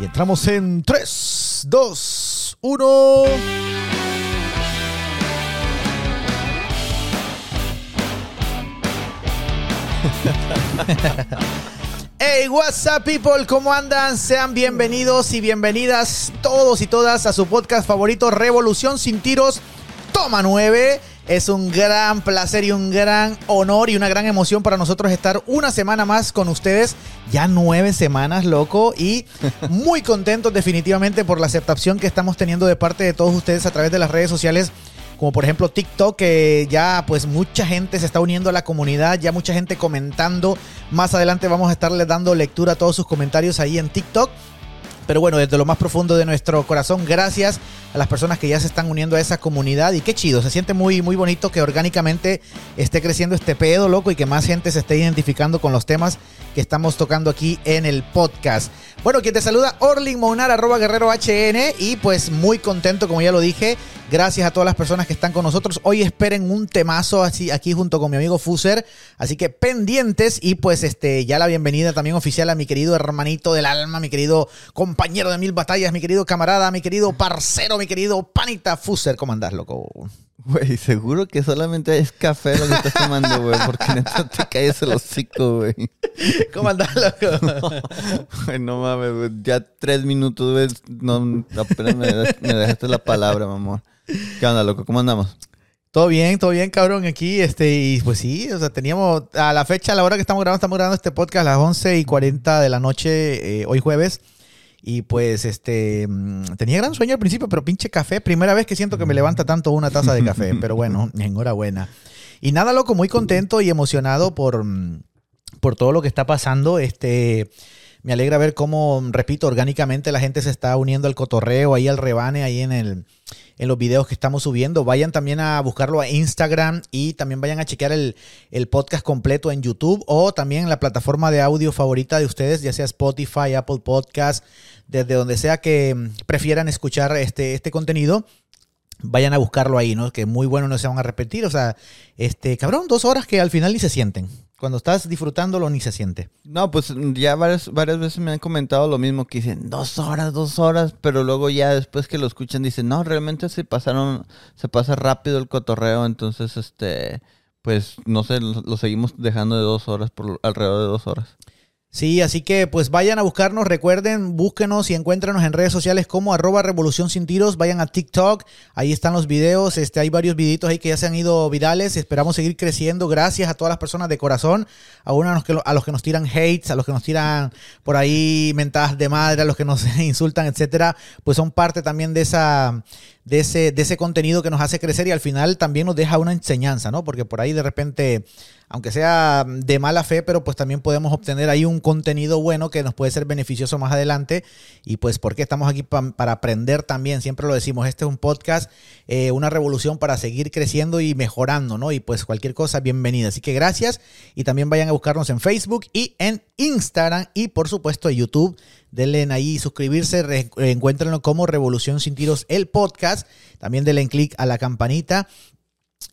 Y entramos en 3, 2, 1. Hey, what's up people, ¿cómo andan? Sean bienvenidos y bienvenidas todos y todas a su podcast favorito Revolución sin tiros, toma 9. Es un gran placer y un gran honor y una gran emoción para nosotros estar una semana más con ustedes. Ya nueve semanas, loco. Y muy contentos definitivamente por la aceptación que estamos teniendo de parte de todos ustedes a través de las redes sociales como por ejemplo TikTok, que ya pues mucha gente se está uniendo a la comunidad, ya mucha gente comentando. Más adelante vamos a estarle dando lectura a todos sus comentarios ahí en TikTok. Pero bueno, desde lo más profundo de nuestro corazón, gracias a las personas que ya se están uniendo a esa comunidad. Y qué chido, se siente muy, muy bonito que orgánicamente esté creciendo este pedo, loco, y que más gente se esté identificando con los temas que estamos tocando aquí en el podcast. Bueno, quien te saluda, Orling Monar, arroba guerrero HN, y pues muy contento, como ya lo dije, gracias a todas las personas que están con nosotros. Hoy esperen un temazo así aquí junto con mi amigo Fuser, así que pendientes y pues este ya la bienvenida también oficial a mi querido hermanito del alma, mi querido compañero de mil batallas, mi querido camarada, mi querido parcero, mi querido panita Fuser. ¿Cómo andás, loco? Güey, seguro que solamente es café lo que estás tomando, güey, porque neta te caes el hocico, güey. ¿Cómo andás, loco? Güey, no mames, güey. Ya tres minutos, güey. No, apenas me, me dejaste la palabra, mamón. ¿Qué onda, loco? ¿Cómo andamos? Todo bien, todo bien, cabrón, aquí, este, y pues sí, o sea, teníamos, a la fecha, a la hora que estamos grabando, estamos grabando este podcast a las 11 y 40 de la noche, eh, hoy jueves, y pues, este, mm, tenía gran sueño al principio, pero pinche café, primera vez que siento que me levanta tanto una taza de café, pero bueno, enhorabuena. Y nada, loco, muy contento y emocionado por, mm, por todo lo que está pasando, este... Me alegra ver cómo, repito, orgánicamente la gente se está uniendo al cotorreo, ahí al rebane, ahí en el, en los videos que estamos subiendo. Vayan también a buscarlo a Instagram y también vayan a chequear el, el, podcast completo en YouTube o también en la plataforma de audio favorita de ustedes, ya sea Spotify, Apple Podcast, desde donde sea que prefieran escuchar este, este contenido. Vayan a buscarlo ahí, ¿no? Que muy bueno, no se van a repetir. O sea, este, cabrón, dos horas que al final ni se sienten. Cuando estás disfrutándolo ni se siente. No, pues ya varias, varias veces me han comentado lo mismo, que dicen dos horas, dos horas, pero luego ya después que lo escuchan dicen, no, realmente se pasaron, se pasa rápido el cotorreo, entonces este, pues no sé, lo, lo seguimos dejando de dos horas, por alrededor de dos horas. Sí, así que pues vayan a buscarnos, recuerden, búsquenos y encuéntranos en redes sociales como arroba revolución sin tiros, vayan a TikTok, ahí están los videos, este, hay varios videitos ahí que ya se han ido virales, esperamos seguir creciendo, gracias a todas las personas de corazón, a, uno a, los que, a los que nos tiran hates, a los que nos tiran por ahí mentadas de madre, a los que nos insultan, etcétera, pues son parte también de esa de ese, de ese contenido que nos hace crecer y al final también nos deja una enseñanza, ¿no? Porque por ahí de repente, aunque sea de mala fe, pero pues también podemos obtener ahí un contenido bueno que nos puede ser beneficioso más adelante. Y pues porque estamos aquí pa para aprender también, siempre lo decimos, este es un podcast, eh, una revolución para seguir creciendo y mejorando, ¿no? Y pues cualquier cosa, bienvenida. Así que gracias y también vayan a buscarnos en Facebook y en Instagram y por supuesto en YouTube. Denle ahí suscribirse, encuéntrenlo como Revolución Sin Tiros, el podcast. También denle clic a la campanita.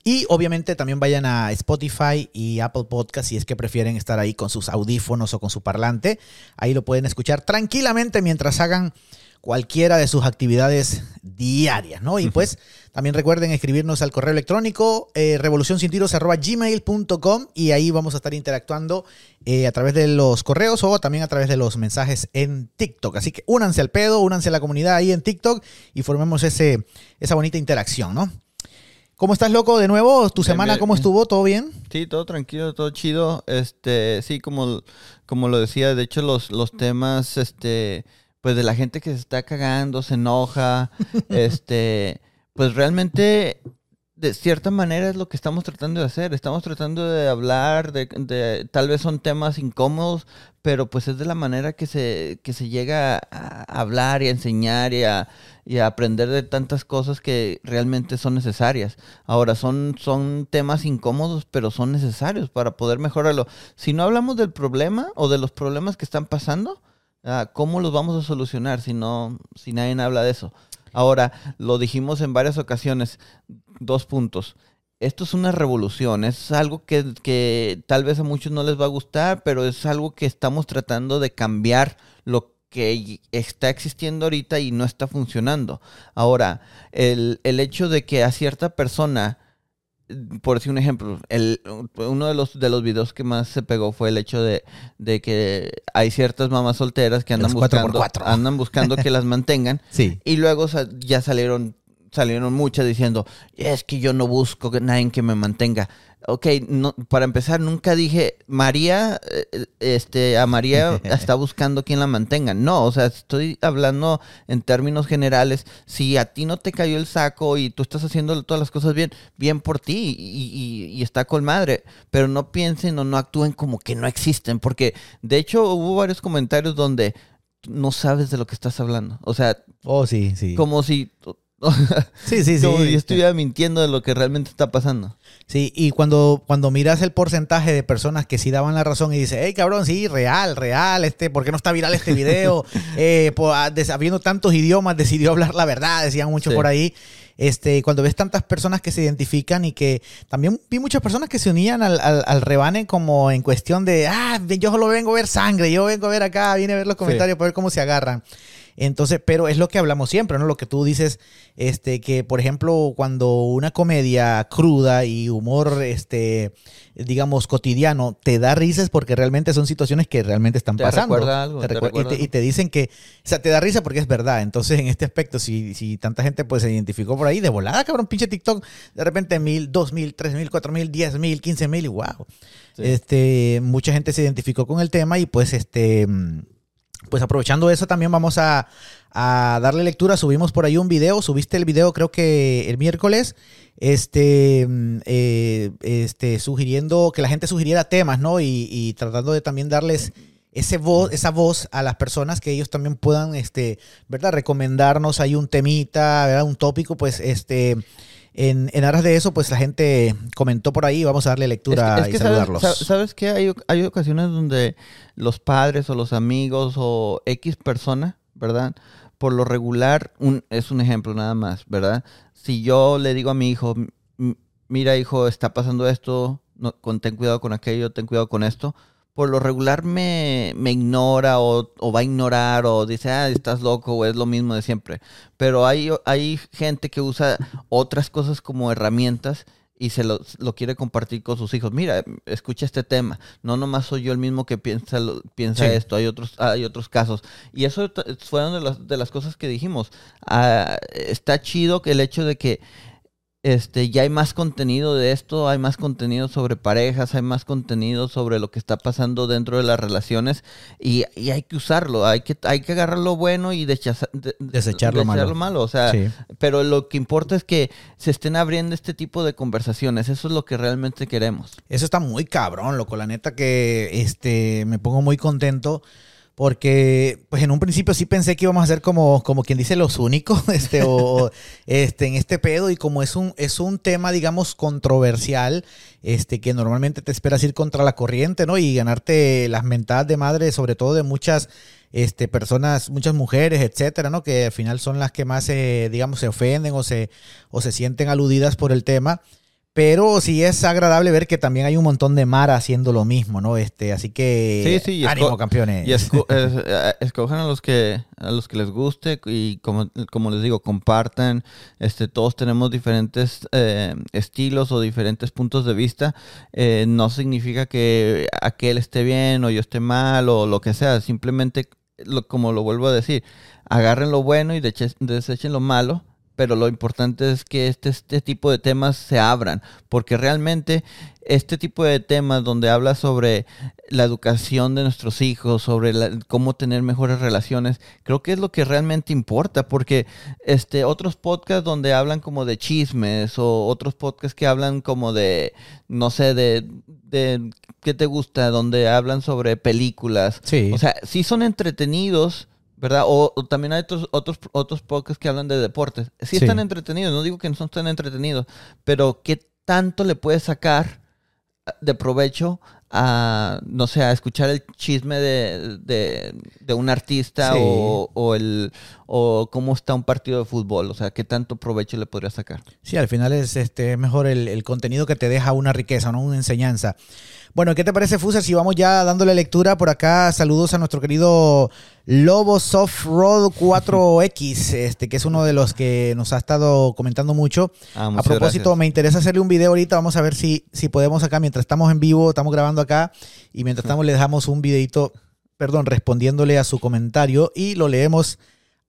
Y obviamente también vayan a Spotify y Apple Podcast si es que prefieren estar ahí con sus audífonos o con su parlante. Ahí lo pueden escuchar tranquilamente mientras hagan cualquiera de sus actividades diarias, ¿no? Y pues también recuerden escribirnos al correo electrónico eh, revolucioncintiros.gmail.com y ahí vamos a estar interactuando eh, a través de los correos o también a través de los mensajes en TikTok. Así que únanse al pedo, únanse a la comunidad ahí en TikTok y formemos ese, esa bonita interacción, ¿no? ¿Cómo estás, loco? De nuevo, ¿tu semana bien, bien. cómo estuvo? ¿Todo bien? Sí, todo tranquilo, todo chido. Este, sí, como, como lo decía, de hecho los, los temas, este pues de la gente que se está cagando, se enoja, este, pues realmente de cierta manera es lo que estamos tratando de hacer. Estamos tratando de hablar, de, de, tal vez son temas incómodos, pero pues es de la manera que se, que se llega a hablar y a enseñar y a, y a aprender de tantas cosas que realmente son necesarias. Ahora, son, son temas incómodos, pero son necesarios para poder mejorarlo. Si no hablamos del problema o de los problemas que están pasando, ¿Cómo los vamos a solucionar si no, si nadie habla de eso? Ahora, lo dijimos en varias ocasiones, dos puntos. Esto es una revolución, es algo que, que tal vez a muchos no les va a gustar, pero es algo que estamos tratando de cambiar lo que está existiendo ahorita y no está funcionando. Ahora, el, el hecho de que a cierta persona por decir un ejemplo, el, uno de los, de los videos que más se pegó fue el hecho de, de que hay ciertas mamás solteras que andan buscando, andan buscando que las mantengan. Sí. Y luego ya salieron, salieron muchas diciendo, es que yo no busco nadie que me mantenga ok, no, para empezar, nunca dije, María, eh, este, a María está buscando quien la mantenga. No, o sea, estoy hablando en términos generales. Si a ti no te cayó el saco y tú estás haciendo todas las cosas bien, bien por ti y, está con madre. Pero no piensen o no actúen como que no existen, porque de hecho hubo varios comentarios donde no sabes de lo que estás hablando. O sea, oh, sí, sí. Como si sí, sí, sí. Como si estuviera mintiendo de lo que realmente está pasando. Sí, y cuando, cuando miras el porcentaje de personas que sí daban la razón y dices, hey cabrón, sí, real, real, este, ¿por qué no está viral este video? eh, ah, habiendo tantos idiomas, decidió hablar la verdad, decían mucho por ahí. Este, cuando ves tantas personas que se identifican y que también vi muchas personas que se unían al, al, rebane como en cuestión de, ah, yo solo vengo a ver sangre, yo vengo a ver acá, viene a ver los comentarios para ver cómo se agarran. Entonces, pero es lo que hablamos siempre, ¿no? Lo que tú dices, este, que por ejemplo, cuando una comedia cruda y humor, este, digamos, cotidiano, te da risas porque realmente son situaciones que realmente están pasando. algo, y, te, dicen que, o sea, te da risa porque es verdad. Entonces, en este aspecto, si, si tanta gente pues se identificó por ahí, de volada, cabrón, pinche TikTok, de repente mil, dos mil, tres mil, cuatro mil, diez mil, quince mil, y wow. Este, mucha gente se identificó con el tema y pues este pues aprovechando eso también vamos a, darle lectura. Subimos por ahí un video. Subiste el video creo que el miércoles. Este, mm, eh, este, sugiriendo que la gente sugiriera temas, ¿no? Y, tratando de también darles ese voz, esa voz a las personas que ellos también puedan, este, ¿verdad? Recomendarnos ahí un temita, ¿verdad? Un tópico, pues, este en, en, aras de eso, pues la gente comentó por ahí, vamos a darle lectura y saludarlos. Sabes, que hay, hay ocasiones donde los padres o los amigos o X persona, ¿verdad? Por lo regular, un, es un ejemplo nada más, ¿verdad? Si yo le digo a mi hijo, mira hijo, está pasando esto, no, ten cuidado con aquello, ten cuidado con esto, por lo regular me, ignora o, va a ignorar o dice, ah, estás loco o es lo mismo de siempre. Pero hay, hay gente que usa otras cosas como herramientas y se lo, quiere compartir con sus hijos. Mira, escucha este tema. No nomás soy yo el mismo que piensa, piensa esto. Hay otros, hay otros casos. Y eso fueron de las, de las cosas que dijimos. Ah, está chido que el hecho de que este, ya hay más contenido de esto, hay más contenido sobre parejas, hay más contenido sobre lo que está pasando dentro de las relaciones y, hay que usarlo, hay que, hay que agarrar lo bueno y desechar, lo, malo. O sea, pero lo que importa es que se estén abriendo este tipo de conversaciones, eso es lo que realmente queremos. Eso está muy cabrón, loco, la neta que este, me pongo muy contento porque pues en un principio sí pensé que íbamos a ser como, como quien dice los únicos este, o, este, en este pedo y como es un, es un tema digamos controversial este, que normalmente te esperas ir contra la corriente ¿no? y ganarte las mentadas de madre sobre todo de muchas este, personas, muchas mujeres, etcétera, ¿no? que al final son las que más digamos se ofenden o se, o se sienten aludidas por el tema. Pero sí es agradable ver que también hay un montón de Mara haciendo lo mismo, ¿no? Este, así que sí, sí, ánimo, campeones. Y eh, escojan a los que a los que les guste y como, como les digo, compartan. Este, todos tenemos diferentes eh, estilos o diferentes puntos de vista. Eh, no significa que aquel esté bien o yo esté mal o lo que sea. Simplemente, como lo vuelvo a decir, agarren lo bueno y desechen lo malo pero lo importante es que este, este tipo de temas se abran, porque realmente este tipo de temas donde habla sobre la educación de nuestros hijos, sobre cómo tener mejores relaciones, creo que es lo que realmente importa, porque este, otros podcasts donde hablan como de chismes o otros podcasts que hablan como de, no sé, de, de ¿qué te gusta? Donde hablan sobre películas. Sí. O sea, sí son entretenidos ¿verdad? O, también hay otros, otros, otros podcasts que hablan de deportes. Sí, están entretenidos, no digo que no son tan entretenidos, pero ¿qué tanto le puedes sacar de provecho a, no sé, a escuchar el chisme de, un artista o, el, o cómo está un partido de fútbol? O sea, ¿qué tanto provecho le podría sacar? Sí, al final es este, mejor el, el contenido que te deja una riqueza, no una enseñanza. Bueno, ¿qué te parece, Fuser? Si vamos ya dándole lectura por acá, saludos a nuestro querido Lobo Soft Road 4X, este, que es uno de los que nos ha estado comentando mucho. Ah, a propósito, gracias. me interesa hacerle un video ahorita. Vamos a ver si, si podemos acá, mientras estamos en vivo, estamos grabando acá, y mientras estamos le dejamos un videito, perdón, respondiéndole a su comentario y lo leemos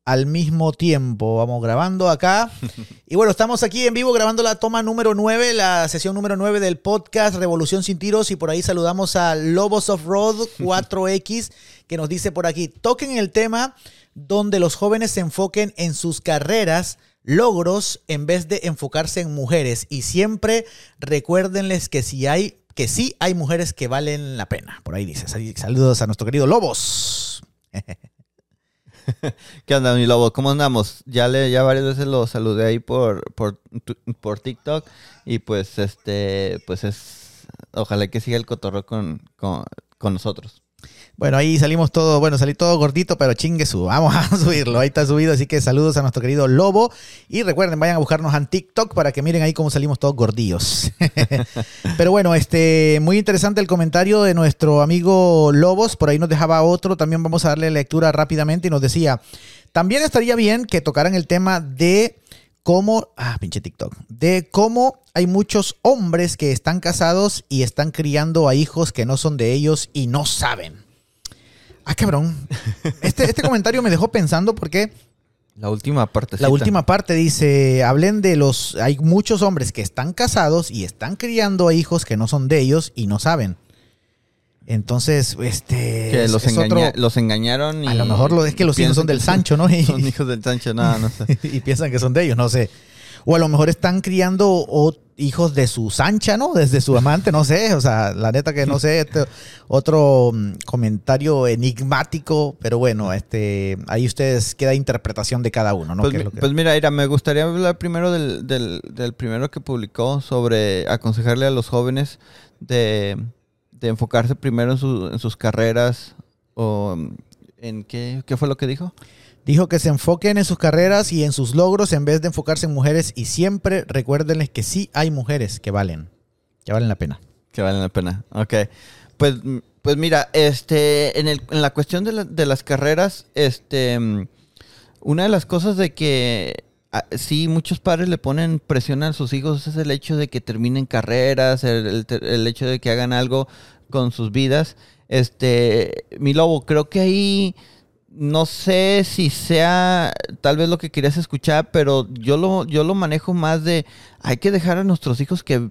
al mismo tiempo. Vamos grabando acá. Y bueno, estamos aquí en vivo grabando la toma número 9, la sesión número 9 del podcast Revolución sin tiros. Y por ahí saludamos a Lobos of Road 4X, que nos dice por aquí, toquen el tema donde los jóvenes se enfoquen en sus carreras, logros, en vez de enfocarse en mujeres. Y siempre recuérdenles que si hay, que sí hay mujeres que valen la pena. Por ahí dice. Saludos a nuestro querido Lobos. ¿Qué onda, mi lobo? ¿Cómo andamos? Ya le, ya varias veces lo saludé ahí por, por, por TikTok. Y pues este, pues es. Ojalá que siga el cotorreo con, con, con nosotros. Bueno, ahí salimos todo, bueno, salí todo gordito, pero chingue su, vamos a subirlo, ahí está subido, así que saludos a nuestro querido Lobo y recuerden, vayan a buscarnos en TikTok para que miren ahí cómo salimos todos gordillos. pero bueno, este, muy interesante el comentario de nuestro amigo Lobos, por ahí nos dejaba otro, también vamos a darle lectura rápidamente y nos decía, también estaría bien que tocaran el tema de cómo, ah, pinche TikTok, de cómo hay muchos hombres que están casados y están criando a hijos que no son de ellos y no saben. Ah, cabrón. Este, este comentario me dejó pensando porque La última parte. la última parte dice, hablen de los, hay muchos hombres que están casados y están criando a hijos que no son de ellos y no saben. Entonces, este... Que los, es engaña- otro- los engañaron y. a lo mejor lo, es que los hijos son del Sancho, ¿no? Y, Son hijos del Sancho, no, no sé. y piensan que son de ellos, no sé. O a lo mejor están criando o- hijos de su Sancha, ¿no? Desde su amante, no sé. O sea, la neta que no sé. Este, otro mm, comentario enigmático, pero bueno, este, ahí ustedes queda interpretación de cada uno, ¿no? Pues, mi- lo que- pues mira, Ira, me gustaría hablar primero del, del, del primero que publicó sobre aconsejarle a los jóvenes de, de enfocarse primero en, su- en sus carreras o en qué, qué fue lo que dijo. Dijo que se enfoquen en sus carreras y en sus logros en vez de enfocarse en mujeres y siempre recuérdenles que sí hay mujeres que valen, que valen la pena. Que valen la pena. Ok. Pues, pues mira, este, en, el, en la cuestión de, la- de las carreras, este, una de las cosas de que ah, sí muchos padres le ponen presión a sus hijos es el hecho de que terminen carreras, el, el el hecho de que hagan algo con sus vidas. Este, mi lobo, creo que ahí no sé si sea tal vez lo que querías escuchar, pero yo lo, yo lo manejo más de hay que dejar a nuestros hijos que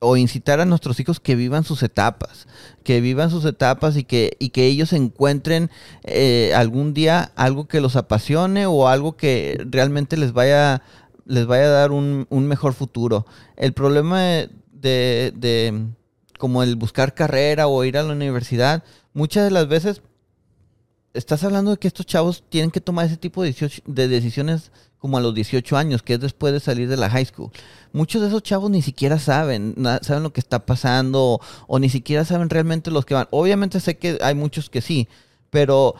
o incitar a nuestros hijos que vivan sus etapas, que vivan sus etapas y que, y que ellos encuentren eh, algún día algo que los apasione o algo que realmente les vaya, les vaya a dar un, un mejor futuro. El problema de, de- de como el buscar carrera o ir a la universidad, muchas de las veces estás hablando de que estos chavos tienen que tomar ese tipo de, 18 de decisiones como a los 18 años, que es después de salir de la high school. Muchos de esos chavos ni siquiera saben, saben lo que está pasando o, o ni siquiera saben realmente los que van. Obviamente sé que hay muchos que sí, pero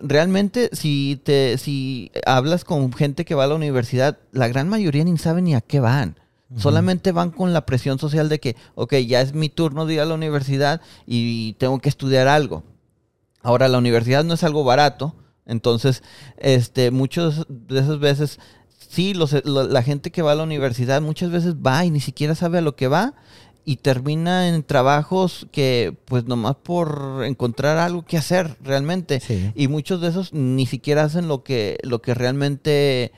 realmente si te si hablas con gente que va a la universidad, la gran mayoría ni saben ni a qué van. Solamente van con la presión social de que, ok, ya es mi turno de ir a la universidad y tengo que estudiar algo. Ahora, la universidad no es algo barato, entonces, este, muchas de esas veces, sí, los, lo- la gente que va a la universidad muchas veces va y ni siquiera sabe a lo que va y termina en trabajos que, pues, nomás por encontrar algo que hacer realmente. Sí. Y muchos de esos ni siquiera hacen lo que, lo que realmente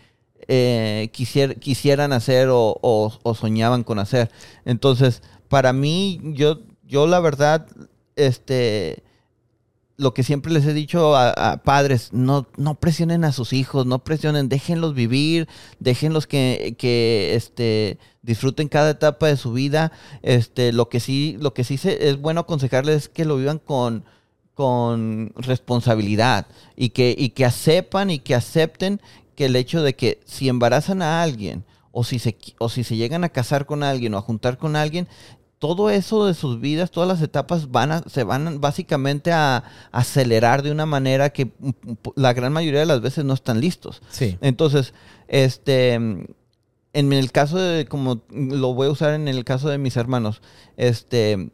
eh, quisier- quisieran hacer o, o- o soñaban con hacer. Entonces, para mí, yo, yo la verdad, este, lo que siempre les he dicho a, padres, no, no presionen a sus hijos, no presionen, déjenlos vivir, déjenlos que, que este, disfruten cada etapa de su vida. Este, lo que sí, lo que sí se- es bueno aconsejarles es que lo vivan con, con responsabilidad y que, y que y que acepten que el hecho de que si embarazan a alguien o si se, o si se llegan a casar con alguien o a juntar con alguien, todo eso de sus vidas, todas las etapas van a, se van básicamente a acelerar de una manera que mm, mm, la gran mayoría de las veces no están listos. Sí. Entonces, este, en el caso de, como lo voy a usar en el caso de mis hermanos, este,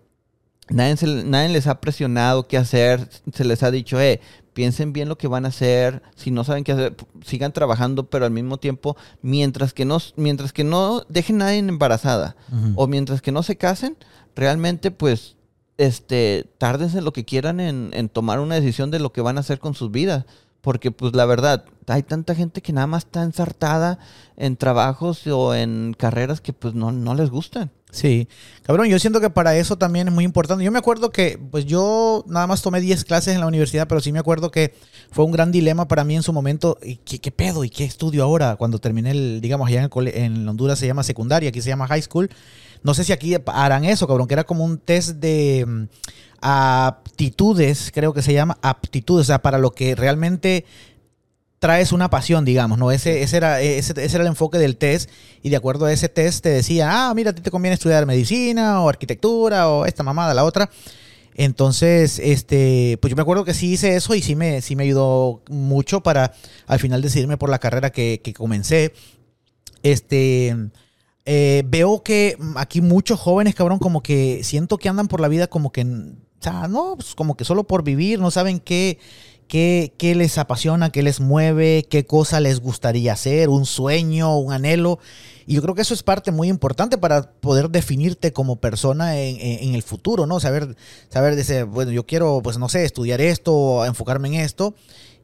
Nadie, se- nadie les ha presionado qué hacer, se les ha dicho, eh, piensen bien lo que van a hacer, si no saben qué hacer, sigan trabajando, pero al mismo tiempo, mientras que no, mientras que no dejen a nadie embarazada o mientras que no se casen, realmente pues, este, tárdense lo que quieran en, en tomar una decisión de lo que van a hacer con sus vidas. Porque pues la verdad, hay tanta gente que nada más está ensartada en trabajos o en carreras que pues no, no les gustan. Sí, cabrón, yo siento que para eso también es muy importante. Yo me acuerdo que, pues yo nada más tomé 10 clases en la universidad, pero sí me acuerdo que fue un gran dilema para mí en su momento. ¿Y qué, pedo? ¿Y qué estudio ahora? Cuando terminé, el, digamos, allá en, el en Honduras se llama secundaria, aquí se llama high school. No sé si aquí harán eso, cabrón, que era como un test de aptitudes, creo que se llama aptitudes, o sea, para lo que realmente traes una pasión, digamos, ¿no? Ese, ese, era, ese, ese era el enfoque del test y de acuerdo a ese test te decía, ah, mira, a ti te conviene estudiar medicina o arquitectura o esta mamada, la otra. Entonces, este, pues yo me acuerdo que sí hice eso y sí me, sí me ayudó mucho para al final decidirme por la carrera que, que comencé. Este, eh, veo que aquí muchos jóvenes, cabrón, como que siento que andan por la vida como que, o sea, no, pues como que solo por vivir, no saben qué, qué, qué les apasiona, qué les mueve, qué cosa les gustaría hacer, un sueño, un anhelo. Y yo creo que eso es parte muy importante para poder definirte como persona en, en- el futuro, ¿no? Saber, saber decir, bueno, yo quiero, pues no sé, estudiar esto, enfocarme en esto.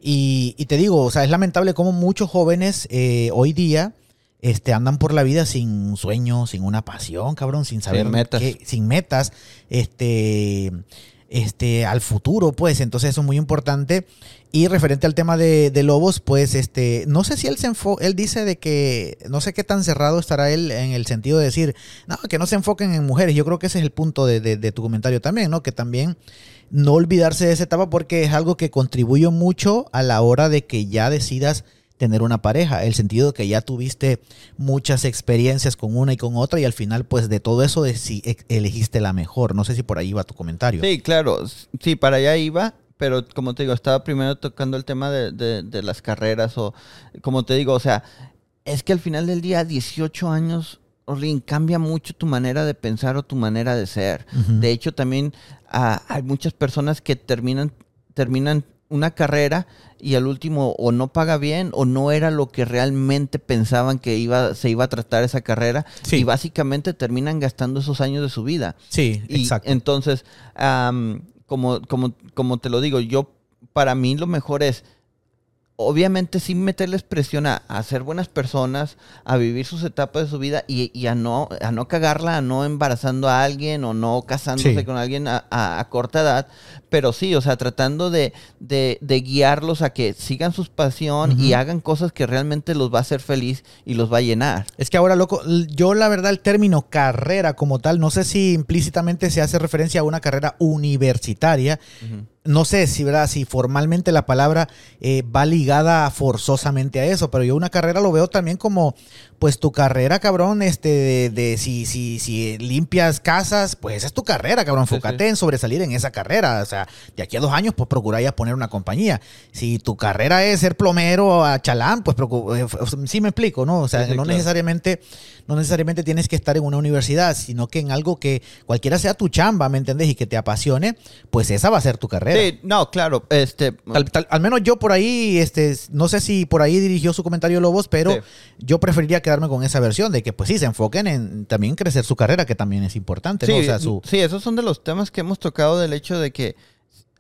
Y, y te digo, o sea, es lamentable cómo muchos jóvenes eh, hoy día este, andan por la vida sin un sueño, sin una pasión, cabrón, sin saber metas. qué- sin metas, este, este, al futuro, pues. Entonces eso es muy importante. Y referente al tema de, de Lobos, pues, este, no sé si él se enfo él dice de que, no sé qué tan cerrado estará él en el sentido de decir, no, que no se enfoquen en mujeres. Yo creo que ese es el punto de, de- de tu comentario también, ¿no? Que también no olvidarse de esa etapa porque es algo que contribuye mucho a la hora de que ya decidas tener una pareja, el sentido de que ya tuviste muchas experiencias con una y con otra y al final pues de todo eso de si ex- elegiste la mejor. No sé si por ahí va tu comentario. Sí, claro, sí, para allá iba, pero como te digo, estaba primero tocando el tema de, de- de las carreras o, como te digo, o sea, es que al final del día, 18 años, Orlin, cambia mucho tu manera de pensar o tu manera de ser. De hecho, también ah, hay muchas personas que terminan, terminan una carrera y al último o no paga bien o no era lo que realmente pensaban que iba, se iba a tratar esa carrera Sí. y básicamente terminan gastando esos años de su vida. Sí, Y exacto. entonces, am, como, como, como te lo digo, yo, para mí lo mejor es, obviamente, sin meterles presión a, a ser buenas personas, a vivir sus etapas de su vida y, y a, no, a no cagarla, a no embarazando a alguien o no casándose Sí. con alguien a, a- a corta edad, pero sí, o sea, tratando de, de- de guiarlos a que sigan su pasión y hagan cosas que realmente los va a hacer feliz y los va a llenar. Es que ahora, loco, yo la verdad el término carrera como tal, no sé si implícitamente se hace referencia a una carrera universitaria. No sé si, ¿verdad? si formalmente la palabra eh, va ligada forzosamente a eso, pero yo una carrera lo veo también como, pues tu carrera, cabrón, este, de, de si, si, si limpias casas, pues esa es tu carrera, cabrón, Sí, sí. en sobresalir en esa carrera, o sea, de aquí a dos años, pues procura ya poner una compañía. Si tu carrera es ser plomero a chalán, pues procu- eh, sí me explico, ¿no? O sea, Sí, no claro. necesariamente, no necesariamente tienes que estar en una universidad, sino que en algo que cualquiera sea tu chamba, ¿me entendés? Y que te apasione, pues esa va a ser tu carrera. Sí, no, claro, este... Tal- tal- al menos yo por ahí, este, no sé si por ahí dirigió su comentario Lobos, pero yo preferiría quedarme con esa versión de que pues sí, se enfoquen en también crecer su carrera, que también es importante, ¿no? O sea, su... sí, esos son de los temas que hemos tocado del hecho de que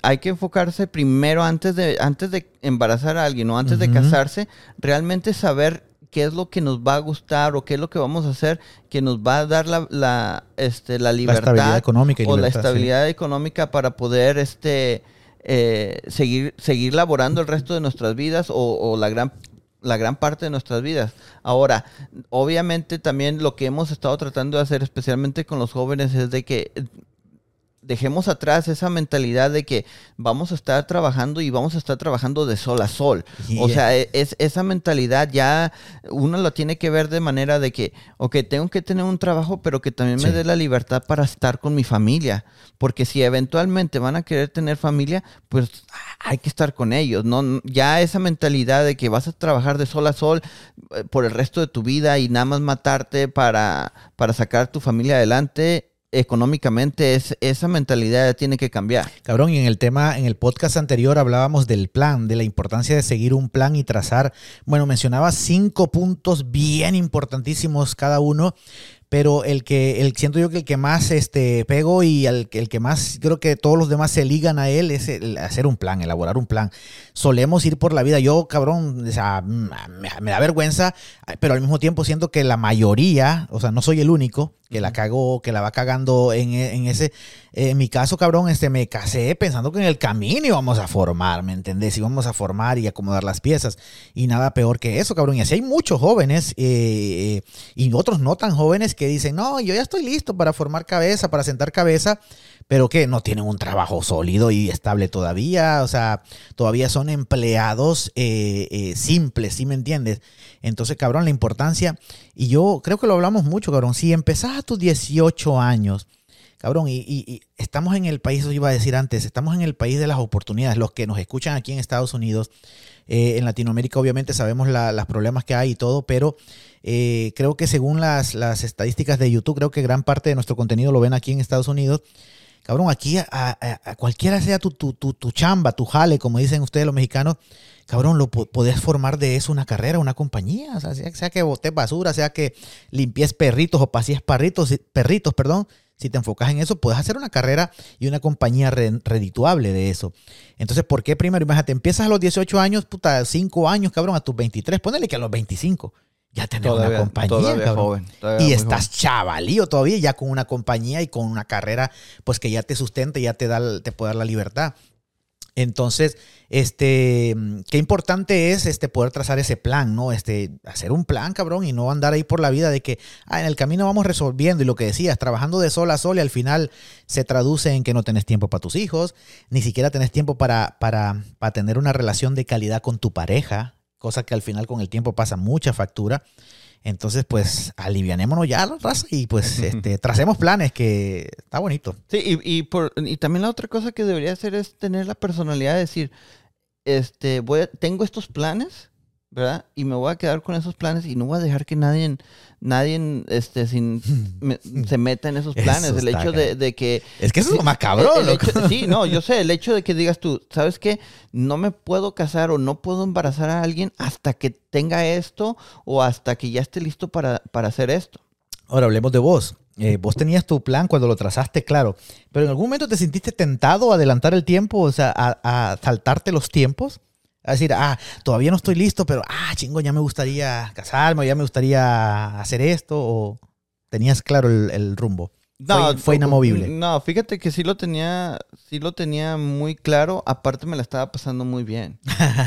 hay que enfocarse primero antes de, antes de embarazar a alguien o antes de casarse, realmente saber qué es lo que nos va a gustar o qué es lo que vamos a hacer que nos va a dar la, la, este, la la libertad estabilidad económica y o la sí. estabilidad económica para poder este eh, seguir seguir laborando el resto de nuestras vidas o, o la gran la gran parte de nuestras vidas. Ahora, obviamente también lo que hemos estado tratando de hacer, especialmente con los jóvenes, es de que dejemos atrás esa mentalidad de que vamos a estar trabajando y vamos a estar trabajando de sol a sol. O sea, e- es, esa mentalidad ya uno la tiene que ver de manera de que, ok, tengo que tener un trabajo, pero que también me dé la libertad para estar con mi familia. Porque si eventualmente van a querer tener familia, pues hay que estar con ellos. No, ya esa mentalidad de que vas a trabajar de sol a sol eh, por el resto de tu vida y nada más matarte para, para sacar tu familia adelante, económicamente, es, esa mentalidad tiene que cambiar. Cabrón, y en el tema, en el podcast anterior hablábamos del plan, de la importancia de seguir un plan y trazar, bueno, mencionaba cinco puntos bien importantísimos cada uno, pero el que el, siento yo que el que más este, pego y el, el, que más creo que todos los demás se ligan a él es hacer un plan, elaborar un plan. Solemos ir por la vida, yo cabrón, o sea, me, me, da vergüenza, pero al mismo tiempo siento que la mayoría, o sea, no soy el único, que la cagó, que la va cagando en, en ese. En mi caso, cabrón, este, me casé pensando que en el camino íbamos a formar, ¿me entendés? Íbamos a formar y acomodar las piezas. Y nada peor que eso, cabrón. Y así hay muchos jóvenes eh, y otros no tan jóvenes que dicen, no, yo ya estoy listo para formar cabeza, para sentar cabeza pero que no tienen un trabajo sólido y estable todavía, o sea, todavía son empleados eh, eh, simples, ¿sí me entiendes? Entonces, cabrón, la importancia, y yo creo que lo hablamos mucho, cabrón, si empezás a tus 18 años, cabrón, y, estamos en el país, eso iba a decir antes, estamos en el país de las oportunidades, los que nos escuchan aquí en Estados Unidos, eh, en Latinoamérica obviamente sabemos los problemas que hay y todo, pero creo que según las, las estadísticas de YouTube, creo que gran parte de nuestro contenido lo ven aquí en Estados Unidos. Cabrón, aquí a, cualquiera sea tu, tu, tu, chamba, tu jale, como dicen ustedes los mexicanos, cabrón, lo podés formar de eso una carrera, una compañía. Sea, que botes basura, sea que limpies perritos o pasees perritos, perritos, perdón. Si te enfocas en eso, puedes hacer una carrera y una compañía redituable de eso. Entonces, ¿por qué primero? Imagínate, empiezas a los 18 años, puta, 5 años, cabrón, a tus 23, ponele que a los 25 ya tenés una compañía. joven, y estás chavalío todavía, ya con una compañía y con una carrera, pues que ya te sustenta, ya te, da, te puede dar la libertad. Entonces, este, qué importante es este poder trazar ese plan, ¿no? Este, hacer un plan, cabrón, y no andar ahí por la vida de que ah, en el camino vamos resolviendo y lo que decías, trabajando de sol a sol y al final se traduce en que no tenés tiempo para tus hijos, ni siquiera tenés tiempo para, para, para tener una relación de calidad con tu pareja, cosa que al final con el tiempo pasa mucha factura. Entonces, pues, alivianémonos ya la raza y pues este, tracemos planes, que está bonito. Sí, y, y, por, y también la otra cosa que debería hacer es tener la personalidad de decir, este, voy tengo estos planes, ¿verdad? Y me voy a quedar con esos planes y no voy a dejar que nadie, nadie este, sin, se meta en esos planes. el hecho de, que... Es que eso es lo más cabrón. sí, no, yo sé, el hecho de que digas tú, ¿sabes qué? No me puedo casar o no puedo embarazar a alguien hasta que tenga esto o hasta que ya esté listo para, para hacer esto. Ahora hablemos de vos. Eh, vos tenías tu plan cuando lo trazaste, claro, pero en algún momento te sentiste tentado a adelantar el tiempo, o sea, a, saltarte los tiempos. A decir, ah, todavía no estoy listo, pero, ah, chingo, ya me gustaría casarme, ya me gustaría hacer esto, o tenías claro el, rumbo. No, fue, inamovible. No, fíjate que sí lo tenía, sí lo tenía muy claro. Aparte me la estaba pasando muy bien.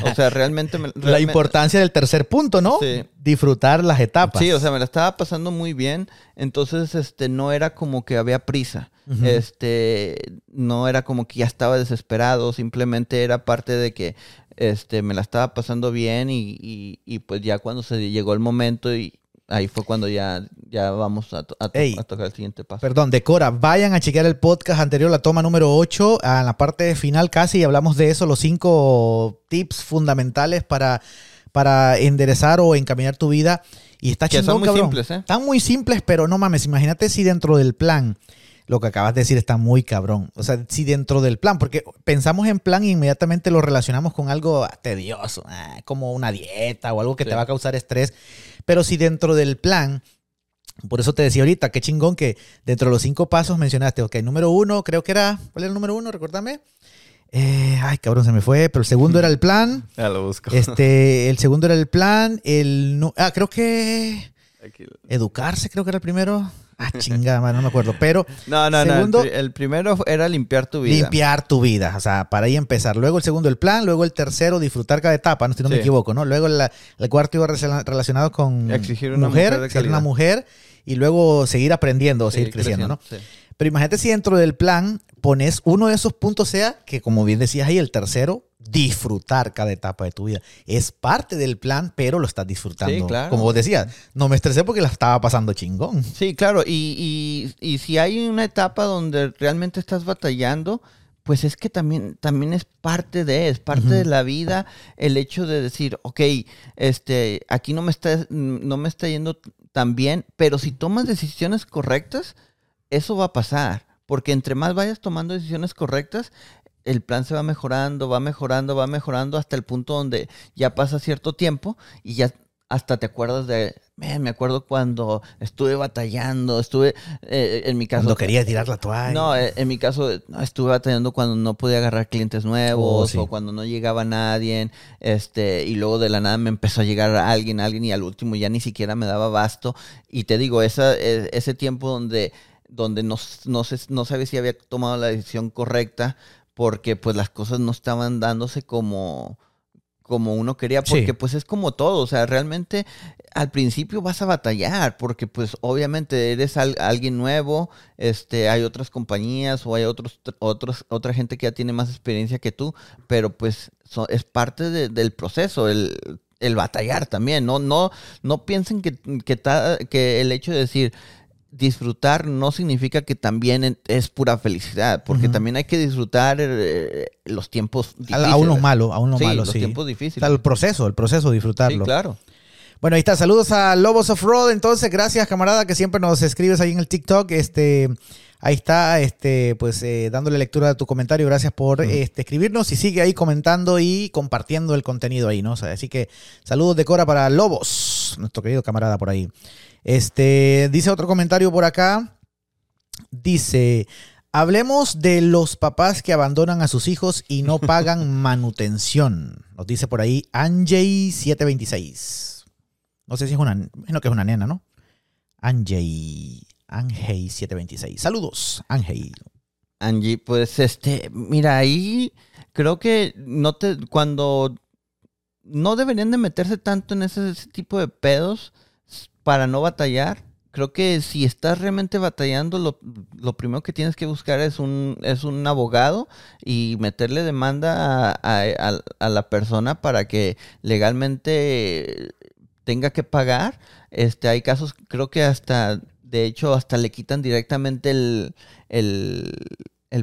O sea, realmente, la importancia del tercer punto, ¿no? Sí. Disfrutar las etapas. Sí, o sea, me la estaba pasando muy bien. Entonces, este, no era como que había prisa. Este, no era como que ya estaba desesperado. Simplemente era parte de que este, me la estaba pasando bien y, y, pues ya cuando se llegó el momento y ahí fue cuando ya, ya vamos a, tocar el siguiente paso. Perdón, decora, vayan a chequear el podcast anterior, la toma número 8, a la parte final casi, y hablamos de eso, los cinco tips fundamentales para, para enderezar o encaminar tu vida. Y está chingón, son muy simples, ¿eh? Están muy simples, pero no mames, imagínate si dentro del plan lo que acabas de decir está muy cabrón. O sea, si dentro del plan, porque pensamos en plan e inmediatamente lo relacionamos con algo tedioso, ah, como una dieta o algo que te va a causar estrés. Pero si dentro del plan, por eso te decía ahorita, qué chingón que dentro de los cinco pasos mencionaste, ok, número uno, creo que era, ¿cuál era el número uno? Recuérdame. Eh, ay, cabrón, se me fue, pero el segundo era el plan. Ya lo busco. Este, el segundo era el plan, el, ah, creo que... Educarse, creo que era el primero. Ah, chingada, no me acuerdo. Pero. No, no, no. El, primero era limpiar tu vida. Limpiar tu vida. O sea, para ahí empezar. Luego el segundo, el plan. Luego el tercero, disfrutar cada etapa. No, si no me equivoco, ¿no? Luego el cuarto iba relacionado con. Exigir una mujer. ser una mujer. Y luego seguir aprendiendo o seguir creciendo, ¿no? Pero imagínate si dentro del plan pones uno de esos puntos, sea que, como bien decías ahí, el tercero disfrutar cada etapa de tu vida. Es parte del plan, pero lo estás disfrutando. Como vos decías, no me estresé porque la estaba pasando chingón. Sí, claro. Y, y, si hay una etapa donde realmente estás batallando, pues es que también, también es parte de, es parte de la vida el hecho de decir, ok, este, aquí no me está, no me está yendo tan bien, pero si tomas decisiones correctas, eso va a pasar, porque entre más vayas tomando decisiones correctas, el plan se va mejorando, va mejorando, va mejorando hasta el punto donde ya pasa cierto tiempo y ya hasta te acuerdas de, me acuerdo cuando estuve batallando, estuve, eh, en mi caso... Cuando quería tirar la toalla. No, eh, en mi caso estuve batallando cuando no podía agarrar clientes nuevos oh, o cuando no llegaba nadie, este, y luego de la nada me empezó a llegar alguien, alguien y al último ya ni siquiera me daba basto. Y te digo, esa, e, ese tiempo donde, donde no, no, sé, no sabía si había tomado la decisión correcta porque pues las cosas no estaban dándose como como uno quería, porque pues es como todo, o sea, realmente al principio vas a batallar, porque pues obviamente eres alguien nuevo, este, hay otras compañías o hay otros, otros, otra gente que ya tiene más experiencia que tú, pero pues es parte del proceso, el, el, batallar también, no, no, no piensen que, que, que el hecho de decir, disfrutar no significa que también es pura felicidad, porque también hay que disfrutar eh, los tiempos difíciles. A unos malos, a unos malos, los sí. tiempos difíciles. el proceso, el proceso, disfrutarlo. Sí, claro. Bueno, ahí está. Saludos a Lobos of Road. Entonces, gracias, camarada, que siempre nos escribes ahí en el TikTok. Este, ahí está, este, pues eh, dándole lectura a tu comentario. Gracias por este, escribirnos y sigue ahí comentando y compartiendo el contenido ahí, ¿no? así que saludos de Cora para Lobos, nuestro querido camarada por ahí. Este, dice otro comentario por acá. Dice, hablemos de los papás que abandonan a sus hijos y no pagan manutención. Nos dice por ahí Anjay726. No sé si es una, no que es una nena, ¿no? Anjay, Anjay726. Saludos, Anjay. Angie, pues este, mira, ahí creo que no te, cuando no deberían de meterse tanto en ese tipo de pedos para no batallar. Creo que si estás realmente batallando, lo, primero que tienes que buscar es un, es un abogado y meterle demanda a, la persona para que legalmente tenga que pagar. Este, hay casos, creo que hasta, de hecho, hasta le quitan directamente el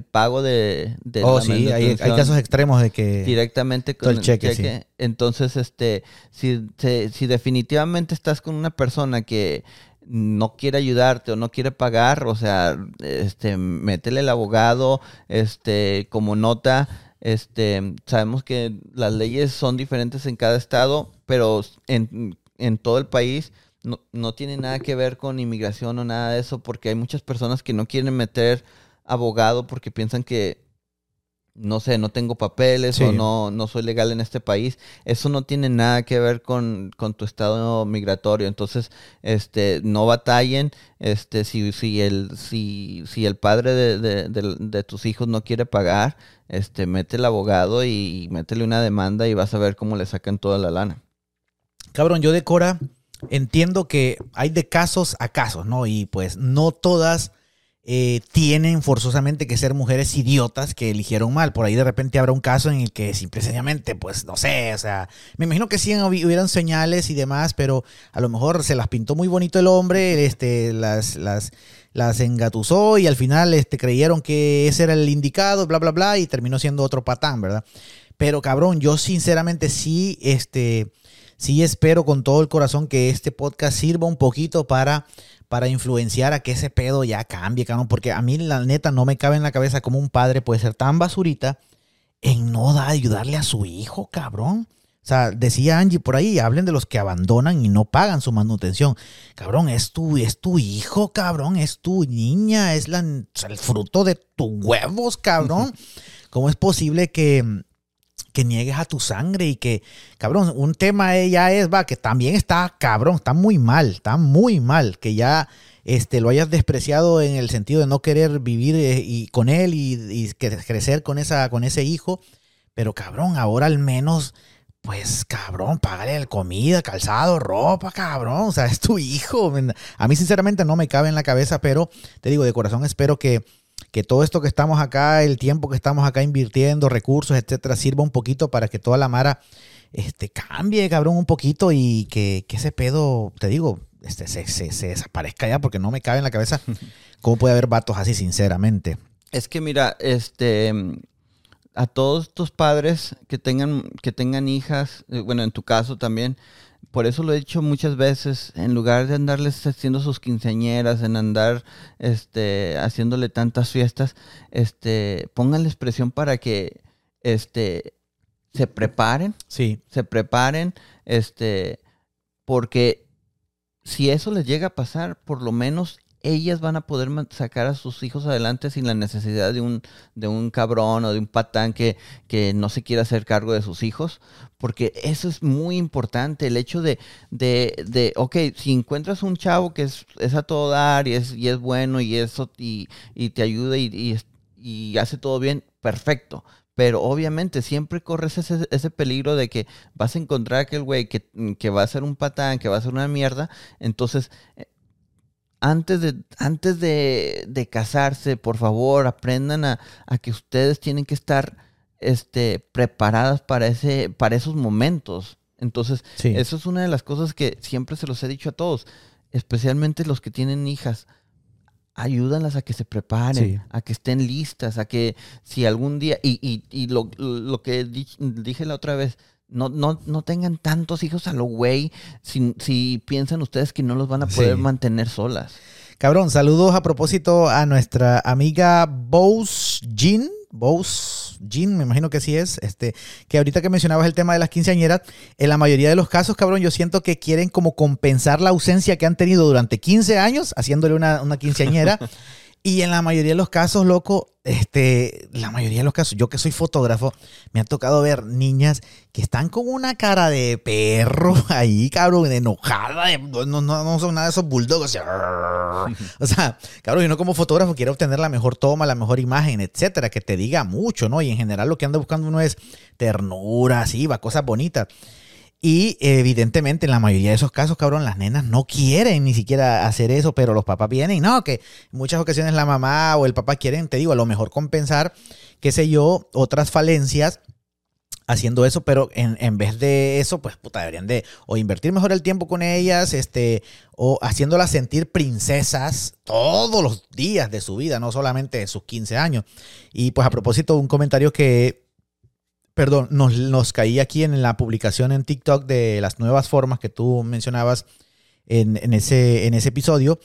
pago de, de oh sí hay, casos extremos de que directamente con el cheque, entonces este si, si definitivamente estás con una persona que no quiere ayudarte o no quiere pagar o sea este métele el abogado este como nota este sabemos que las leyes son diferentes en cada estado pero en, en todo el país no, no tiene nada que ver con inmigración o nada de eso porque hay muchas personas que no quieren meter abogado porque piensan que, no sé, no tengo papeles o no, no soy legal en este país. Eso no tiene nada que ver con, tu estado migratorio. Entonces, este, no batallen. Este, si, si el, si, si el padre de, de, tus hijos no quiere pagar, este, mete el abogado y, métele una demanda y vas a ver cómo le sacan toda la lana. Cabrón, yo de Cora entiendo que hay de casos a casos, ¿no? Y pues no todas eh, tienen forzosamente que ser mujeres idiotas que eligieron mal. Por ahí de repente habrá un caso en el que simplemente, pues no sé, o sea, me imagino que sí hubieran señales y demás, pero a lo mejor se las pintó muy bonito el hombre, este, las, las, las engatusó y al final este, creyeron que ese era el indicado, bla, bla, bla, y terminó siendo otro patán, ¿verdad? Pero cabrón, yo sinceramente sí, este, sí espero con todo el corazón que este podcast sirva un poquito para para influenciar a que ese pedo ya cambie, cabrón. Porque a mí, la neta, no me cabe en la cabeza cómo un padre puede ser tan basurita en no da, ayudarle a su hijo, cabrón. O sea, decía Angie por ahí, hablen de los que abandonan y no pagan su manutención. Cabrón, es tu, es tu hijo, cabrón, es tu niña, es la, el fruto de tus huevos, cabrón. ¿Cómo es posible que, que niegues a tu sangre y que, cabrón, un tema ya es, va, que también está, cabrón, está muy mal, está muy mal, que ya este, lo hayas despreciado en el sentido de no querer vivir eh, y, con él y, crecer con, esa, con ese hijo, pero cabrón, ahora al menos, pues cabrón, págale el comida, calzado, ropa, cabrón, o sea, es tu hijo. A mí sinceramente no me cabe en la cabeza, pero te digo, de corazón espero que que todo esto que estamos acá, el tiempo que estamos acá invirtiendo, recursos, etcétera, sirva un poquito para que toda la Mara este, cambie, cabrón, un poquito y que, ese pedo, te digo, este, se, se, desaparezca ya porque no me cabe en la cabeza cómo puede haber vatos así, sinceramente. Es que mira, este, a todos tus padres que tengan, que tengan hijas, eh, bueno, en tu caso también, por eso lo he dicho muchas veces, en lugar de andarles haciendo sus quinceañeras, en andar este, haciéndole tantas fiestas, este, pónganles presión para que este, se preparen. Sí. Se preparen, este, porque si eso les llega a pasar, por lo menos ellas van a poder sacar a sus hijos adelante sin la necesidad de un, de un cabrón o de un patán que, que no se quiera hacer cargo de sus hijos, porque eso es muy importante, el hecho de, de, de ok, si encuentras un chavo que es, es, a todo dar y es, y es bueno y eso y, y te ayuda y, y, hace todo bien, perfecto, pero obviamente siempre corres ese, ese, peligro de que vas a encontrar aquel güey que, que, va a ser un patán, que va a ser una mierda. Entonces, antes de, antes de, de casarse, por favor, aprendan a, a, que ustedes tienen que estar este, preparadas para, ese, para esos momentos. Entonces, sí. eso es una de las cosas que siempre se los he dicho a todos, especialmente los que tienen hijas. Ayúdanlas a que se preparen, sí. a que estén listas, a que si algún día, y, y, y lo, lo que dije la otra vez, no, no, no tengan tantos hijos a lo güey si, si, piensan ustedes que no los van a poder sí. mantener solas. Cabrón, saludos a propósito a nuestra amiga Bose Jean. Bose Jean, me imagino que sí es. Este, que ahorita que mencionabas el tema de las quinceañeras, en la mayoría de los casos, cabrón, yo siento que quieren como compensar la ausencia que han tenido durante 15 años haciéndole una, una quinceañera. Y en la mayoría de los casos, loco, este, la mayoría de los casos, yo que soy fotógrafo, me ha tocado ver niñas que están con una cara de perro ahí, cabrón, enojada, no, no, no son nada de esos bulldogs. O sea, cabrón, uno como fotógrafo quiere obtener la mejor toma, la mejor imagen, etcétera, que te diga mucho, ¿no? Y en general lo que anda buscando uno es ternura, así, va, cosas bonitas. Y evidentemente en la mayoría de esos casos, cabrón, las nenas no quieren ni siquiera hacer eso, pero los papás vienen. No, que muchas ocasiones la mamá o el papá quieren, te digo, a lo mejor compensar, qué sé yo, otras falencias haciendo eso, pero en, en, vez de eso, pues puta, deberían de o invertir mejor el tiempo con ellas, este, o haciéndolas sentir princesas todos los días de su vida, no solamente de sus 15 años. Y pues a propósito, un comentario que perdón, nos, nos caí aquí en la publicación en TikTok de las nuevas formas que tú mencionabas en, en, ese, en ese episodio.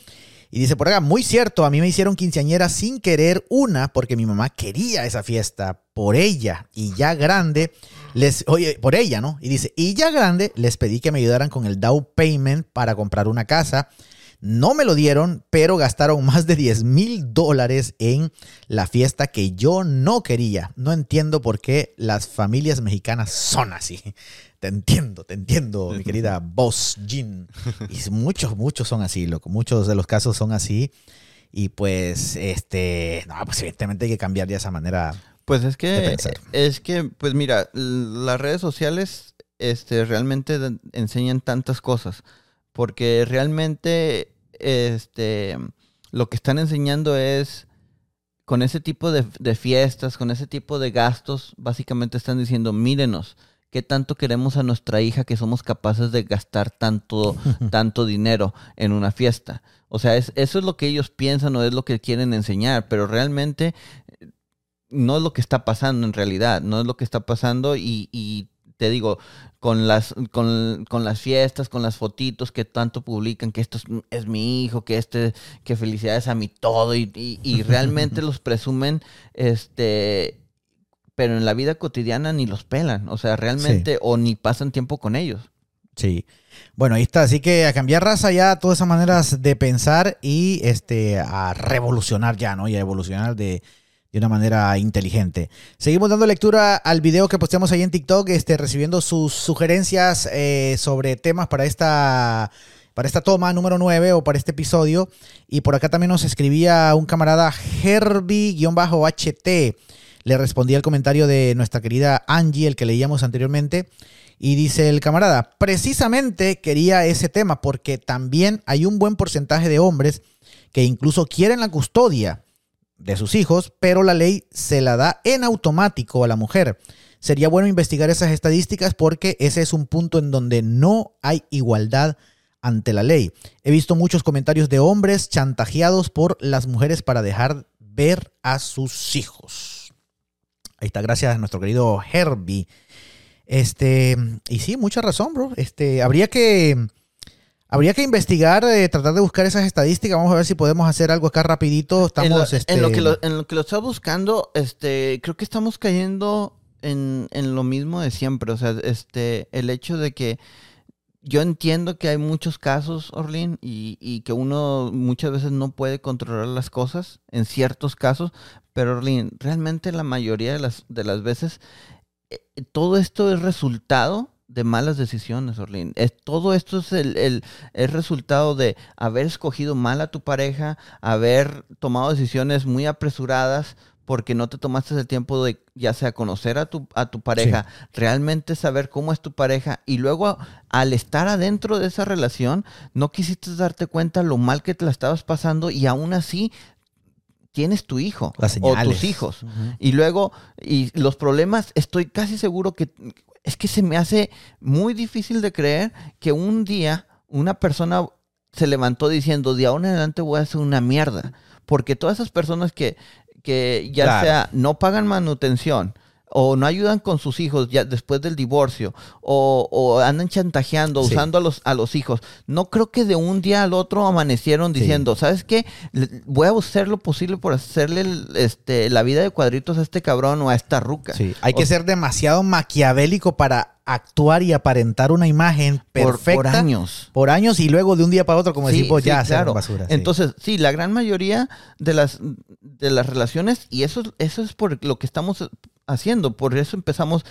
Y dice por acá, muy cierto, a mí me hicieron quinceañera sin querer una porque mi mamá quería esa fiesta por ella y ya grande les, oye, por ella, ¿no? Y dice, y ya grande les pedí que me ayudaran con el down payment para comprar una casa no me lo dieron, pero gastaron más de 10 mil dólares en la fiesta que yo no quería. No entiendo por qué las familias mexicanas son así. Te entiendo, te entiendo, mi querida Boss Jean. Y muchos, muchos son así, loco. Muchos de los casos son así. Y pues, este, no, pues evidentemente hay que cambiar ya esa manera. Pues es que, es que, pues mira, las redes sociales, este, realmente enseñan tantas cosas porque realmente este, lo que están enseñando es, con ese tipo de, de, fiestas, con ese tipo de gastos, básicamente están diciendo, mírenos, qué tanto queremos a nuestra hija que somos capaces de gastar tanto, tanto dinero en una fiesta. O sea, es, eso es lo que ellos piensan o es lo que quieren enseñar, pero realmente no es lo que está pasando en realidad, no es lo que está pasando y, y te digo, con las, con, con, las fiestas, con las fotitos que tanto publican, que esto es, es mi hijo, que este, que felicidades a mi todo, y, y, y realmente los presumen, este, pero en la vida cotidiana ni los pelan, o sea, realmente, sí. o ni pasan tiempo con ellos. Sí. Bueno, ahí está. Así que a cambiar raza ya, todas esas maneras de pensar y este a revolucionar ya, ¿no? Y a evolucionar de, de una manera inteligente. Seguimos dando lectura al video que posteamos ahí en TikTok, este, recibiendo sus sugerencias eh, sobre temas para esta, para esta toma número 9 o para este episodio. Y por acá también nos escribía un camarada Herbie-HT. Le respondía el comentario de nuestra querida Angie, el que leíamos anteriormente. Y dice el camarada, precisamente quería ese tema porque también hay un buen porcentaje de hombres que incluso quieren la custodia de sus hijos, pero la ley se la da en automático a la mujer. Sería bueno investigar esas estadísticas porque ese es un punto en donde no hay igualdad ante la ley. He visto muchos comentarios de hombres chantajeados por las mujeres para dejar ver a sus hijos. Ahí está, gracias a nuestro querido Herbie. Este, y sí, mucha razón, bro. Este, habría que, habría que investigar, eh, tratar de buscar esas estadísticas. Vamos a ver si podemos hacer algo acá rapidito. Estamos, en, lo, este, en lo que lo, en lo que lo está buscando, este, creo que estamos cayendo en, en lo mismo de siempre. O sea, este, el hecho de que yo entiendo que hay muchos casos, Orlin, y, y, que uno muchas veces no puede controlar las cosas, en ciertos casos, pero Orlin, realmente la mayoría de las, de las veces, eh, todo esto es resultado de malas decisiones, Orlin. Es, todo esto es el, el, el, resultado de haber escogido mal a tu pareja, haber tomado decisiones muy apresuradas porque no te tomaste el tiempo de ya sea conocer a tu, a tu pareja, sí. realmente saber cómo es tu pareja y luego al estar adentro de esa relación no quisiste darte cuenta lo mal que te la estabas pasando y aún así tienes tu hijo o tus hijos. Uh -huh. Y luego, y los problemas, estoy casi seguro que es que se me hace muy difícil de creer que un día una persona se levantó diciendo, de ahora en adelante voy a hacer una mierda. Porque todas esas personas que que ya claro. sea no pagan manutención o no ayudan con sus hijos ya después del divorcio o, o andan chantajeando, sí. usando a los, a los hijos. No creo que de un día al otro amanecieron diciendo, sí. ¿sabes qué? Voy a hacer lo posible por hacerle este, la vida de cuadritos a este cabrón o a esta ruca. Sí. Hay que ser demasiado maquiavélico para actuar y aparentar una imagen perfecta por, por años. Por años y luego de un día para otro, como sí, decimos, ya sí, claro. basura. Entonces, sí, la gran mayoría de las, de las relaciones, y eso, eso es por lo que estamos haciendo. Por eso empezamos.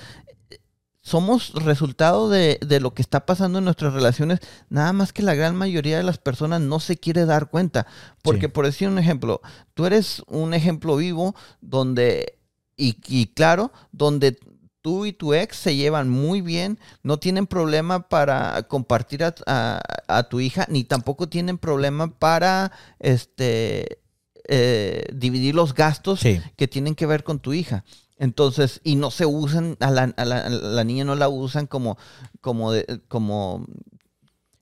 Somos resultado de, de, lo que está pasando en nuestras relaciones, nada más que la gran mayoría de las personas no se quiere dar cuenta. Porque, sí. por decir un ejemplo, tú eres un ejemplo vivo donde, y, y claro, donde tú y tu ex se llevan muy bien, no tienen problema para compartir a, a, a tu hija, ni tampoco tienen problema para este eh, dividir los gastos sí. que tienen que ver con tu hija. Entonces, y no se usan, a la, a la, a la niña no la usan como, como, de, como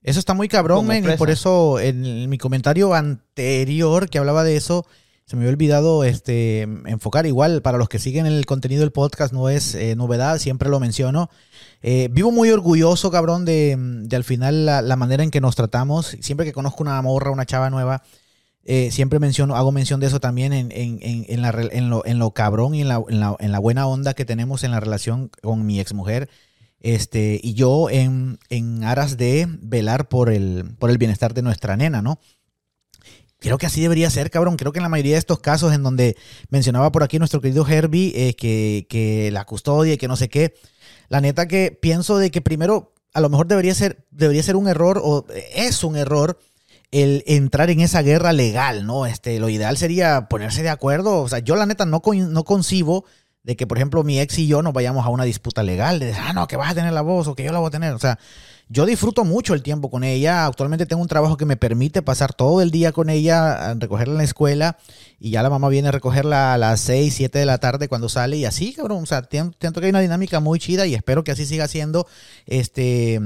eso está muy cabrón, men, y por eso en, en, mi comentario anterior que hablaba de eso, se me había olvidado este, enfocar. Igual, para los que siguen el contenido del podcast, no es eh, novedad, siempre lo menciono. Eh, vivo muy orgulloso, cabrón, de, de al final la, la, manera en que nos tratamos. Siempre que conozco una morra, una chava nueva, eh, siempre menciono, hago mención de eso también en, en, en, la, lo, en lo cabrón y en la, en, la, en la buena onda que tenemos en la relación con mi exmujer. Este, y yo en, en aras de velar por el, por el bienestar de nuestra nena, ¿no? Creo que así debería ser, cabrón. Creo que en la mayoría de estos casos en donde mencionaba por aquí nuestro querido Herbie eh, que, que, la custodia y que no sé qué, la neta que pienso de que primero a lo mejor debería ser, debería ser un error o es un error el entrar en esa guerra legal, ¿no? Este, lo ideal sería ponerse de acuerdo. O sea, yo la neta no, no concibo de que, por ejemplo, mi ex y yo nos vayamos a una disputa legal, de, ah, no, que vas a tener la voz o que yo la voy a tener. O sea, yo disfruto mucho el tiempo con ella. Actualmente tengo un trabajo que me permite pasar todo el día con ella, recogerla en la escuela y ya la mamá viene a recogerla a las 6, 7 de la tarde cuando sale y así, cabrón. O sea, siento que hay una dinámica muy chida y espero que así siga siendo este,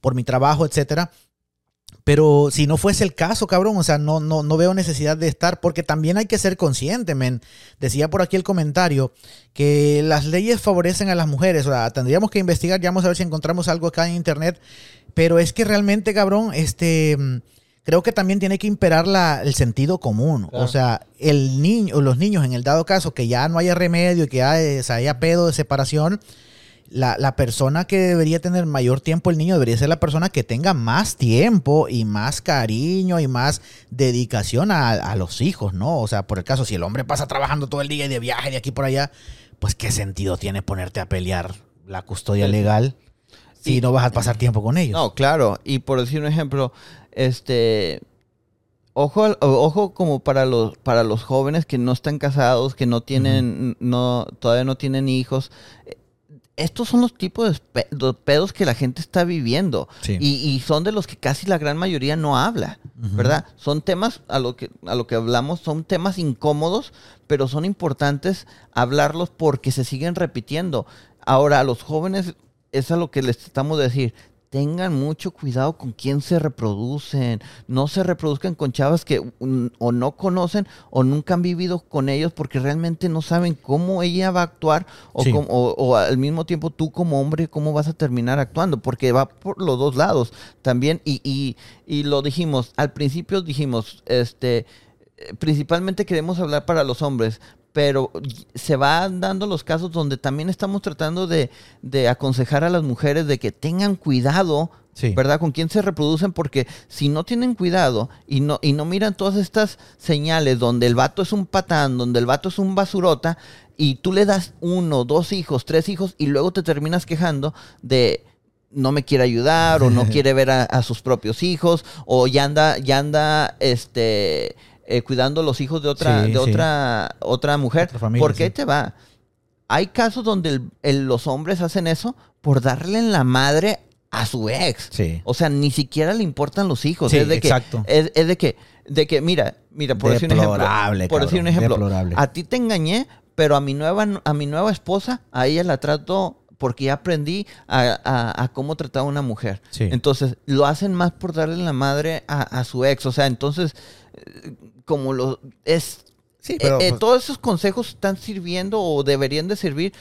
por mi trabajo, etcétera. Pero si no fuese el caso, cabrón, o sea, no, no, no veo necesidad de estar, porque también hay que ser consciente, men. Decía por aquí el comentario que las leyes favorecen a las mujeres, o sea, tendríamos que investigar, ya vamos a ver si encontramos algo acá en internet, pero es que realmente, cabrón, este, creo que también tiene que imperar la, el sentido común, claro. o sea, el niño, los niños en el dado caso que ya no haya remedio y que ya haya pedo de separación, la, la, persona que debería tener mayor tiempo el niño debería ser la persona que tenga más tiempo y más cariño y más dedicación a, a, los hijos, ¿no? O sea, por el caso, si el hombre pasa trabajando todo el día y de viaje de aquí por allá, pues qué sentido tiene ponerte a pelear la custodia legal si no vas a pasar tiempo con ellos. No, claro. Y por decir un ejemplo, este... Ojo, ojo como para los, para los jóvenes que no están casados, que no tienen, uh -huh. no, todavía no tienen hijos estos son los tipos de pedos que la gente está viviendo sí. y, y, son de los que casi la gran mayoría no habla, uh -huh. ¿verdad? Son temas a lo, que, a lo que hablamos, son temas incómodos, pero son importantes hablarlos porque se siguen repitiendo. Ahora, a los jóvenes es a lo que les estamos de decir, tengan mucho cuidado con quién se reproducen. No se reproduzcan con chavas que o no conocen o nunca han vivido con ellos porque realmente no saben cómo ella va a actuar o, Sí. cómo- o- o al mismo tiempo tú como hombre cómo vas a terminar actuando porque va por los dos lados también y, y, y lo dijimos al principio dijimos este eh, principalmente queremos hablar para los hombres, pero se van dando los casos donde también estamos tratando de, de aconsejar a las mujeres de que tengan cuidado, Sí. ¿verdad? Con quién se reproducen, porque si no tienen cuidado y no, y no miran todas estas señales donde el vato es un patán, donde el vato es un basurota, y tú le das uno, dos hijos, tres hijos, y luego te terminas quejando de no me quiere ayudar o no quiere ver a, a sus propios hijos o ya anda ya anda este eh, cuidando los hijos de otra Sí, de sí. otra otra mujer Otra familia, ¿por qué sí. te va? Hay casos donde el- el- los hombres hacen eso por darle en la madre a su ex. Sí. O sea, ni siquiera le importan los hijos. Es de que, exacto. Es, es de que, de que, mira, mira, por decir un ejemplo. Deplorable, Por decir un cabrón, ejemplo. deplorable. A ti te engañé, pero a mi nueva, a mi nueva esposa, a ella la trato porque ya aprendí a, a- a cómo tratar a una mujer. Sí. Entonces, lo hacen más por darle la madre a, a su ex. O sea, entonces, como lo es Sí, pero, eh, eh, pues, todos esos consejos están sirviendo o deberían de servir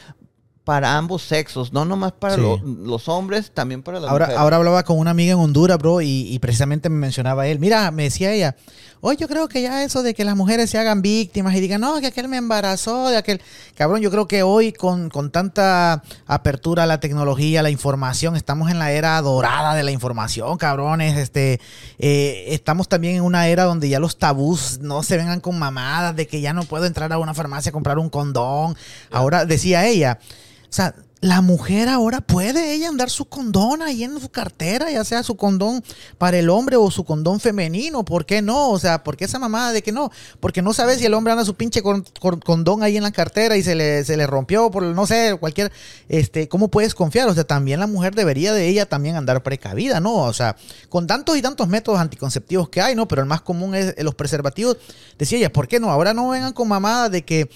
para ambos sexos, no nomás para Sí. los hombres, también para las Ahora, mujeres. ahora hablaba con una amiga en Honduras, bro, y, y precisamente me mencionaba él. Mira, me decía ella, oye, yo creo que ya eso de que las mujeres se hagan víctimas y digan, no, que aquel me embarazó, de aquel. Cabrón, yo creo que hoy con, con tanta apertura a la tecnología, la información, estamos en la era dorada de la información, cabrones. Este, eh, estamos también en una era donde ya los tabús no se vengan con mamadas de que ya no puedo entrar a una farmacia a comprar un condón. Ahora, decía ella, o sea, la mujer ahora puede ella andar su condón ahí en su cartera, ya sea su condón para el hombre o su condón femenino. ¿Por qué no? O sea, ¿por qué esa mamada de que no? Porque no sabes si el hombre anda su pinche con- con- condón ahí en la cartera y se le, se le rompió por, no sé, cualquier, este, ¿cómo puedes confiar? O sea, también la mujer debería de ella también andar precavida, ¿no? O sea, con tantos y tantos métodos anticonceptivos que hay, ¿no? Pero el más común es los preservativos. Decía ella, ¿por qué no? Ahora no vengan con mamadas de que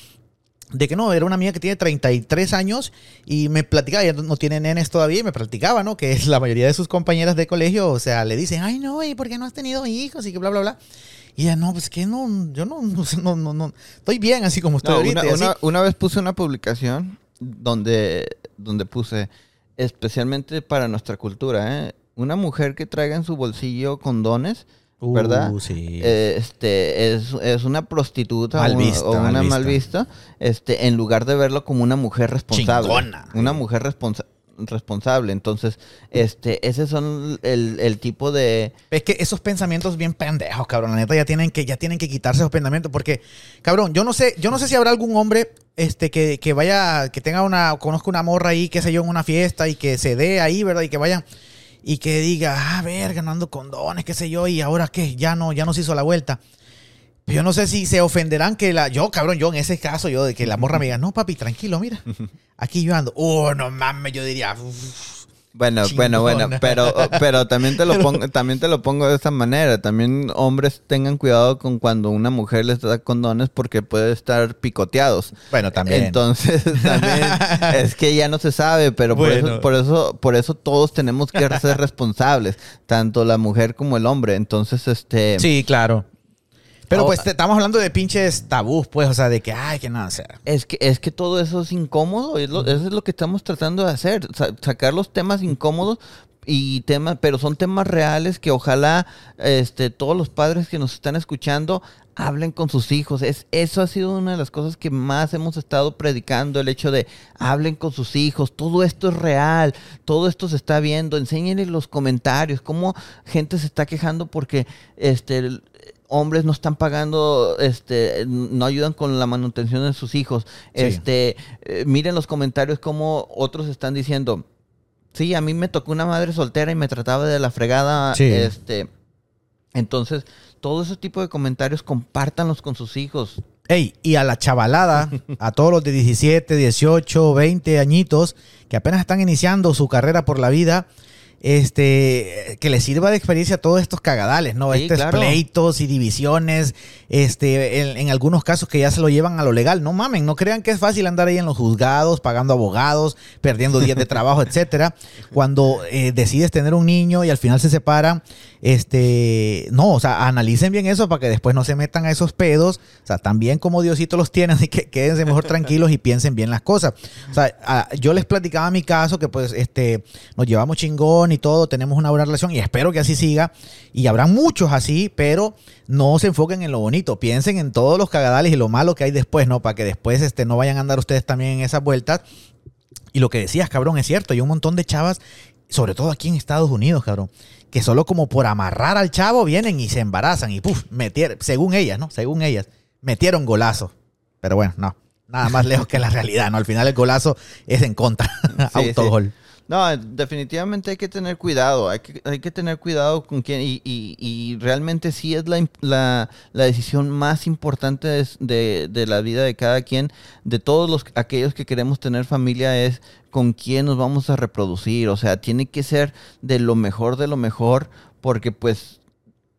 de que no, era una amiga que tiene 33 años y me platicaba, ella no tiene nenes todavía, y me platicaba, ¿no? Que la mayoría de sus compañeras de colegio, o sea, le dicen, ay, no, ¿y por qué no has tenido hijos? Y que bla, bla, bla. Y ella, no, pues que no, yo no, no, no, no, estoy bien así como estoy No, ahorita. una, una- una vez puse una publicación donde, donde puse, especialmente para nuestra cultura, ¿eh? una mujer que traiga en su bolsillo condones, ¿verdad? Uh, sí. Eh, este es, es una prostituta Mal o- vista, o una mal vista, este, en lugar de verlo como una mujer responsable. Chingona. Una mujer responsa- responsable. Entonces, este, ese son el, el tipo de. Es que esos pensamientos bien pendejos, cabrón. La neta ya tienen que, ya tienen que quitarse esos pensamientos. Porque, cabrón, yo no sé, yo no sé si habrá algún hombre este, que, que vaya, que tenga una, conozca una morra ahí, qué sé yo, en una fiesta y que se dé ahí, ¿verdad? Y que vayan y que diga, ah, verga, no ando condones, qué sé yo, y ahora qué, ya no, ya no se hizo la vuelta. Pero yo no sé si se ofenderán que la. Yo, cabrón, yo en ese caso, yo de que la morra me diga, no, papi, tranquilo, mira. Aquí yo ando. Oh, no mames, yo diría. Bueno, bueno, bueno, pero, pero también te lo pongo, también te lo pongo de esta manera. También hombres tengan cuidado con cuando una mujer les da condones porque puede estar picoteados. Bueno, también. Entonces, también es que ya no se sabe, pero por, Bueno. eso, por eso, por eso todos tenemos que ser responsables, tanto la mujer como el hombre. Entonces, este, Sí, claro. Pero pues te- estamos hablando de pinches tabús, pues, o sea, de que, ay, que nada, o sea. Es que, es que todo eso es incómodo, es lo- eso es lo que estamos tratando de hacer, sa- sacar los temas incómodos y temas, pero son temas reales que ojalá este, todos los padres que nos están escuchando hablen con sus hijos. Es, eso ha sido una de las cosas que más hemos estado predicando, el hecho de hablen con sus hijos, todo esto es real, todo esto se está viendo, enséñenles los comentarios, cómo gente se está quejando porque este hombres no están pagando, este, no ayudan con la manutención de sus hijos. Sí. Este, eh, miren los comentarios cómo otros están diciendo, sí, a mí me tocó una madre soltera y me trataba de la fregada, Sí. este, entonces, todo ese tipo de comentarios compártanlos con sus hijos. Ey, y a la chavalada, a todos los de 17, 18, 20 añitos, que apenas están iniciando su carrera por la vida, este, que le sirva de experiencia a todos estos cagadales, ¿no? Sí, estos claro. pleitos y divisiones, este, en, en algunos casos que ya se lo llevan a lo legal. No mamen, no crean que es fácil andar ahí en los juzgados, pagando abogados, perdiendo días de trabajo, etcétera. Cuando eh, decides tener un niño y al final se separan, este, no, o sea, analicen bien eso para que después no se metan a esos pedos. O sea, también como Diosito los tiene, así que quédense mejor tranquilos y piensen bien las cosas. O sea, a- yo les platicaba mi caso que pues este nos llevamos chingón y todo, tenemos una buena relación y espero que así siga. Y habrá muchos así, pero no se enfoquen en lo bonito, piensen en todos los cagadales y lo malo que hay después, ¿no? Para que después este, no vayan a andar ustedes también en esas vueltas. Y lo que decías, cabrón, es cierto, hay un montón de chavas, sobre todo aquí en Estados Unidos, cabrón, que solo como por amarrar al chavo vienen y se embarazan y puf, metieron, según ellas, ¿no? Según ellas, metieron golazo. Pero bueno, no, nada más lejos que la realidad, ¿no? Al final el golazo es en contra, Sí, autogol. No, definitivamente hay que tener cuidado, hay que, hay que tener cuidado con quién y, y- y realmente sí es la, la, la decisión más importante de, de- de la vida de cada quien, de todos los aquellos que queremos tener familia es con quién nos vamos a reproducir, o sea, tiene que ser de lo mejor de lo mejor, porque pues,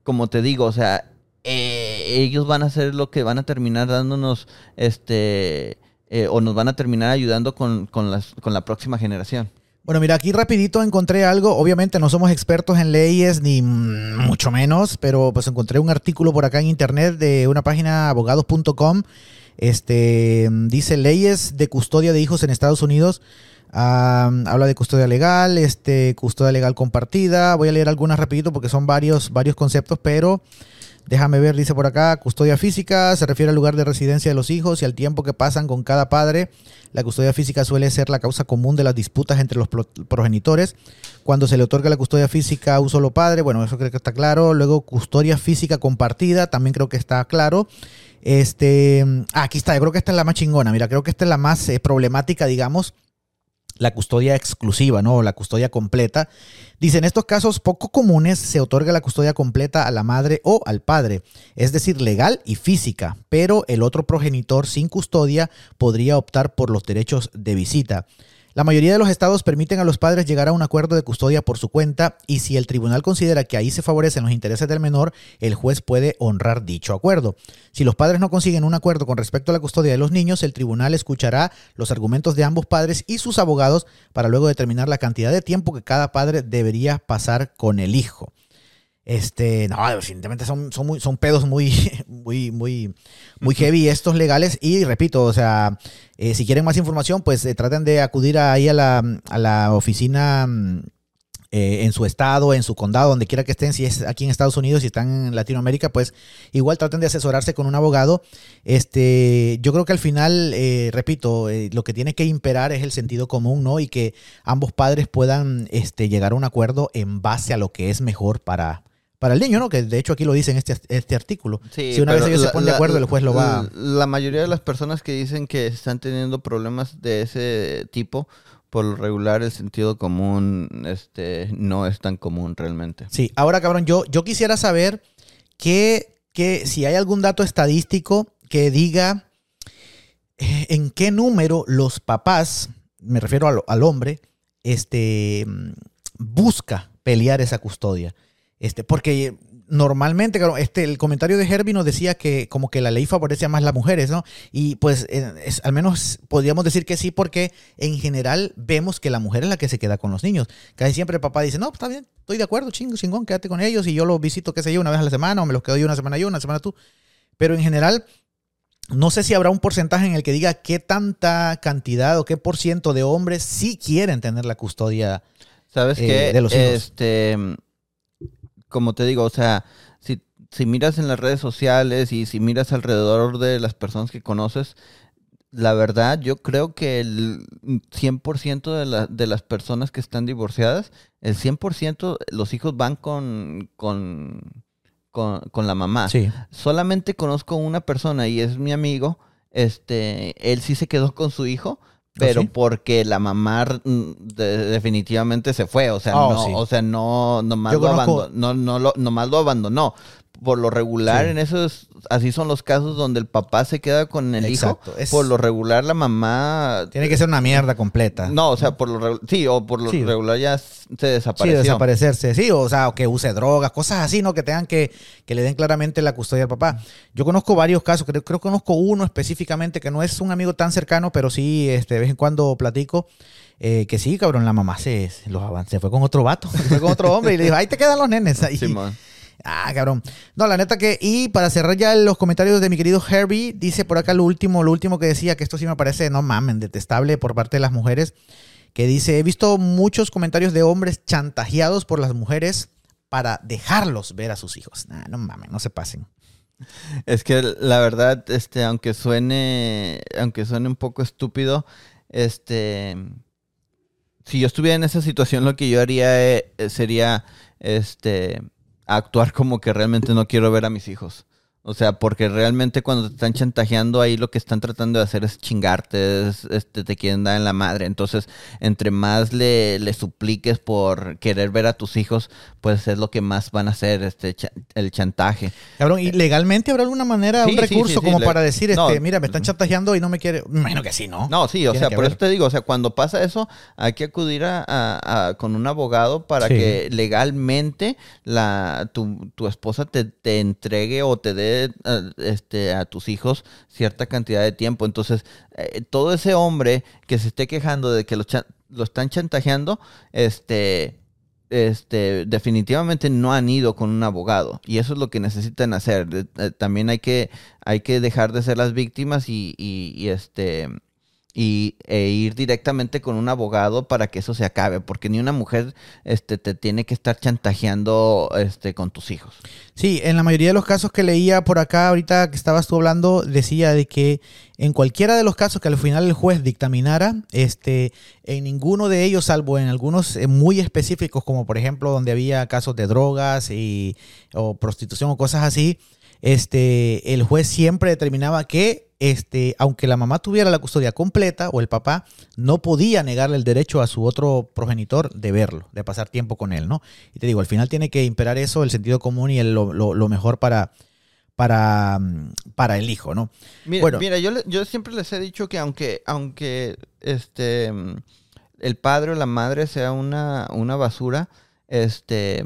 como te digo, o sea, eh, ellos van a ser lo que van a terminar dándonos, este, eh, o nos van a terminar ayudando con, con las, con la próxima generación. Bueno, mira, aquí rapidito encontré algo. Obviamente no somos expertos en leyes, ni mucho menos, pero pues encontré un artículo por acá en internet de una página abogados.com. Este dice leyes de custodia de hijos en Estados Unidos. Ah, habla de custodia legal, este, custodia legal compartida. Voy a leer algunas rapidito porque son varios, varios conceptos, pero déjame ver, dice por acá, custodia física se refiere al lugar de residencia de los hijos y al tiempo que pasan con cada padre. La custodia física suele ser la causa común de las disputas entre los pro- progenitores. Cuando se le otorga la custodia física a un solo padre, bueno, eso creo que está claro. Luego, custodia física compartida, también creo que está claro. Este, ah, aquí está, yo creo que esta es la más chingona. Mira, creo que esta es la más eh, problemática, digamos la custodia exclusiva, ¿no? La custodia completa. Dice, en estos casos poco comunes se otorga la custodia completa a la madre o al padre, es decir, legal y física, pero el otro progenitor sin custodia podría optar por los derechos de visita. La mayoría de los estados permiten a los padres llegar a un acuerdo de custodia por su cuenta y si el tribunal considera que ahí se favorecen los intereses del menor, el juez puede honrar dicho acuerdo. Si los padres no consiguen un acuerdo con respecto a la custodia de los niños, el tribunal escuchará los argumentos de ambos padres y sus abogados para luego determinar la cantidad de tiempo que cada padre debería pasar con el hijo. Este, no, definitivamente son, son, muy, son pedos muy, muy, muy, muy heavy estos legales. Y repito, o sea, eh, si quieren más información, pues eh, traten de acudir ahí a la, a la oficina mm, eh, en su estado, en su condado, donde quiera que estén, si es aquí en Estados Unidos, si están en Latinoamérica, pues igual traten de asesorarse con un abogado. Este, yo creo que al final, repito, lo que tiene que imperar es el sentido común, ¿no? Y que ambos padres puedan este, llegar a un acuerdo en base a lo que es mejor para, para el niño, ¿no? Que de hecho aquí lo dice en este, este artículo. Sí, si una vez ellos se ponen de la- acuerdo, el juez lo va... La, la mayoría de las personas que dicen que están teniendo problemas de ese tipo, por lo regular el sentido común este, no es tan común realmente. Sí, ahora cabrón, yo, yo quisiera saber que, que si hay algún dato estadístico que diga eh, en qué número los papás, me refiero al, al hombre, este, mm, busca pelear esa custodia. Este, porque normalmente, claro, este, el comentario de Herbie nos decía que como que la ley favorece a más las mujeres, ¿no? Y pues es- al menos podríamos decir que sí, porque en general vemos que la mujer es la que se queda con los niños. Casi siempre el papá dice, no, pues, está bien, estoy de acuerdo, chingo, chingón, quédate con ellos y yo los visito, qué sé yo, una vez a la semana o me los quedo yo una semana yo, una semana tú. Pero en general, no sé si habrá un porcentaje en el que diga qué tanta cantidad o qué por ciento de hombres sí quieren tener la custodia. ¿Sabes Eh, qué? de los hijos. Este, como te digo, o sea, si, si miras en las redes sociales y si miras alrededor de las personas que conoces, la verdad, yo creo que el 100% de, la- de las personas que están divorciadas, el 100% los hijos van con, con, con, con la mamá. Sí. Solamente conozco una persona y es mi amigo. Este, él sí se quedó con su hijo, pero sí? porque la mamá mm, de- definitivamente se fue, o sea, Oh, no, sí. o sea, no, nomás Yo lo, conozco- abandonó, no, no lo, nomás lo abandonó. Por lo regular Sí. en esos, así son los casos donde el papá se queda con el Exacto, hijo. es- Por lo regular la mamá... Tiene que ser una mierda completa. No, o sea, por lo regu- sí, o por lo Sí. regular ya se Sí, desapareció. desaparecerse, sí, o sea, o que use drogas, cosas así, ¿no? Que tengan que, que le den claramente la custodia al papá. Yo conozco varios casos, creo, creo que conozco uno específicamente que no es un amigo tan cercano, pero sí, este, de vez en cuando platico, eh, que sí, cabrón, la mamá se, se, los se fue con otro vato, se fue con otro hombre y le dijo, ahí te quedan los nenes. Ahí. Simón. Ah, cabrón. No, la neta que, y para cerrar ya los comentarios de mi querido Herbie, dice por acá lo último, lo último que decía, que esto sí me parece, no mamen, detestable por parte de las mujeres, que dice, he visto muchos comentarios de hombres chantajeados por las mujeres para dejarlos ver a sus hijos. Nah, no mamen, no se pasen. Es que la verdad, este, aunque suene, aunque suene un poco estúpido, este, si yo estuviera en esa situación, lo que yo haría eh, sería, este, actuar como que realmente no quiero ver a mis hijos. O sea, porque realmente cuando te están chantajeando ahí lo que están tratando de hacer es chingarte, es, este, te quieren dar en la madre. Entonces, entre más le, le supliques por querer ver a tus hijos, pues es lo que más van a hacer, este, cha- el chantaje. Cabrón, ¿y legalmente habrá alguna manera, Sí, un recurso sí, sí, como para decir, no. este, mira, me están chantajeando y no me quiere? Imagino que sí, ¿no? No, sí, o sea, por eso te digo, o sea, cuando pasa eso, hay que acudir a, a- a- con un abogado para que legalmente la, tu, tu esposa te, te entregue o te dé eh, este, a tus hijos cierta cantidad de tiempo. Entonces, eh, todo ese hombre que se esté quejando de que lo, lo están chantajeando, este... Este, definitivamente no han ido con un abogado y eso es lo que necesitan hacer. Eh, También hay que, hay que dejar de ser las víctimas y- y, este y e ir directamente con un abogado para que eso se acabe, porque ni una mujer este te tiene que estar chantajeando este con tus hijos. Sí, en la mayoría de los casos que leía por acá, ahorita que estabas tú hablando, decía de que en cualquiera de los casos que al final el juez dictaminara, este, en ninguno de ellos, salvo en algunos eh, muy específicos, como por ejemplo donde había casos de drogas y, o prostitución o cosas así, este, el juez siempre determinaba que, este, aunque la mamá tuviera la custodia completa o el papá, no podía negarle el derecho a su otro progenitor de verlo, de pasar tiempo con él, ¿no? Y te digo, al final tiene que imperar eso, el sentido común y el- lo, lo- mejor para, para, para el hijo, ¿no? Mira, Bueno. mira yo, yo siempre les he dicho que aunque aunque este el padre o la madre sea una, una basura, este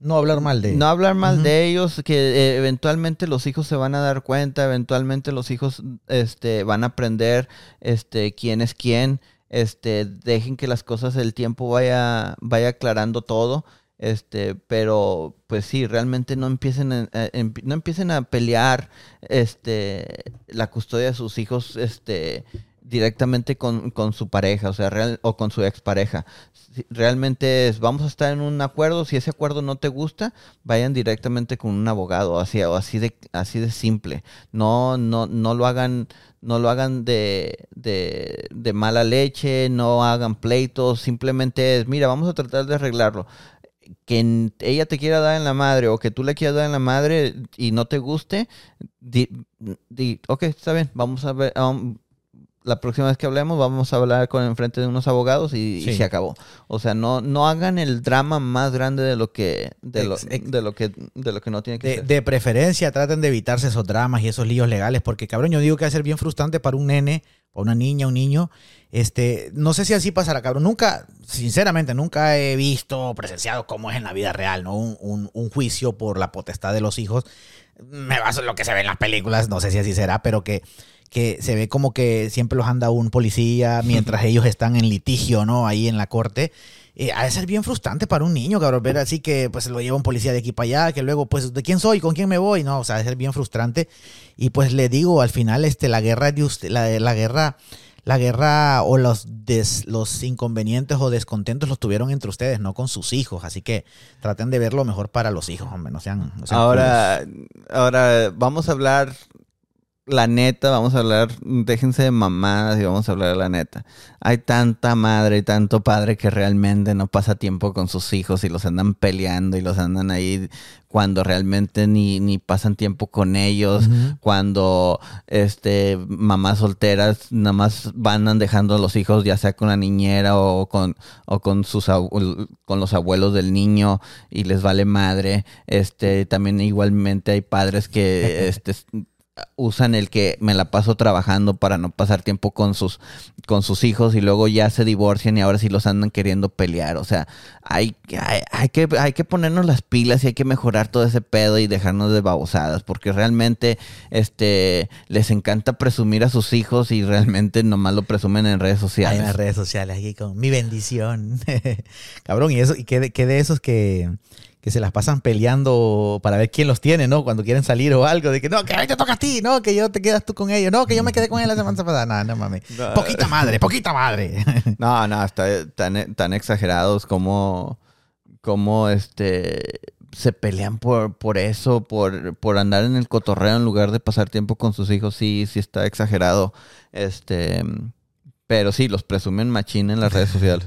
No hablar mal de... No hablar mal de ellos, que eh, eventualmente los hijos se van a dar cuenta, eventualmente los hijos este, van a aprender este, quién es quién, este, dejen que las cosas del tiempo vaya, vaya aclarando todo, este, pero pues sí, realmente no empiecen, a- a- em- no empiecen a pelear este, la custodia de sus hijos este, directamente con, con su pareja, o sea, real, o con su expareja. Realmente es, vamos a estar en un acuerdo, si ese acuerdo no te gusta, vayan directamente con un abogado, así, o así de, así de simple. No, no, no lo hagan, no lo hagan de, de, de mala leche, no hagan pleitos, simplemente es, mira, vamos a tratar de arreglarlo. Que ella te quiera dar en la madre o que tú le quieras dar en la madre y no te guste, di, di, ok, está bien, vamos a ver, um, la próxima vez que hablemos vamos a hablar con enfrente de unos abogados y, se acabó. O sea, no, no hagan el drama más grande de lo que, de lo, de lo que, de lo que no tiene que De, ser. de preferencia, traten de evitarse esos dramas y esos líos legales, porque cabrón, yo digo que va a ser bien frustrante para un nene, para una niña, un niño. Este, no sé si así pasará, cabrón. Nunca, sinceramente, nunca he visto, presenciado cómo es en la vida real, ¿no? Un, un- un juicio por la potestad de los hijos. Me baso en lo que se ve en las películas, no sé si así será, pero que, que se ve como que siempre los anda un policía mientras ellos están en litigio, ¿no? Ahí en la corte. Eh, ha de ser bien frustrante para un niño, cabrón, ver así que pues lo lleva un policía de aquí para allá, que luego, pues, ¿de quién soy? ¿Con quién me voy? No, o sea, ha de ser bien frustrante. Y pues le digo, al final, este, la guerra de usted, la, la guerra, la guerra o los, des- los inconvenientes o descontentos los tuvieron entre ustedes, no con sus hijos. Así que traten de ver lo mejor para los hijos, hombre, no sean. no sean culos. Ahora, ahora vamos a hablar la neta, vamos a hablar, déjense de mamadas y vamos a hablar de la neta. Hay tanta madre y tanto padre que realmente no pasa tiempo con sus hijos y los andan peleando y los andan ahí cuando realmente ni, ni pasan tiempo con ellos, cuando este mamás solteras nada más van dejando a los hijos ya sea con la niñera o con o con sus con los abuelos del niño y les vale madre. Este también igualmente hay padres que este usan el que me la paso trabajando para no pasar tiempo con sus, con sus hijos y luego ya se divorcian y ahora sí los andan queriendo pelear. O sea, hay, hay, que, hay que ponernos las pilas y hay que mejorar todo ese pedo y dejarnos de babosadas porque realmente este, les encanta presumir a sus hijos y realmente nomás lo presumen en redes sociales. en las redes sociales, aquí con mi bendición. Cabrón, y eso, y qué de esos que que se las pasan peleando para ver quién los tiene, ¿no? Cuando quieren salir o algo, de que no, que a te toca a ti, no, que yo te quedas tú con ellos, no, que yo me quedé con él la semana pasada, no, no mames. Poquita madre, poquita madre. No, no, está tan, tan exagerados como, como este se pelean por, por eso, por, por andar en el cotorreo en lugar de pasar tiempo con sus hijos, sí, sí está exagerado. Este, pero sí, los presumen machín en las redes sociales.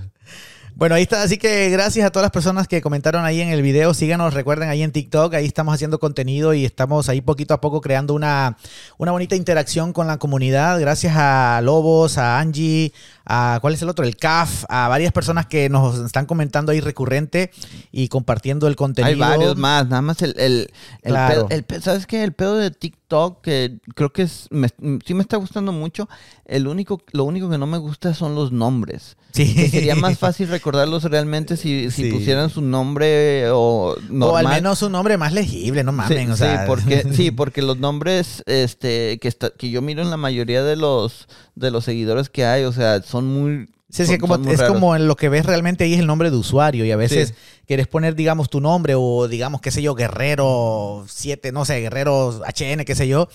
Bueno, ahí está. Así que gracias a todas las personas que comentaron ahí en el video. Síganos, recuerden ahí en TikTok. Ahí estamos haciendo contenido y estamos ahí poquito a poco creando una, una bonita interacción con la comunidad. Gracias a Lobos, a Angie, a ¿cuál es el otro? El CAF, a varias personas que nos están comentando ahí recurrente y compartiendo el contenido. Hay varios más, nada más el, el, el, ¿sabes qué? El pedo de TikTok, que creo que es, sí me está gustando mucho. El único, lo único que no me gusta son los nombres. Sí. sería más fácil recordarlos realmente si, si pusieran su nombre o O al menos un nombre más legible, no mames. Sí, porque, sí, porque los nombres este, que, está, que yo miro en la mayoría de los, de los seguidores que hay, o sea, son muy Sí, sí, como, es como en lo que ves realmente ahí es el nombre de usuario y a veces quieres poner, digamos, tu nombre o digamos, qué sé yo, Guerrero 7, no sé, Guerrero HN, qué sé yo,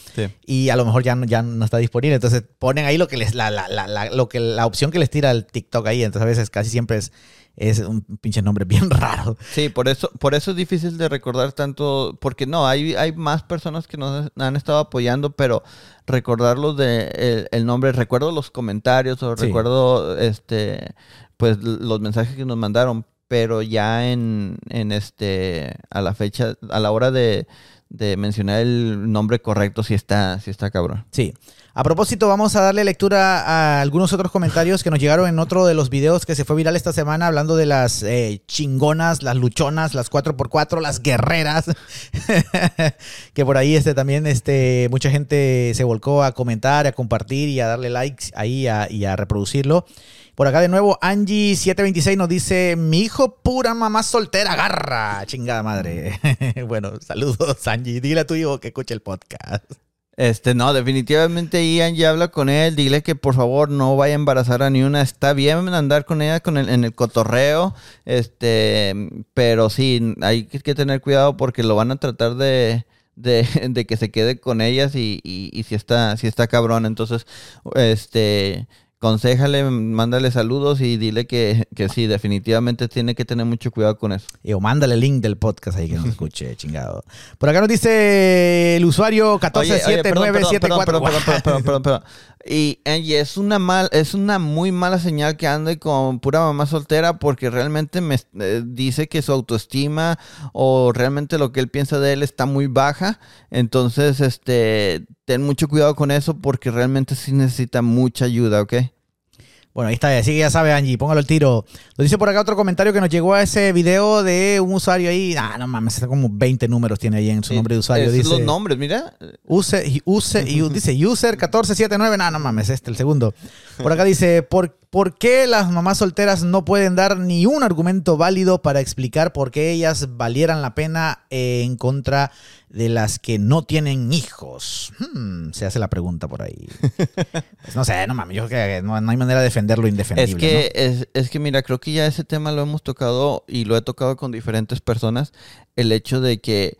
y a lo mejor ya no, ya no está disponible. Entonces ponen ahí lo que les, la, la, la, lo que, la opción que les tira el TikTok ahí. Entonces a veces casi siempre es es un pinche nombre bien raro. Sí, por eso, por eso es difícil de recordar tanto, porque no, hay, hay más personas que nos han estado apoyando, pero recordarlos de el, nombre, recuerdo los comentarios o recuerdo este pues los mensajes que nos mandaron, pero ya en, en este a la fecha, a la hora de, de mencionar el nombre correcto, si está, si está cabrón. Sí. A propósito, vamos a darle lectura a algunos otros comentarios que nos llegaron en otro de los videos que se fue viral esta semana, hablando de las eh, chingonas, las luchonas, las 4x4, las guerreras. que por ahí este, también este, mucha gente se volcó a comentar, a compartir y a darle likes ahí y a reproducirlo. Por acá de nuevo, Angie726 nos dice: Mi hijo, pura mamá soltera, agarra. Chingada madre. bueno, saludos, Angie. Dile a tu hijo que escuche el podcast. Este, no, definitivamente Ian ya habla con él, dile que por favor no vaya a embarazar a ni una. Está bien andar con ella con el, en el cotorreo, este, pero sí, hay que tener cuidado porque lo van a tratar de, de, de que se quede con ellas y, y, y si está, si está cabrón. Entonces, este, Conséjale, mándale saludos y dile que, que, sí, definitivamente tiene que tener mucho cuidado con eso. Y o mándale el link del podcast ahí que nos escuche, chingado. Por acá nos dice el usuario 147974. Perdón, perdón, perdón, perdón, perdón, Y, es una mal, es una muy mala señal que ande con pura mamá soltera porque realmente me eh, dice que su autoestima o realmente lo que él piensa de él está muy baja. Entonces, este, ten mucho cuidado con eso porque realmente sí necesita mucha ayuda, ¿ok? Bueno, ahí está, así que ya sabe Angie, póngalo el tiro. Nos dice por acá otro comentario que nos llegó a ese video de un usuario ahí. Ah, no mames, está como 20 números tiene ahí en su nombre de usuario. dice, los nombres, mira. Use, use, y dice user 1479. No, no mames, este el segundo. Por acá dice, ¿por, ¿por qué las mamás solteras no pueden dar ni un argumento válido para explicar por qué ellas valieran la pena en contra de las que no tienen hijos? Hmm, se hace la pregunta por ahí. Pues no sé, no mames, yo creo que no, hay manera de defender lo indefendible. Es que, es, es que mira, creo que ya ese tema lo hemos tocado y lo he tocado con diferentes personas. El hecho de que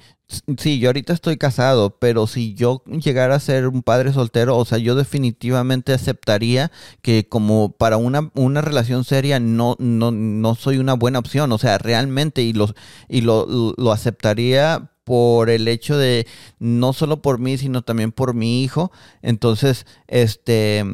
Sí, yo ahorita estoy casado, pero si yo llegara a ser un padre soltero, o sea, yo definitivamente aceptaría que como para una, una relación seria no, no, no soy una buena opción, o sea, realmente, y, los, y lo, lo aceptaría por el hecho de no solo por mí, sino también por mi hijo. Entonces, este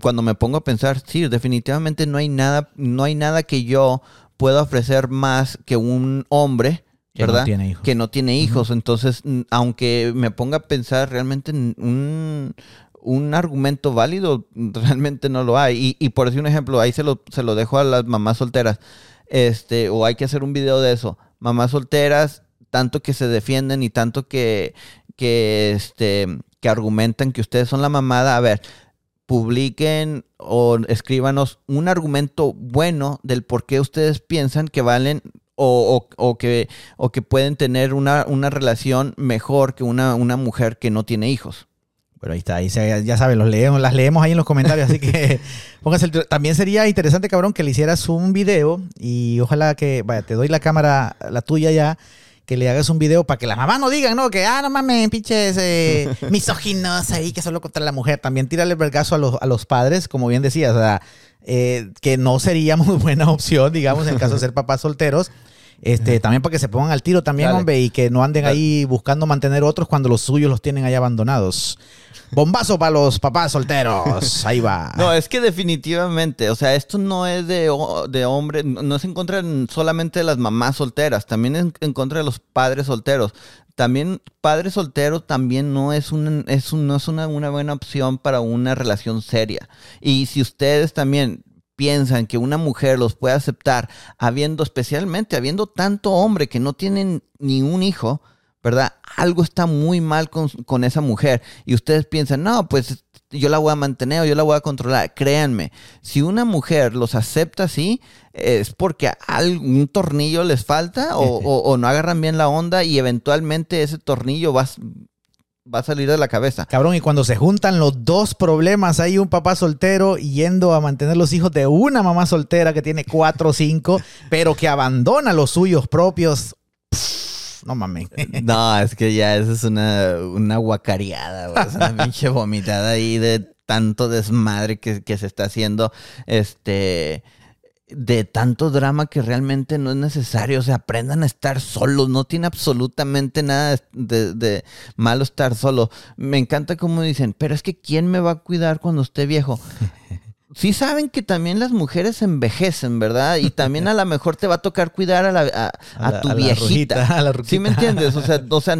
cuando me pongo a pensar, sí, definitivamente no hay nada, no hay nada que yo pueda ofrecer más que un hombre, ¿verdad? Que no tiene hijos. Entonces, aunque me ponga a pensar realmente un, un argumento válido, realmente no lo hay. Y, por decir un ejemplo, ahí se lo, se lo dejo a las mamás solteras. Este, o hay que hacer un video de eso. Mamás solteras, tanto que se defienden y tanto que, que, este, que argumentan que ustedes son la mamada. A ver, publiquen o escríbanos un argumento bueno del por qué ustedes piensan que valen o, o, que, o que pueden tener una, una relación mejor que una, una mujer que no tiene hijos. Pero ahí está, ahí ya saben, los leemos, las leemos ahí en los comentarios, así que pónganse el, También sería interesante, cabrón, que le hicieras un video y ojalá que, vaya, te doy la cámara, la tuya ya, que le hagas un video para que las mamás no digan, ¿no? Que, ah, no mames, pinches eh, misóginos ahí que solo contra la mujer. También tírale el vergazo a los, a los padres, como bien decías, o sea, eh, que no sería muy buena opción, digamos, en el caso de ser papás solteros. Este, también para que se pongan al tiro también, hombre, y que no anden ahí buscando mantener otros cuando los suyos los tienen ahí abandonados. Bombazo para los papás solteros. Ahí va. No, es que definitivamente, o sea, esto no es de, de hombre, no se encuentra solamente de las mamás solteras, también en, en contra de los padres solteros. También padres solteros también no es, una, es, no es una, una buena opción para una relación seria. Y si ustedes también piensan que una mujer los puede aceptar, habiendo especialmente, habiendo tanto hombre que no tienen ni un hijo, ¿verdad? Algo está muy mal con, esa mujer. Y ustedes piensan, no, pues yo la voy a mantener o yo la voy a controlar. Créanme, si una mujer los acepta así, es porque algún tornillo les falta o, no agarran bien la onda y eventualmente ese tornillo va, va a salir de la cabeza. Cabrón, y cuando se juntan los dos problemas, hay un papá soltero yendo a mantener los hijos de una mamá soltera que tiene cuatro o cinco, pero que abandona los suyos propios no mames. No, es que ya eso es una, una guacareada, es una pinche vomitada ahí de tanto desmadre que, se está haciendo. Este de tanto drama que realmente no es necesario. O sea, aprendan a estar solos. No tiene absolutamente nada de, de, malo estar solo. Me encanta cómo dicen, pero es que ¿quién me va a cuidar cuando esté viejo? sí saben que también las mujeres envejecen, ¿verdad? Y también a lo mejor te va a tocar cuidar a, la, a, tu viejita. La ¿Sí me entiendes? O sea, o sea,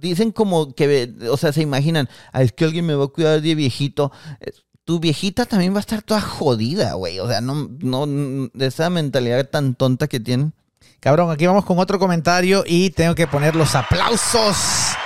dicen como que, o sea, se imaginan, es que alguien me va a cuidar de viejito. Tu viejita también va a estar toda jodida, güey. O sea, no, no, de esa mentalidad tan tonta que tienen. Cabrón, aquí vamos con otro comentario y tengo que poner los aplausos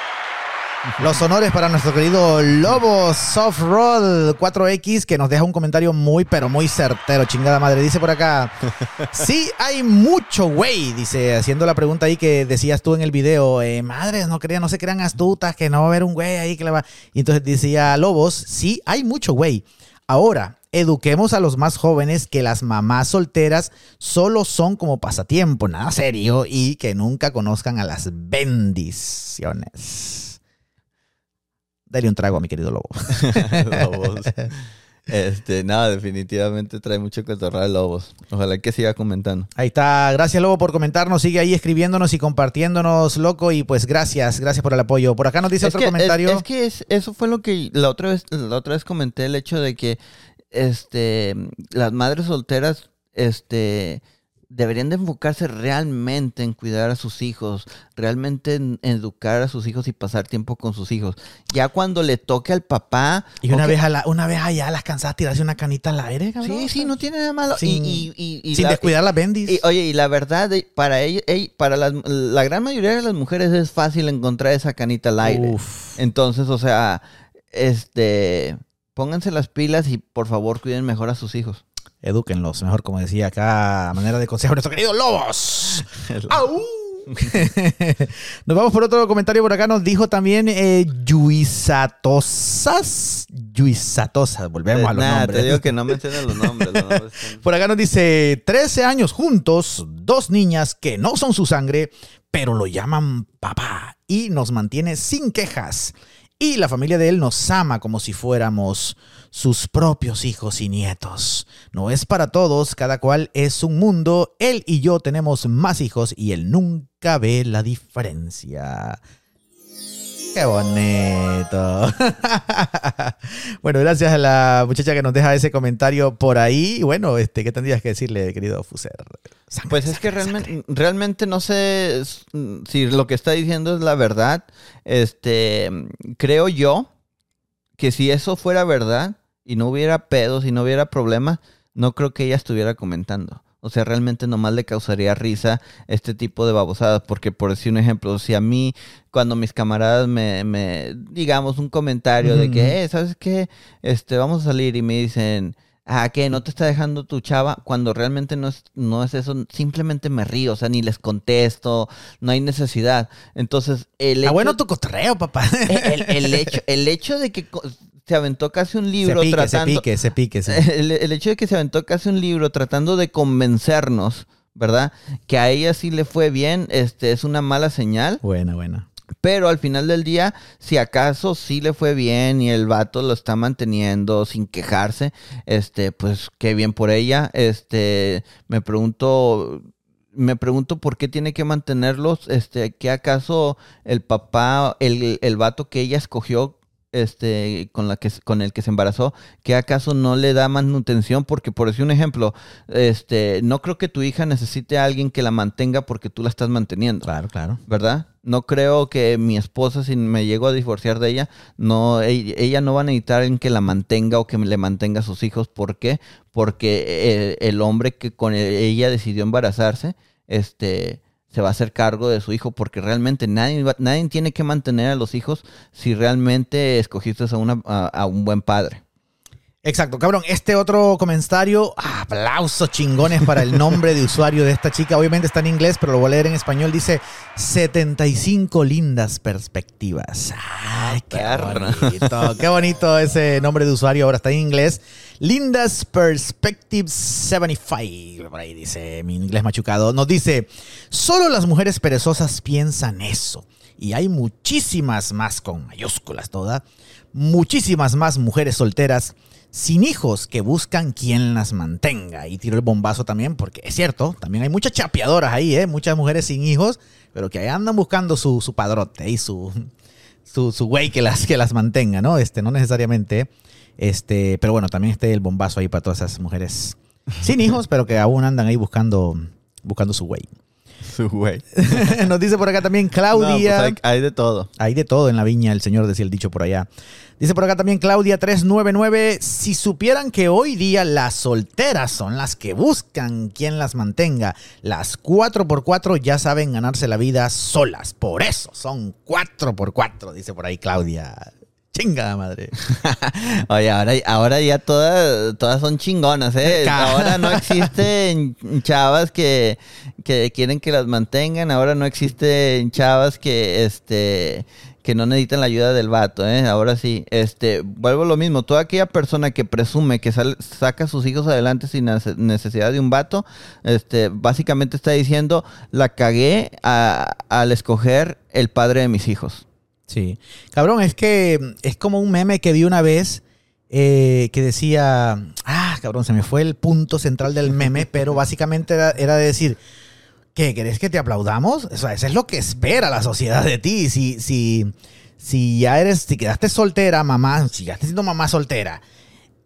los honores para nuestro querido Lobo Soft Road 4X que nos deja un comentario muy pero muy certero, chingada madre. Dice por acá, sí hay mucho güey, dice, haciendo la pregunta ahí que decías tú en el video, eh, madres, no crean, no se crean astutas, que no va a haber un güey ahí que le va. Y entonces decía Lobos, sí hay mucho güey. Ahora, eduquemos a los más jóvenes que las mamás solteras solo son como pasatiempo, nada serio, y que nunca conozcan a las bendiciones. Dale un trago a mi querido Lobo. Lobos. Este, nada, definitivamente trae mucho que de Lobos. Ojalá que siga comentando. Ahí está. Gracias, Lobo, por comentarnos. Sigue ahí escribiéndonos y compartiéndonos, loco. Y pues gracias, gracias por el apoyo. Por acá nos dice otro comentario. Es, que eso fue lo que la otra vez, la otra vez comenté, el hecho de que este, las madres solteras, este deberían de enfocarse realmente en cuidar a sus hijos, realmente en educar a sus hijos y pasar tiempo con sus hijos. Ya cuando le toque al papá... Y una, vez, a una vez allá las cansadas tirarse una canita al aire, cabrón. Sí, sí, no tiene nada malo. Sin, y, sin descuidar las bendis. oye, y la verdad, para ella, para la gran mayoría de las mujeres es fácil encontrar esa canita al aire. Entonces, o sea, este... Pónganse las pilas y por favor cuiden mejor a sus hijos edúquenlos. Mejor, como decía acá, a manera de consejo, nuestro querido Lobos. Nos vamos por otro comentario por acá. Nos dijo también eh, Yuisatosas. Yuisatosas. Volvemos a los nombres. Te digo que no me los nombres. por acá nos dice: 13 años juntos, dos niñas que no son su sangre, pero lo llaman papá y nos mantiene sin quejas. y la familia de él nos ama como si fuéramos sus propios hijos y nietos. No es para todos, cada cual es un mundo. Él y yo tenemos más hijos y él nunca ve la diferencia. Qué bonito. bueno, gracias a la muchacha que nos deja ese comentario por ahí. Bueno, este, ¿qué tendrías que decirle, querido Fuser? Sangre, pues es sangre, que realmente, sangre. realmente no sé si lo que está diciendo es la verdad. Este, creo yo que si eso fuera verdad y no hubiera pedos y no hubiera problemas, no creo que ella estuviera comentando. O sea, realmente nomás le causaría risa este tipo de babosadas. Porque, por decir un ejemplo, si a mí, cuando mis camaradas me, me digamos, un comentario de que, eh, ¿sabes qué? Este, vamos a salir y me dicen, ah, que no te está dejando tu chava, cuando realmente no es, no es eso, simplemente me río, o sea, ni les contesto, no hay necesidad. Entonces, el hecho, Ah, bueno tu cotorreo, papá. El, el, el hecho, el hecho de que se aventó casi un libro se pique, tratando. Se pique, se pique, sí. el, el, hecho de que se aventó casi un libro tratando de convencernos, ¿verdad? Que a ella sí le fue bien, este, es una mala señal. Buena, buena. Pero al final del día, si acaso sí le fue bien y el vato lo está manteniendo sin quejarse, este, pues qué bien por ella. Este, me pregunto, me pregunto por qué tiene que mantenerlos, este, que acaso el papá, el, el vato que ella escogió este, con, la que, con el que se embarazó, que acaso no le da manutención, porque por decir un ejemplo, este, no creo que tu hija necesite a alguien que la mantenga porque tú la estás manteniendo. Claro, claro. ¿Verdad? No creo que mi esposa, si me llego a divorciar de ella, no, ella no va a necesitar a alguien que la mantenga o que le mantenga a sus hijos. ¿Por qué? Porque el, el hombre que con ella decidió embarazarse, este, se va a hacer cargo de su hijo porque realmente nadie, nadie tiene que mantener a los hijos si realmente escogiste a, una, a, a un buen padre. Exacto, cabrón. Este otro comentario, ah, aplausos chingones para el nombre de usuario de esta chica. Obviamente está en inglés, pero lo voy a leer en español. Dice 75 lindas perspectivas. Ay, qué bonito. qué bonito ese nombre de usuario. Ahora está en inglés. Lindas Perspectives 75. Por ahí dice mi inglés machucado. Nos dice, solo las mujeres perezosas piensan eso. Y hay muchísimas más con mayúsculas todas. Muchísimas más mujeres solteras sin hijos que buscan quien las mantenga. Y tiro el bombazo también, porque es cierto, también hay muchas chapeadoras ahí, ¿eh? muchas mujeres sin hijos, pero que ahí andan buscando su, su padrote y su, su, su güey que las, que las mantenga, ¿no? Este, no necesariamente. Este, pero bueno, también este el bombazo ahí para todas esas mujeres sin hijos, pero que aún andan ahí buscando, buscando su güey. Su güey. Nos dice por acá también Claudia. No, pues hay, hay, de todo. Hay de todo en la viña, el señor decía el dicho por allá. Dice por acá también Claudia 399. Si supieran que hoy día las solteras son las que buscan quien las mantenga, las 4x4 ya saben ganarse la vida solas. Por eso son 4x4, dice por ahí Claudia. Chingada madre. Oye, ahora, ahora ya todas, todas son chingonas, ¿eh? Ahora no existen chavas que, que quieren que las mantengan. Ahora no existen chavas que, este, que no necesitan la ayuda del vato, ¿eh? Ahora sí, este, vuelvo a lo mismo. Toda aquella persona que presume que saca a sus hijos adelante sin necesidad de un vato, este, básicamente está diciendo, la cagué a, al escoger el padre de mis hijos. Sí. Cabrón, es que es como un meme que vi una vez eh, que decía, ah, cabrón, se me fue el punto central del meme, pero básicamente era, era de decir, ¿qué? ¿Querés que te aplaudamos? O sea, eso es lo que espera la sociedad de ti. Si, si, si ya eres, si quedaste soltera, mamá, si ya estás siendo mamá soltera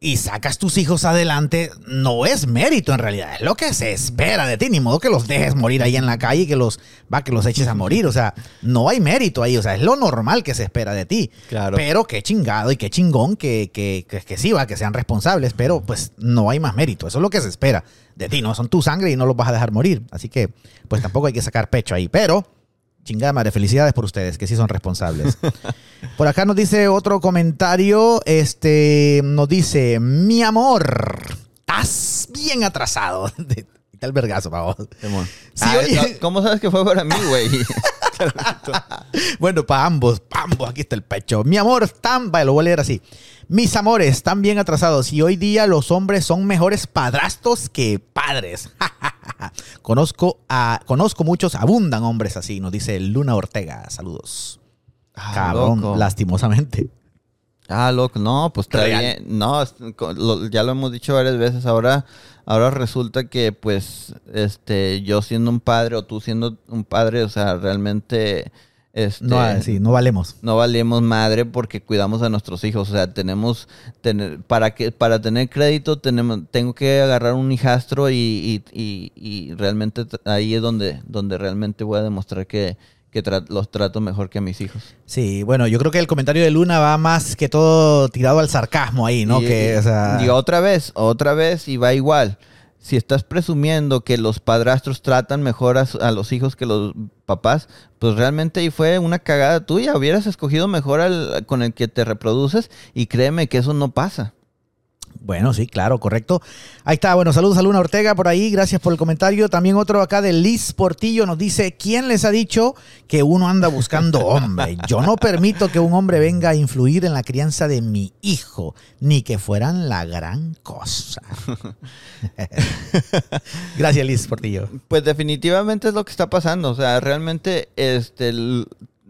y sacas tus hijos adelante, no es mérito en realidad, es lo que se espera de ti, ni modo que los dejes morir ahí en la calle y que los, va, que los eches a morir, o sea, no hay mérito ahí, o sea, es lo normal que se espera de ti. Claro. Pero qué chingado y qué chingón que, que, que, que sí va, que sean responsables, pero pues no hay más mérito, eso es lo que se espera de ti, no son tu sangre y no los vas a dejar morir, así que pues tampoco hay que sacar pecho ahí, pero chingada madre, felicidades por ustedes, que sí son responsables. Por acá nos dice otro comentario, este, nos dice, mi amor, estás bien atrasado. El vergazo, vos. Sí, ah, oye... ¿Cómo sabes que fue para mí, güey? bueno, para ambos, para ambos, aquí está el pecho. Mi amor, están, vale, lo voy a leer así. Mis amores, están bien atrasados y hoy día los hombres son mejores padrastos que padres. conozco, a, conozco muchos, abundan hombres así, nos dice Luna Ortega. Saludos. Ah, Cabrón, loco. lastimosamente. Ah, loco, no, pues está Real. bien. No, lo- ya lo hemos dicho varias veces. Ahora, ahora resulta que, pues, este, yo siendo un padre o tú siendo un padre, o sea, realmente, este, No, ah, sí, no valemos. no valemos madre porque cuidamos a nuestros hijos. O sea, tenemos, tener, para que, para tener crédito, tenemos, tengo que agarrar un hijastro y, y, y, y realmente ahí es donde, donde realmente voy a demostrar que, que tra- los trato mejor que a mis hijos. Sí, bueno, yo creo que el comentario de Luna va más que todo tirado al sarcasmo ahí, ¿no? Y- que, o sea, otra vez, otra vez, y va igual. Si estás presumiendo que los padrastros tratan mejor a, a los hijos que los papás, pues realmente ahí fue una cagada tuya. Hubieras escogido mejor al, con el que te reproduces y créeme que eso no pasa. Bueno, sí, claro, correcto. Ahí está, bueno, saludos a Luna Ortega por ahí, gracias por el comentario. También otro acá de Liz Portillo nos dice, ¿quién les ha dicho que uno anda buscando hombre? Yo no permito que un hombre venga a influir en la crianza de mi hijo, ni que fueran la gran cosa. gracias, Liz Portillo. Pues definitivamente es lo que está pasando. O sea, realmente este,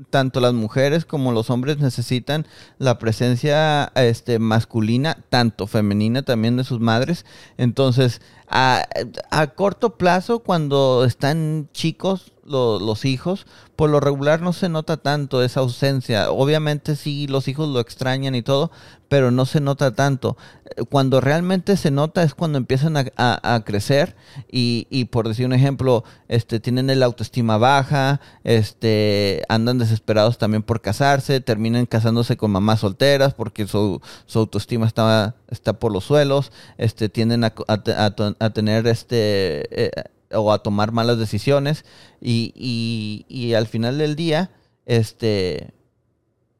tanto las mujeres como los hombres necesitan la presencia este, masculina, tanto femenina también de sus madres. Entonces, a, a corto plazo, cuando están chicos lo- los hijos, por lo regular no se nota tanto esa ausencia. Obviamente sí, los hijos lo extrañan y todo, pero no se nota tanto. Eh, Cuando realmente se nota es cuando empiezan a, a- crecer y, y por decir un ejemplo, este, tienen el autoestima baja, este, andan desesperados también por casarse, terminan casándose con mamás solteras porque su, su autoestima está, está por los suelos, este, tienden a, a tener este... eh, o a tomar malas decisiones y, y- y al final del día, este,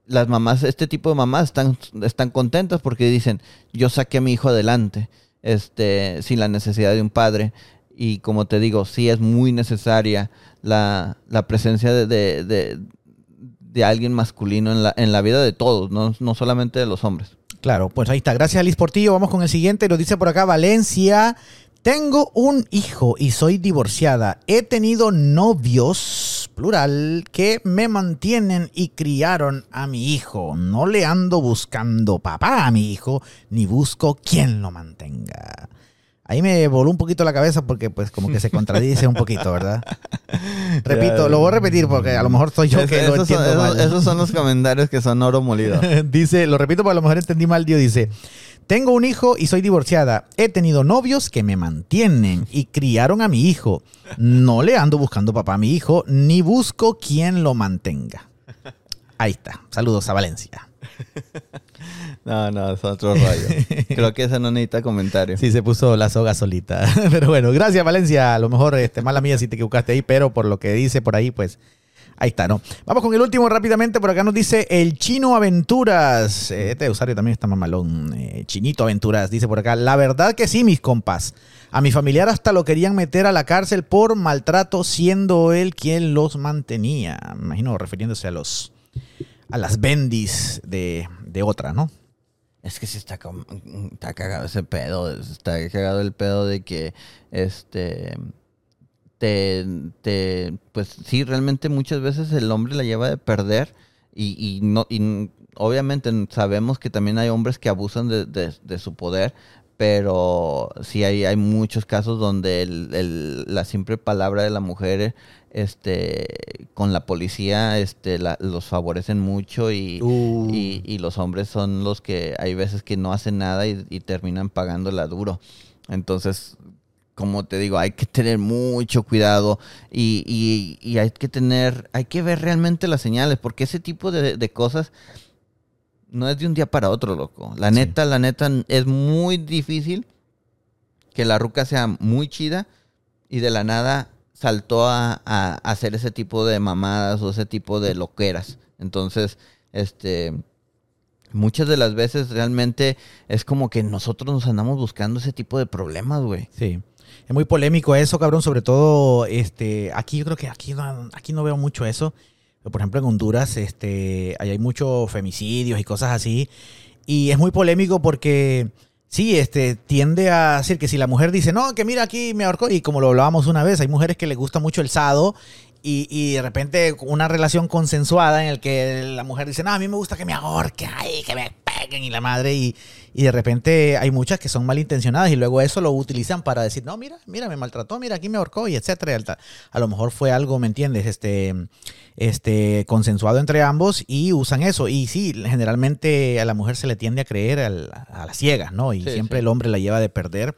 las mamás, este tipo de mamás están, están contentas porque dicen, yo saqué a mi hijo adelante, este, sin la necesidad de un padre. Y como te digo, sí es muy necesaria la, la presencia de, de, de- alguien masculino en la, en la vida de todos, no, no solamente de los hombres. Claro, pues ahí está. Gracias, Liz Portillo. Vamos con el siguiente. Nos dice por acá Valencia. Tengo un hijo y soy divorciada. He tenido novios, plural, que me mantienen y criaron a mi hijo. No le ando buscando papá a mi hijo, ni busco quien lo mantenga. Ahí me voló un poquito la cabeza porque pues como que se contradice un poquito, ¿verdad? Repito, lo voy a repetir porque a lo mejor soy yo Es- que lo esos, son, entiendo esos- esos son los comentarios que son oro molido. dice, lo repito porque a lo mejor entendí mal, Dios dice, tengo un hijo y soy divorciada. He tenido novios que me mantienen y criaron a mi hijo. No le ando buscando papá a mi hijo, ni busco quien lo mantenga. Ahí está. Saludos a Valencia. No, no, es otro rollo. Creo que esa no necesita comentario. Sí, se puso la soga solita. Pero bueno, gracias Valencia. A lo mejor, este, mala mía si te equivocaste ahí, pero por lo que dice por ahí, pues ahí está, ¿no? Vamos con el último rápidamente. Por acá nos dice el Chino Aventuras. Este usuario también está mamalón. Eh, Chinito Aventuras dice por acá. La verdad que sí, mis compas. A mi familiar hasta lo querían meter a la cárcel por maltrato, siendo él quien los mantenía. Me imagino refiriéndose a los a las bendis de, de otra, ¿no? Es que sí está, com- está cagado ese pedo. Está cagado el pedo de que, este, te, te, pues sí, realmente muchas veces el hombre la lleva de perder y, y no, y obviamente sabemos que también hay hombres que abusan de, de- de su poder, pero sí hay, hay muchos casos donde el- el- la simple palabra de la mujer, este, con la policía, este, la- los favorecen mucho y, Uh. y, y los hombres son los que hay veces que no hacen nada y, y terminan pagándola duro. Entonces, como te digo, hay que tener mucho cuidado y, y- y hay que tener, hay que ver realmente las señales, porque ese tipo de, de cosas no es de un día para otro, loco. La Sí. neta, la neta, es muy difícil que la ruca sea muy chida y de la nada saltó a, a hacer ese tipo de mamadas o ese tipo de loqueras. Entonces, este, muchas de las veces realmente es como que nosotros nos andamos buscando ese tipo de problemas, güey. Sí. Es muy polémico eso, cabrón. Sobre todo, este, aquí yo creo que aquí no, aquí no veo mucho eso. Por ejemplo, en Honduras, este, hay muchos femicidios y cosas así. Y es muy polémico porque sí, este, tiende a decir que si la mujer dice, no, que mira aquí me ahorcó, y como lo hablábamos una vez, hay mujeres que les gusta mucho el sado y, y, de repente una relación consensuada en el que la mujer dice, no, a mí me gusta que me ahorquen, ay, que me peguen y la madre, y, y, de repente hay muchas que son malintencionadas y luego eso lo utilizan para decir, no, mira, mira, me maltrató, mira, aquí me ahorcó y etcétera. A lo mejor fue algo, ¿me entiendes? Este, este, consensuado entre ambos y usan eso. Y sí, generalmente a la mujer se le tiende a creer a, las ciegas, ¿no? Y siempre el hombre la lleva de perder.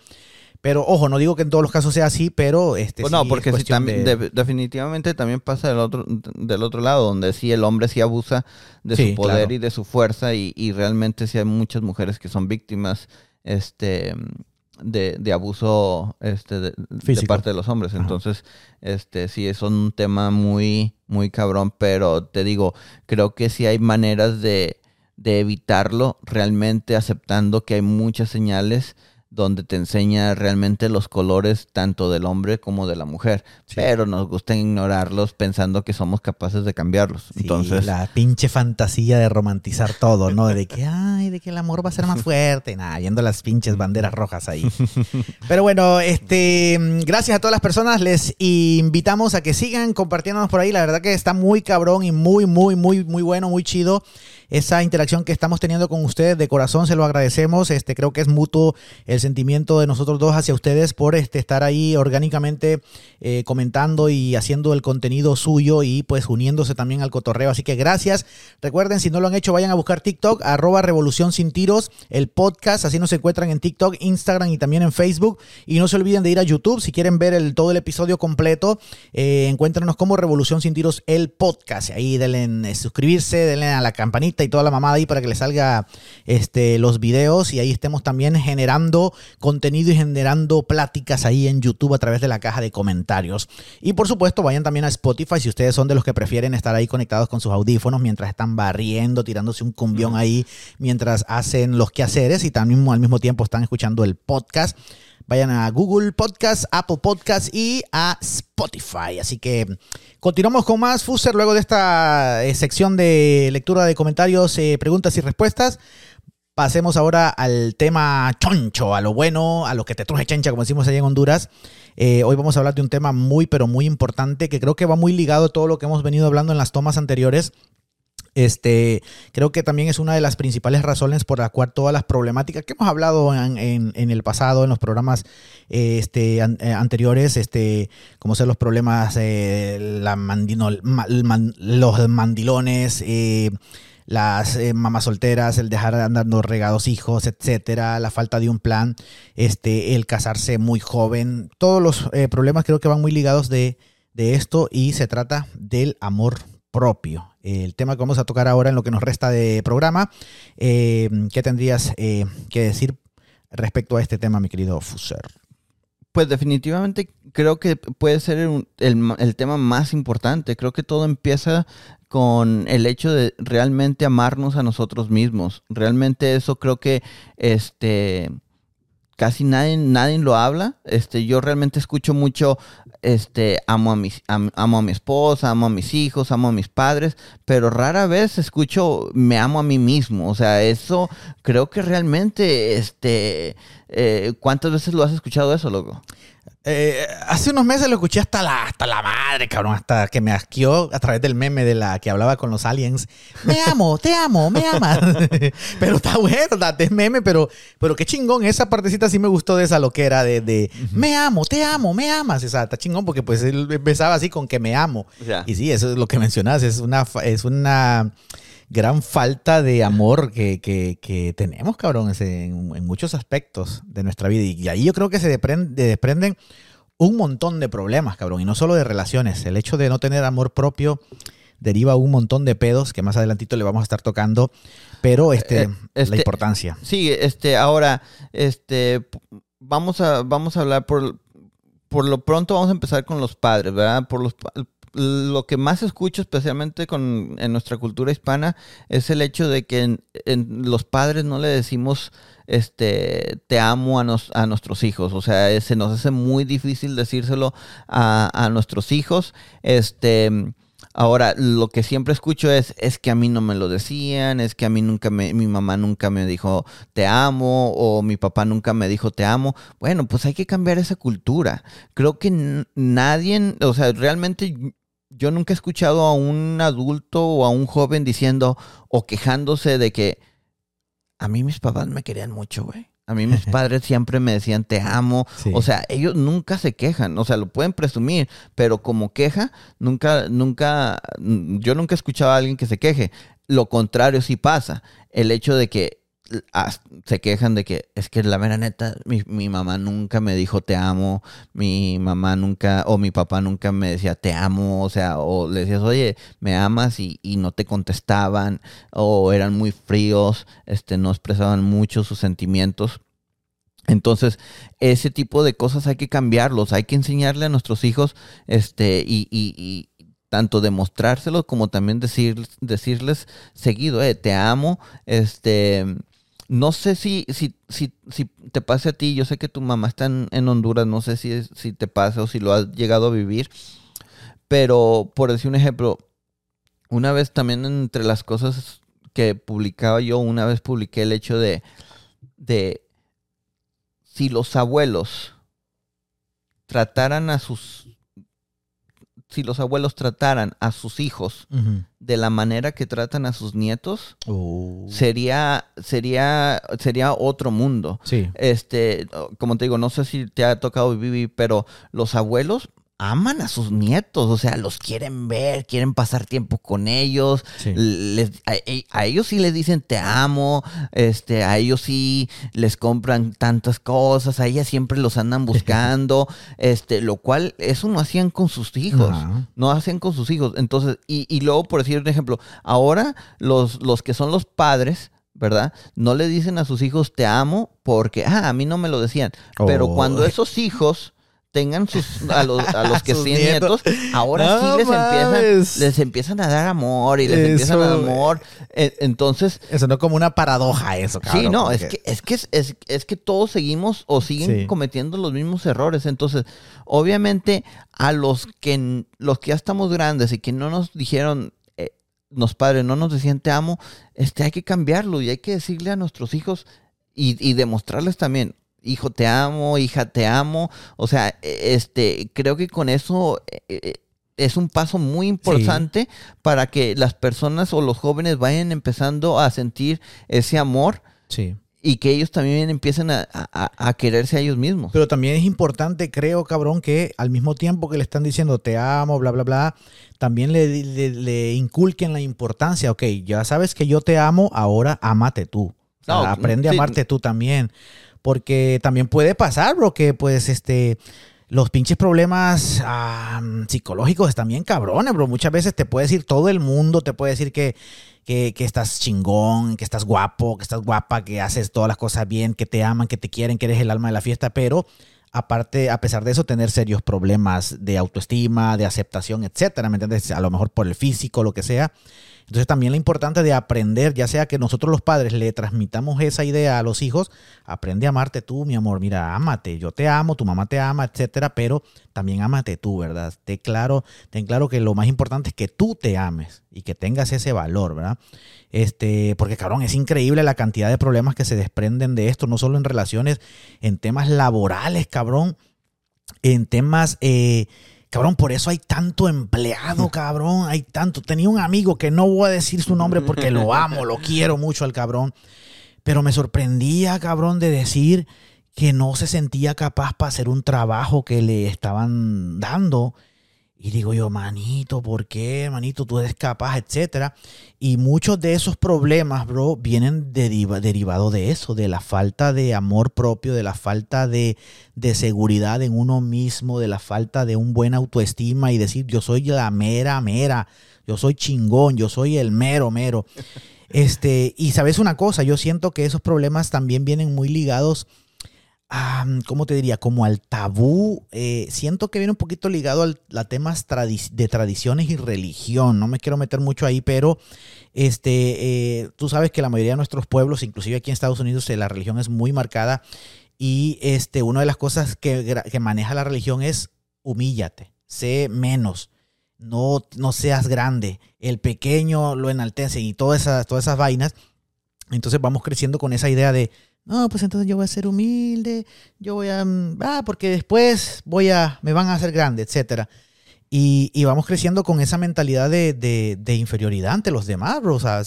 Pero ojo, no digo que en todos los casos sea así, pero este pues no, porque también, definitivamente también pasa del otro del otro lado, donde sí el hombre sí abusa de su poder y de su fuerza y, y, realmente sí hay muchas mujeres que son víctimas este de, de abuso este de, parte de los hombres. Entonces, este sí es un tema muy muy cabrón, pero te digo, creo que sí hay maneras de de evitarlo realmente aceptando que hay muchas señales donde te enseña realmente los colores tanto del hombre como de la mujer, pero nos gusta ignorarlos pensando que somos capaces de cambiarlos. Entonces, la pinche fantasía de romantizar todo, ¿no? De que ay, de que el amor va a ser más fuerte, nada, viendo las pinches banderas rojas ahí. Pero bueno, este, gracias a todas las personas, les invitamos a que sigan compartiéndonos por ahí, la verdad que está muy cabrón y muy muy muy muy bueno, muy chido esa interacción que estamos teniendo con ustedes. De corazón se lo agradecemos. Este, creo que es mutuo el sentimiento de nosotros dos hacia ustedes por este, estar ahí orgánicamente eh, comentando y haciendo el contenido suyo y pues uniéndose también al cotorreo. Así que gracias. Recuerden, si no lo han hecho, vayan a buscar TikTok, arroba Revolución Sin Tiros, el podcast. Así nos encuentran en TikTok, Instagram y también en Facebook. Y no se olviden de ir a YouTube si quieren ver el, todo el episodio completo. Eh, como Revolución Sin Tiros, el podcast. Ahí denle en eh, suscribirse, denle a la campanita y toda la mamada ahí para que le salga este, los videos y ahí estemos también generando contenido y generando pláticas ahí en YouTube a través de la caja de comentarios. Y por supuesto, vayan también a Spotify si ustedes son de los que prefieren estar ahí conectados con sus audífonos mientras están barriendo, tirándose un cumbión ahí mientras hacen los quehaceres y también al mismo tiempo están escuchando el podcast. Vayan a Google Podcast, Apple Podcast y a Spotify. Así que continuamos con más Fuser luego de esta eh, sección de lectura de comentarios, eh, preguntas y respuestas. Pasemos ahora al tema choncho, a lo bueno, a lo que te truje chencha, como decimos allá en Honduras. Eh, hoy vamos a hablar de un tema muy, pero muy importante que creo que va muy ligado a todo lo que hemos venido hablando en las tomas anteriores este, creo que también es una de las principales razones por la cual todas las problemáticas que hemos hablado en, el pasado, en los programas este, eh, anteriores, este, como ser los problemas, eh, los mandilones, eh, las mamás solteras, el dejar andando regados hijos, etcétera, la falta de un plan, este, el casarse muy joven, todos los problemas creo que van muy ligados de, de esto y se trata del amor propio. El tema que vamos a tocar ahora en lo que nos resta de programa. Eh, ¿Qué tendrías eh, que decir respecto a este tema, mi querido Fuser? Pues definitivamente creo que puede ser el, tema más importante. Creo que todo empieza con el hecho de realmente amarnos a nosotros mismos. Realmente eso creo que este casi nadie, nadie lo habla. Este, yo realmente escucho mucho, este, amo a, mis, amo a mi esposa, amo a mis hijos, amo a mis padres, pero rara vez escucho me amo a mí mismo. O sea, eso creo que realmente, este, eh, ¿cuántas veces lo has escuchado eso, loco? Eh, hace unos meses lo escuché hasta la, hasta la madre, cabrón, hasta que me asqueó a través del meme de la que hablaba con los aliens. Me amo, te amo, me amas. pero está bueno, es meme, pero, pero qué chingón. Esa partecita sí me gustó de esa loquera de, de me amo, te amo, me amas. O sea, está chingón porque pues él empezaba así con que me amo. Y sí, eso es lo que mencionas, es una, es una gran falta de amor que, tenemos, cabrón, en, muchos aspectos de nuestra vida. Y ahí yo creo que se desprenden un montón de problemas, cabrón, y no solo de relaciones. El hecho de no tener amor propio deriva un montón de pedos que más adelantito le vamos a estar tocando, pero este, eh, la este, importancia. Sí, este, ahora, este, vamos a, vamos a hablar por, por lo pronto vamos a empezar con los padres, ¿verdad? Por los, lo que más escucho, especialmente con, en nuestra cultura hispana, es el hecho de que en, los padres no le decimos este te amo a, a nuestros hijos. O sea, se nos hace muy difícil decírselo a, a nuestros hijos. Este. Ahora, lo que siempre escucho es, es que a mí no me lo decían, es que a mí nunca me, mi mamá nunca me dijo te amo o mi papá nunca me dijo te amo. Bueno, pues hay que cambiar esa cultura. Creo que nadie, o sea, realmente yo nunca he escuchado a un adulto o a un joven diciendo o quejándose de que a mí mis papás me querían mucho, güey. A mí mis padres siempre me decían te amo. Sí. O sea, ellos nunca se quejan. O sea, lo pueden presumir, pero como queja, nunca, nunca, yo nunca he escuchado a alguien que se queje. Lo contrario sí pasa. El hecho de que se quejan de que es que la mera neta, mi, mi mamá nunca me dijo te amo, mi mamá nunca, o mi papá nunca me decía te amo, o sea, o le decías, oye, me amas y, y no te contestaban, o eran muy fríos, este, no expresaban mucho sus sentimientos. Entonces, ese tipo de cosas hay que cambiarlos, hay que enseñarle a nuestros hijos, este, y, y- y tanto demostrárselos como también decir, decirles seguido, eh, te amo, este, no sé si, si, si, si te pase a ti, yo sé que tu mamá está en, en Honduras, no sé si, si te pasa o si lo has llegado a vivir, pero por decir un ejemplo, una vez también entre las cosas que publicaba yo, una vez publiqué el hecho de, de si los abuelos trataran a sus si los abuelos trataran a sus hijos de la manera que tratan a sus nietos, Uh, sería sería sería otro mundo. sí. Este, como te digo, no sé si te ha tocado vivir, pero los abuelos aman a sus nietos, o sea, los quieren ver, quieren pasar tiempo con ellos, Sí. les- a, a ellos sí les dicen te amo, este, a ellos sí les compran tantas cosas, a ellas siempre los andan buscando, este, lo cual eso no hacían con sus hijos, Ajá. no hacen con sus hijos. Entonces, y, y luego, por decir un ejemplo, ahora los, los que son los padres, ¿verdad? No le dicen a sus hijos te amo porque, ah, a mí no me lo decían. Pero Oh. cuando esos hijos tengan sus, a los, a los que tienen nietos. ahora No sí les empiezan, les empiezan a dar amor y les empiezan a dar amor. E- Entonces, Eso no es como una paradoja eso, cabrón. Sí, no, porque- es que, es que, es, es que todos seguimos o siguen Sí. cometiendo los mismos errores. Entonces, obviamente, a los que, los que ya estamos grandes y que no nos dijeron, eh, los padres no nos decían te amo, este, hay que cambiarlo y hay que decirle a nuestros hijos y, y demostrarles también, hijo te amo, hija te amo. O sea, este, creo que con eso eh, eh, es un paso muy importante para que las personas o los jóvenes vayan empezando a sentir ese amor Sí. y que ellos también empiecen a, a- a quererse a ellos mismos. Pero también es importante, creo, cabrón, que al mismo tiempo que le están diciendo te amo, bla, bla, bla, también le, le- le inculquen la importancia. Ok, ya sabes que yo te amo, ahora ámate tú. No, aprende a amarte tú también. Porque también puede pasar, bro, que pues este. Los pinches problemas ah, psicológicos están bien cabrones, bro. Muchas veces te puede decir todo el mundo, te puede decir que, que, que estás chingón, que estás guapo, que estás guapa, que haces todas las cosas bien, que te aman, que te quieren, que eres el alma de la fiesta, pero aparte, a pesar de eso, tener serios problemas de autoestima, de aceptación, etcétera, ¿me entiendes? A lo mejor por el físico, lo que sea. Entonces también la importante de aprender, ya sea que nosotros los padres le transmitamos esa idea a los hijos, aprende a amarte tú, mi amor, mira, ámate, yo te amo, tu mamá te ama, etcétera, pero también ámate tú, ¿verdad? Ten claro, ten claro que lo más importante es que tú te ames y que tengas ese valor, ¿verdad? Este, porque cabrón, es increíble la cantidad de problemas que se desprenden de esto, no solo en relaciones, en temas laborales, cabrón, en temas, eh, cabrón, por eso hay tanto empleado, cabrón, hay tanto. Tenía un amigo que no voy a decir su nombre porque lo amo, lo quiero mucho al cabrón, pero me sorprendía, cabrón, de decir que no se sentía capaz para hacer un trabajo que le estaban dando. Y digo yo, manito, ¿por qué, manito? Tú eres capaz, etcétera. Y muchos de esos problemas, bro, vienen deriva, derivados de eso, de la falta de amor propio, de la falta de, de seguridad en uno mismo, de la falta de un buen autoestima y decir, yo soy la mera, mera, yo soy chingón, yo soy el mero, mero. Este, y sabes una cosa, yo siento que esos problemas también vienen muy ligados a, ¿cómo te diría? Como al tabú. eh, siento que viene un poquito ligado al- a temas de tradiciones y religión. No me quiero meter mucho ahí, pero este, eh, tú sabes que la mayoría de nuestros pueblos, inclusive aquí en Estados Unidos, eh, la religión es muy marcada. Y este, una de las cosas que, que maneja la religión es humíllate, sé menos, no, no seas grande, el pequeño lo enaltece y todas esas, todas esas vainas. Entonces vamos creciendo con esa idea de, no, pues entonces yo voy a ser humilde, yo voy a, mm, ah, porque después voy a, me van a hacer grande, etcétera. Y, vamos creciendo con esa mentalidad de, inferioridad ante los demás. O sea,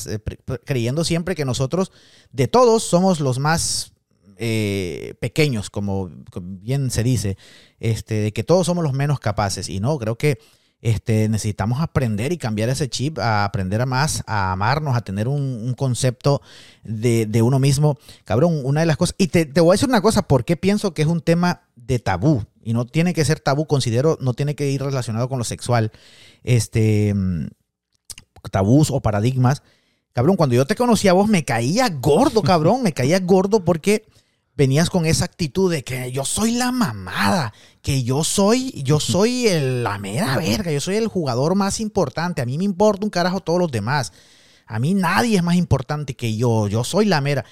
creyendo siempre que nosotros, de todos, somos los más eh, pequeños, como bien se dice, este, de que todos somos los menos capaces. Y no, creo que este, necesitamos aprender y cambiar ese chip, a aprender a más, a amarnos, a tener un, concepto de, uno mismo. Cabrón, una de las cosas, y te, te, voy a decir una cosa, ¿por qué pienso que es un tema de tabú? Y no tiene que ser tabú, considero, no tiene que ir relacionado con lo sexual, este, tabús o paradigmas. Cabrón, cuando yo te conocí a vos me caía gordo, cabrón, me caía gordo porque venías con esa actitud de que yo soy la mamada, que yo soy, yo soy el, la mera verga, yo soy el jugador más importante, a mí me importa un carajo todos los demás. A mí nadie es más importante que yo, yo soy la mera.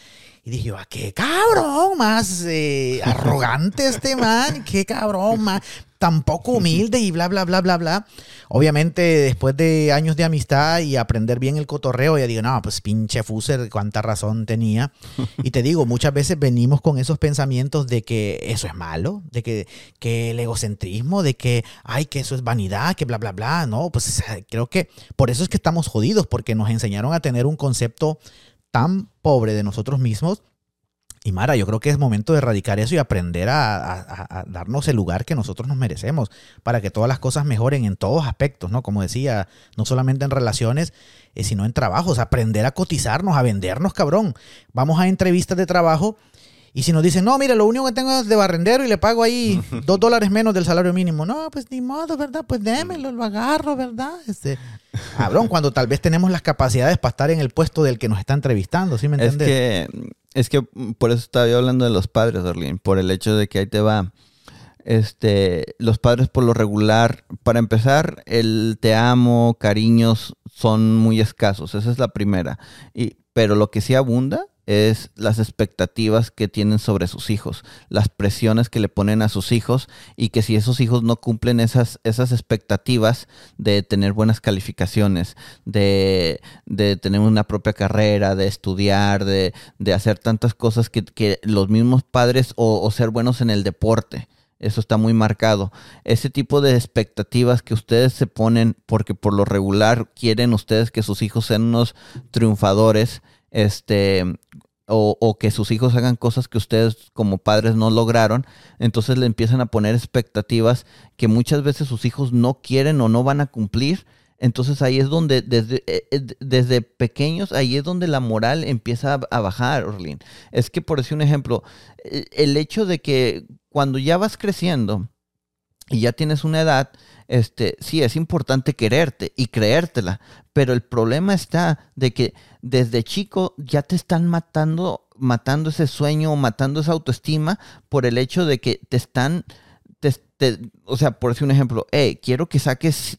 Y dije, ¿a ah, qué cabrón más eh, arrogante este man? ¿Qué cabrón más? tampoco humilde y bla, bla, bla, bla, bla. Obviamente, después de años de amistad y aprender bien el cotorreo, ya digo, no, pues pinche Fuser, cuánta razón tenía. Y te digo, muchas veces venimos con esos pensamientos de que eso es malo, de que, que el egocentrismo, de que, ay, que eso es vanidad, que bla, bla, bla. No, pues creo que por eso es que estamos jodidos, porque nos enseñaron a tener un concepto tan pobre de nosotros mismos y Mara, yo creo que es momento de erradicar eso y aprender a, darnos el lugar que nosotros nos merecemos para que todas las cosas mejoren en todos aspectos, ¿no? Como decía, no solamente en relaciones, eh, sino en trabajos. Aprender a cotizarnos, a vendernos, cabrón. Vamos a entrevistas de trabajo y si nos dicen, no, mire, lo único que tengo es de barrendero y le pago ahí dos dólares menos del salario mínimo. No, pues ni modo, ¿verdad? Pues démelo, lo agarro, ¿verdad? Este, cabrón, cuando tal vez tenemos las capacidades para estar en el puesto del que nos está entrevistando, ¿sí me entiendes? Es que es que por eso estaba yo hablando de los padres, Darlene, por el hecho de que ahí te va. Este, los padres por lo regular, para empezar, el te amo, cariños son muy escasos, esa es la primera. Y, pero lo que sí abunda es las expectativas que tienen sobre sus hijos, las presiones que le ponen a sus hijos y que si esos hijos no cumplen esas, esas expectativas de tener buenas calificaciones, de, tener una propia carrera, de estudiar, de, hacer tantas cosas que, los mismos padres o, ser buenos en el deporte. Eso está muy marcado. Ese tipo de expectativas que ustedes se ponen porque por lo regular quieren ustedes que sus hijos sean unos triunfadores, este, o, que sus hijos hagan cosas que ustedes como padres no lograron, entonces le empiezan a poner expectativas que muchas veces sus hijos no quieren o no van a cumplir. Entonces ahí es donde, desde, eh, eh, desde pequeños, ahí es donde la moral empieza a, bajar, Orlin. Es que, por decir un ejemplo, eh, el hecho de que cuando ya vas creciendo y ya tienes una edad, este, sí, es importante quererte y creértela, pero el problema está de que desde chico ya te están matando, matando ese sueño, matando esa autoestima por el hecho de que te están, o sea, por decir un ejemplo, quiero que saques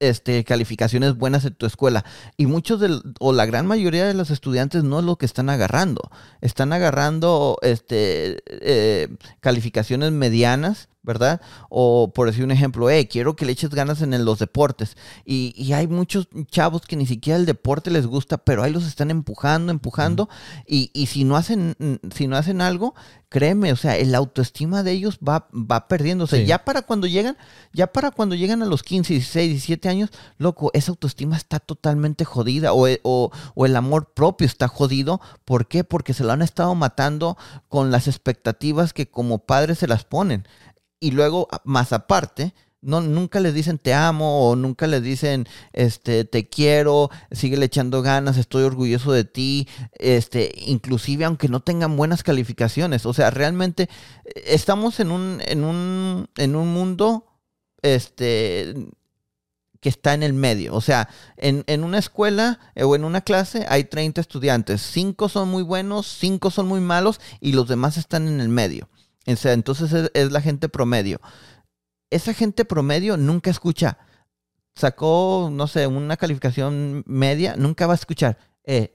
este, calificaciones buenas en tu escuela. Y muchos de, o la gran mayoría de los estudiantes no es lo que están agarrando. Están agarrando este, eh, calificaciones medianas ¿verdad? O por decir un ejemplo, eh, quiero que le eches ganas en los deportes. Y, hay muchos chavos que ni siquiera el deporte les gusta, pero ahí los están empujando, empujando. y, y, si no hacen, si no hacen algo, créeme, o sea, el autoestima de ellos va, va perdiéndose. Ya para cuando llegan, ya para cuando llegan a los 15, 16, 17 años, loco, esa autoestima está totalmente jodida. O, o, o el amor propio está jodido. ¿Por qué? Porque se lo han estado matando con las expectativas que como padres se las ponen y luego, más aparte, no, nunca les dicen te amo o nunca les dicen este te quiero, sigue echando ganas, estoy orgulloso de ti, este, inclusive aunque no tengan buenas calificaciones. O sea, realmente eh, estamos en un, en un, en un mundo este que está en el medio. O sea, en, en, una escuela eh, o en una clase hay 30 estudiantes. Cinco son muy buenos, cinco son muy malos y los demás están en el medio entonces es, la gente promedio. Esa gente promedio nunca escucha. Sacó, no sé, una calificación media, nunca va a escuchar. Eh,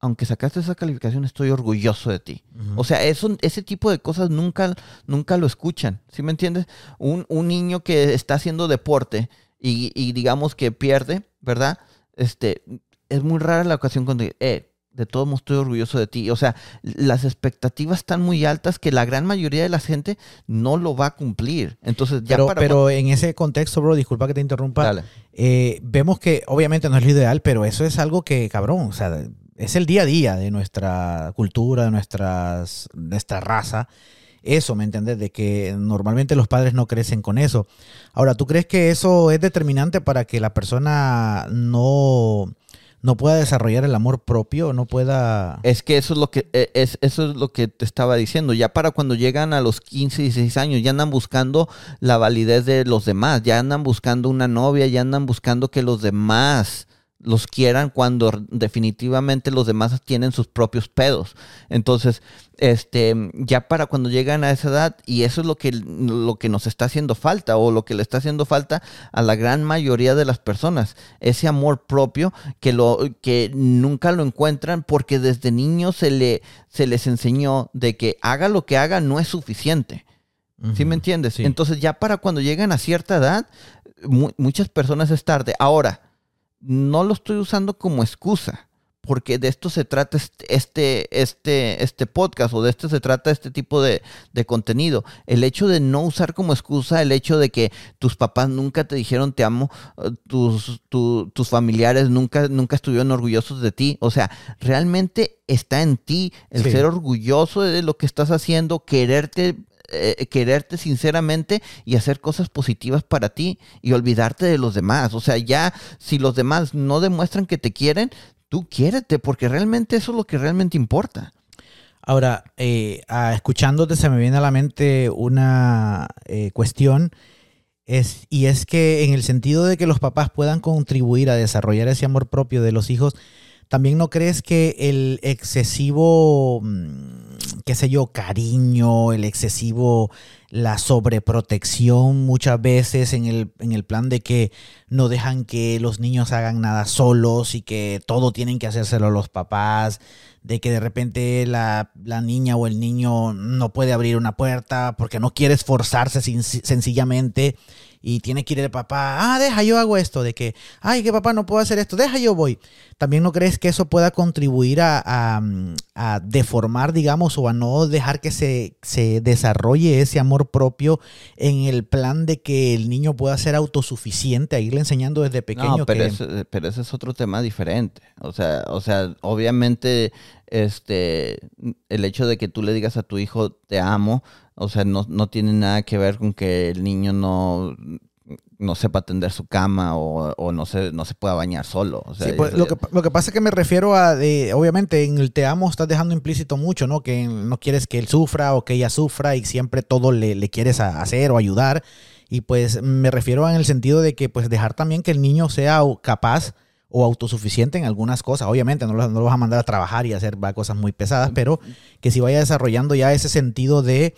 aunque sacaste esa calificación, estoy orgulloso de ti. O sea, eso, ese tipo de cosas nunca, nunca lo escuchan. ¿Sí me entiendes? Un, niño que está haciendo deporte y, digamos que pierde, ¿verdad? Este, es muy rara la ocasión cuando, eh, de todos modos estoy orgulloso de ti. O sea, las expectativas están muy altas que la gran mayoría de la gente no lo va a cumplir. Entonces, ya pero, para pero en ese contexto, bro, disculpa que te interrumpa. Eh, vemos que obviamente no es lo ideal, pero eso es algo que, cabrón, o sea, es el día a día de nuestra cultura, de nuestras, nuestra raza. Eso, ¿me entiendes? De que normalmente los padres no crecen con eso. Ahora, ¿tú crees que eso es determinante para que la persona no no pueda desarrollar el amor propio, no pueda... Es que eso es lo que, e, es, eso es lo que te estaba diciendo. Ya para cuando llegan a los 15, 16 años, ya andan buscando la validez de los demás, ya andan buscando una novia, ya andan buscando que los demás los quieran cuando definitivamente los demás tienen sus propios pedos. Entonces, este, ya para cuando llegan a esa edad, y eso es lo que, lo que nos está haciendo falta, o lo que le está haciendo falta a la gran mayoría de las personas, ese amor propio que, lo, que nunca lo encuentran porque desde niños se, le, se les enseñó de que haga lo que haga no es suficiente. ¿Sí me entiendes? Entonces ya para cuando llegan a cierta edad, muchas personas es tarde. Ahora, no lo estoy usando como excusa, porque de esto se trata este, este, este podcast o de esto se trata este tipo de, contenido. El hecho de no usar como excusa el hecho de que tus papás nunca te dijeron te amo, eh, tus, tus familiares nunca, nunca estuvieron orgullosos de ti. O sea, realmente está en ti el ser orgulloso de lo que estás haciendo, quererte eh, quererte sinceramente y hacer cosas positivas para ti y olvidarte de los demás. O sea, ya si los demás no demuestran que te quieren, tú quiérete, porque realmente eso es lo que realmente importa. Ahora, eh, escuchándote se me viene a la mente una eh, cuestión. Es, y es que en el sentido de que los papás puedan contribuir a desarrollar ese amor propio de los hijos, ¿también no crees que el excesivo mm, qué sé yo, cariño, el excesivo, la sobreprotección muchas veces en el, en el plan de que no dejan que los niños hagan nada solos y que todo tienen que hacérselo los papás, de que de repente la, la niña o el niño no puede abrir una puerta porque no quiere esforzarse sencillamente y tiene que ir el papá, ah, deja, yo hago esto, de que, ay, que papá no puedo hacer esto, deja, yo voy. ¿También no crees que eso pueda contribuir a, deformar, digamos, o a no dejar que se, se, desarrolle ese amor propio en el plan de que el niño pueda ser autosuficiente, a irle enseñando desde pequeño? No, pero, ese, pero ese es otro tema diferente. O sea, o sea, obviamente este, el hecho de que tú le digas a tu hijo te amo, o sea, no, no tiene nada que ver con que el niño no, no sepa tender su cama o, no, se, no se pueda bañar solo. sí, pues, lo, que, lo que pasa es que me refiero a, de, obviamente, en el te amo estás dejando implícito mucho, ¿no? Que no quieres que él sufra o que ella sufra y siempre todo le, le quieres hacer o ayudar. Y pues me refiero en el sentido de que pues dejar también que el niño sea capaz o autosuficiente en algunas cosas. Obviamente no lo, no lo vas a mandar a trabajar y hacer cosas muy pesadas, pero que si vaya desarrollando ya ese sentido de,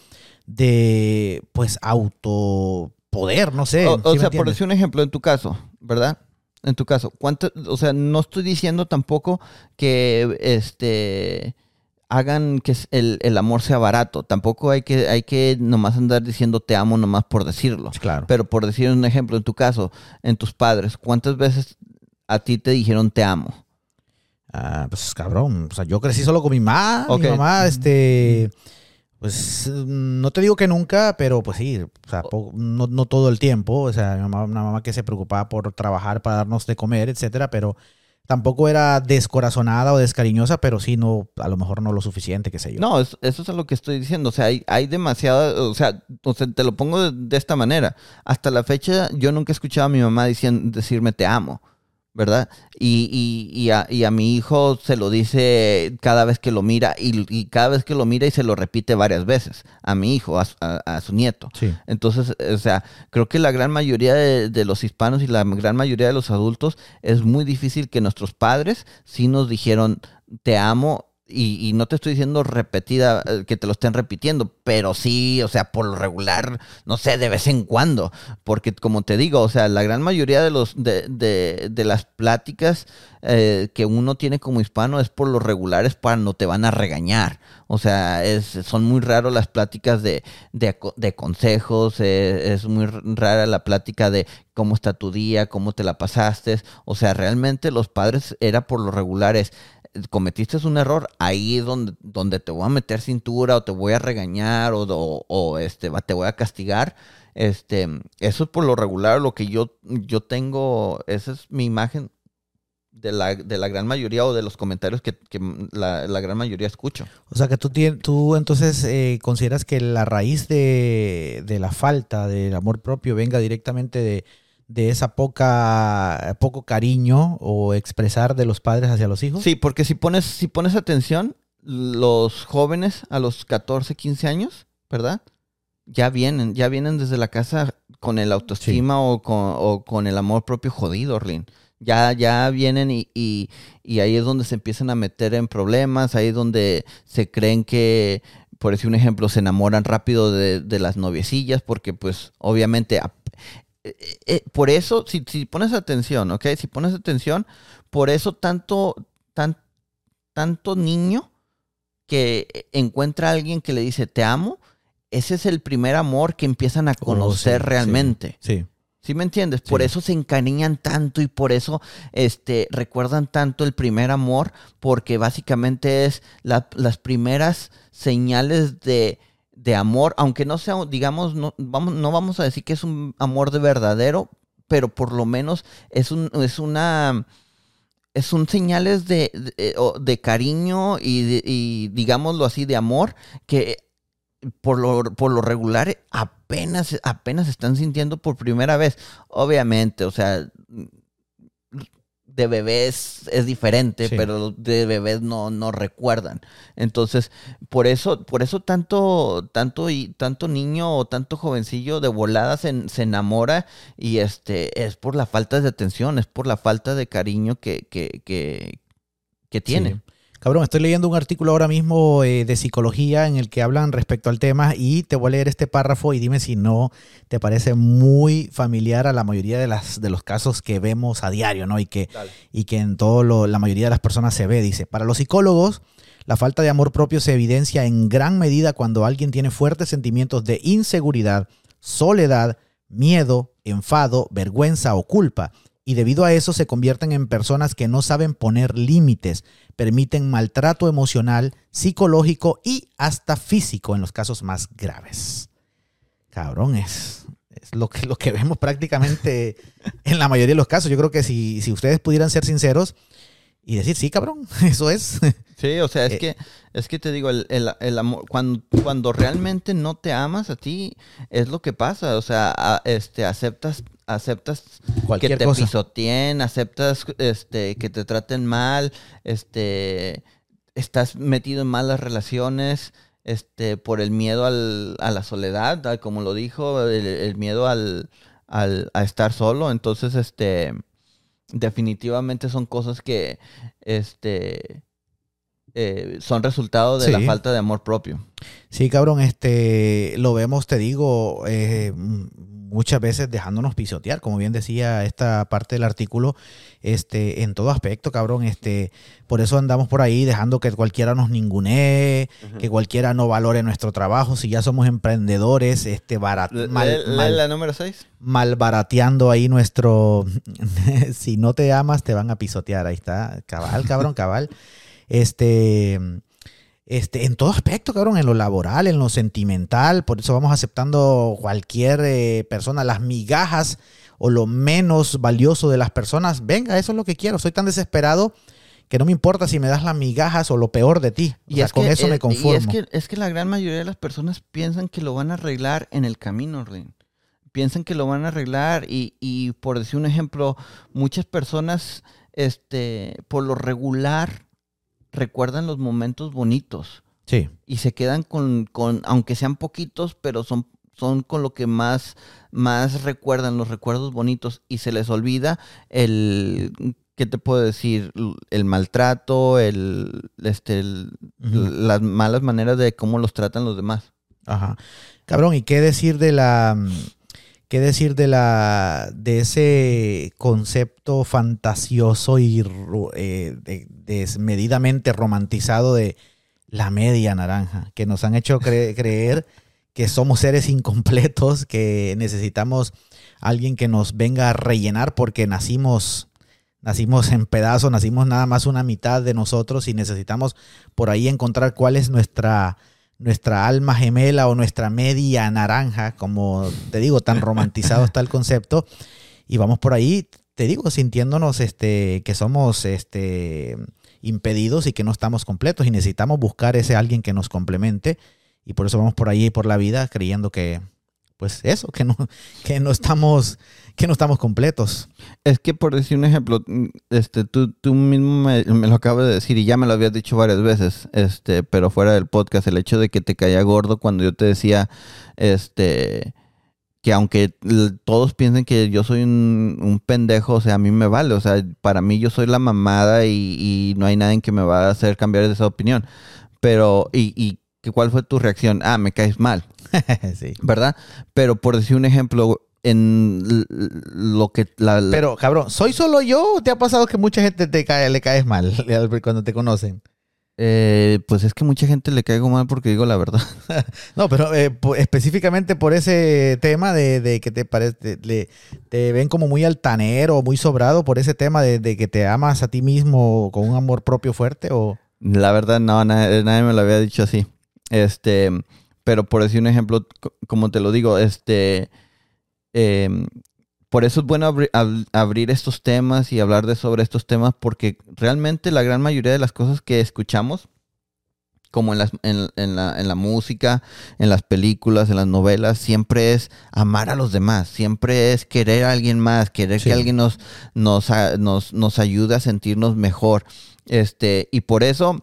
de pues autopoder, no sé. O, sea, por decir un ejemplo, en tu caso, ¿verdad? En tu caso, ¿cuánto, o sea, no estoy diciendo tampoco que este hagan que el, el, amor sea barato. Tampoco hay que, hay que nomás andar diciendo te amo nomás por decirlo. Claro. Pero por decir un ejemplo, en tu caso, en tus padres, ¿cuántas veces a ti te dijeron te amo? Ah, pues cabrón, o sea, yo crecí solo con mi mamá, mi mamá, este, pues no te digo que nunca, pero pues sí, o sea, no, no, todo el tiempo, o sea, mi mamá, una mamá que se preocupaba por trabajar para darnos de comer, etcétera, pero tampoco era descorazonada o descariñosa, pero sí no, a lo mejor no lo suficiente, qué sé yo. No, eso, es lo que estoy diciendo. O sea, hay, hay demasiada, o sea, te lo pongo de, esta manera. Hasta la fecha, yo nunca he escuchado a mi mamá diciendo, decirme te amo. ¿Verdad? Y, y, y, a, y, a, mi hijo se lo dice cada vez que lo mira y, cada vez que lo mira y se lo repite varias veces a mi hijo, a, su nieto. Entonces, o sea, creo que la gran mayoría de, de, los hispanos y la gran mayoría de los adultos es muy difícil que nuestros padres sí nos dijeron te amo y, no te estoy diciendo repetida, eh, que te lo estén repitiendo, pero sí, o sea, por lo regular, no sé, de vez en cuando. Porque como te digo, o sea, la gran mayoría de los de, de, de las pláticas eh, que uno tiene como hispano es por los regulares para no te van a regañar. O sea, es, son muy raros las pláticas de, de, consejos, eh, es muy rara la plática de cómo está tu día, cómo te la pasaste. O sea, realmente los padres era por los regulares cometiste un error, ahí es donde, donde te voy a meter cintura o te voy a regañar o, o, este, te voy a castigar. Este, eso es por lo regular lo que yo, yo tengo, esa es mi imagen de la, de la gran mayoría o de los comentarios que, que la, la, gran mayoría escucho. O sea que tú, tú entonces eh, consideras que la raíz de, de, la falta del amor propio venga directamente de, de esa poca poco cariño o expresar de los padres hacia los hijos. Sí, porque si pones, si pones atención, los jóvenes a los 14, 15 años, ¿verdad? Ya vienen, ya vienen desde la casa con el autoestima sí. o, con, o, con, el amor propio jodido, Orlin. Ya, ya vienen y, y, y, ahí es donde se empiezan a meter en problemas, ahí es donde se creen que, por decir un ejemplo, se enamoran rápido de, de las noviecillas, porque pues obviamente eh, eh, por eso, si, si, pones atención, ¿ok? Si pones atención, por eso tanto, tan, tanto niño que encuentra a alguien que le dice te amo, ese es el primer amor que empiezan a conocer oh, sí, realmente. Sí. sí. ¿Sí me entiendes? Por sí. eso se encariñan tanto y por eso este, recuerdan tanto el primer amor, porque básicamente es la, las primeras señales de, de amor, aunque no sea, digamos, no vamos, no vamos a decir que es un amor de verdadero, pero por lo menos es, un, es una... Es un señales de, de, de cariño y, y, digámoslo así, de amor, que por lo, por lo regular apenas, apenas están sintiendo por primera vez. Obviamente, o sea, de bebés es diferente, sí. pero de bebés no, no recuerdan. Entonces, por eso, por eso tanto, tanto y tanto niño o tanto jovencillo de volada se, se, enamora y este es por la falta de atención, es por la falta de cariño que, que, que, que tiene. Sí. Cabrón, estoy leyendo un artículo ahora mismo eh, de psicología en el que hablan respecto al tema y te voy a leer este párrafo y dime si no te parece muy familiar a la mayoría de, las, de los casos que vemos a diario, ¿no? Y que, y que en todo lo, la mayoría de las personas se ve. Dice, para los psicólogos, la falta de amor propio se evidencia en gran medida cuando alguien tiene fuertes sentimientos de inseguridad, soledad, miedo, enfado, vergüenza o culpa y debido a eso se convierten en personas que no saben poner límites, permiten maltrato emocional, psicológico y hasta físico en los casos más graves. Cabrón, es, es lo, que, lo que vemos prácticamente en la mayoría de los casos. Yo creo que si, si ustedes pudieran ser sinceros y decir, sí, cabrón, eso es. Sí, o sea, es, eh, que, es que te digo, el, el, el, amor, cuando, cuando realmente no te amas a ti, es lo que pasa. O sea, a, este, aceptas, aceptas Cualquier que te cosa. pisoteen, aceptas este, que te traten mal, este, estás metido en malas relaciones, este, por el miedo al, a la soledad, como lo dijo, el, el miedo al, al, a estar solo. Entonces, este, definitivamente son cosas que, este eh, son resultado de sí. la falta de amor propio. Sí, cabrón, este lo vemos, te digo, eh, muchas veces dejándonos pisotear, como bien decía esta parte del artículo, este, en todo aspecto, cabrón, este, por eso andamos por ahí dejando que cualquiera nos ningunee, uh -huh. que cualquiera no valore nuestro trabajo, si ya somos emprendedores, este, barat, mal, mal, la número 6. Mal barateando ahí nuestro, si no te amas te van a pisotear, ahí está, cabal, cabrón, cabal. Este, este, en todo aspecto, cabrón, en lo laboral, en lo sentimental, por eso vamos aceptando cualquier eh, persona, las migajas o lo menos valioso de las personas. Venga, eso es lo que quiero. Soy tan desesperado que no me importa si me das las migajas o lo peor de ti. O y sea, es con que, eso me conformo. Y es que, es que la gran mayoría de las personas piensan que lo van a arreglar en el camino, Rin. Piensan que lo van a arreglar y, y por decir un ejemplo, muchas personas, este, por lo regular, recuerdan los momentos bonitos. Sí. Y se quedan con, con aunque sean poquitos, pero son, son con lo que más, más recuerdan, los recuerdos bonitos. Y se les olvida el, ¿qué te puedo decir? El maltrato, el, este, el, uh -huh. las malas maneras de cómo los tratan los demás. Ajá. Cabrón, ¿y qué decir de la... ¿Qué decir de la de ese concepto fantasioso y eh, de, desmedidamente romantizado de la media naranja? Que nos han hecho cre creer que somos seres incompletos, que necesitamos alguien que nos venga a rellenar porque nacimos nacimos en pedazos, nacimos nada más una mitad de nosotros y necesitamos por ahí encontrar cuál es nuestra, nuestra alma gemela o nuestra media naranja, como te digo, tan romantizado está el concepto. Y vamos por ahí, te digo, sintiéndonos este, que somos este, impedidos y que no estamos completos y necesitamos buscar ese alguien que nos complemente. Y por eso vamos por ahí por la vida creyendo que, pues eso, que no, que no estamos, que no estamos completos. Es que por decir un ejemplo, mm, este, tú, tú mismo me, lo acabas de decir y ya me lo habías dicho varias veces, este, pero fuera del podcast, el hecho de que te caía gordo cuando yo te decía, este, que aunque todos piensen que yo soy un, pendejo, o sea, a mí me vale, o sea, para mí yo soy la mamada y, no hay nadie que me va a hacer cambiar esa opinión. Pero, y, y ¿cuál fue tu reacción? Ah, me caes mal. sí. ¿Verdad? Pero por decir un ejemplo, en lo que la, Pero, cabrón, ¿soy solo yo o te ha pasado que mucha gente te cae, le caes mal cuando te conocen? Eh, pues es que mucha gente le caigo mal porque digo la verdad. no, pero eh, específicamente por ese tema de, que te parece, te ven como muy altanero, muy sobrado por ese tema de, que te amas a ti mismo con un amor propio fuerte o... La verdad no, nadie, nadie me lo había dicho así. Este, pero por decir un ejemplo, como te lo digo, este, em, por eso es bueno abrir estos temas y hablar de sobre estos temas, porque realmente la gran mayoría de las cosas que escuchamos, como en, las, en, la, en la música, en las películas, en las novelas, siempre es amar a los demás, siempre es querer a alguien más, querer que alguien nos, nos, nos, nos ayude a sentirnos mejor. Este, y por eso,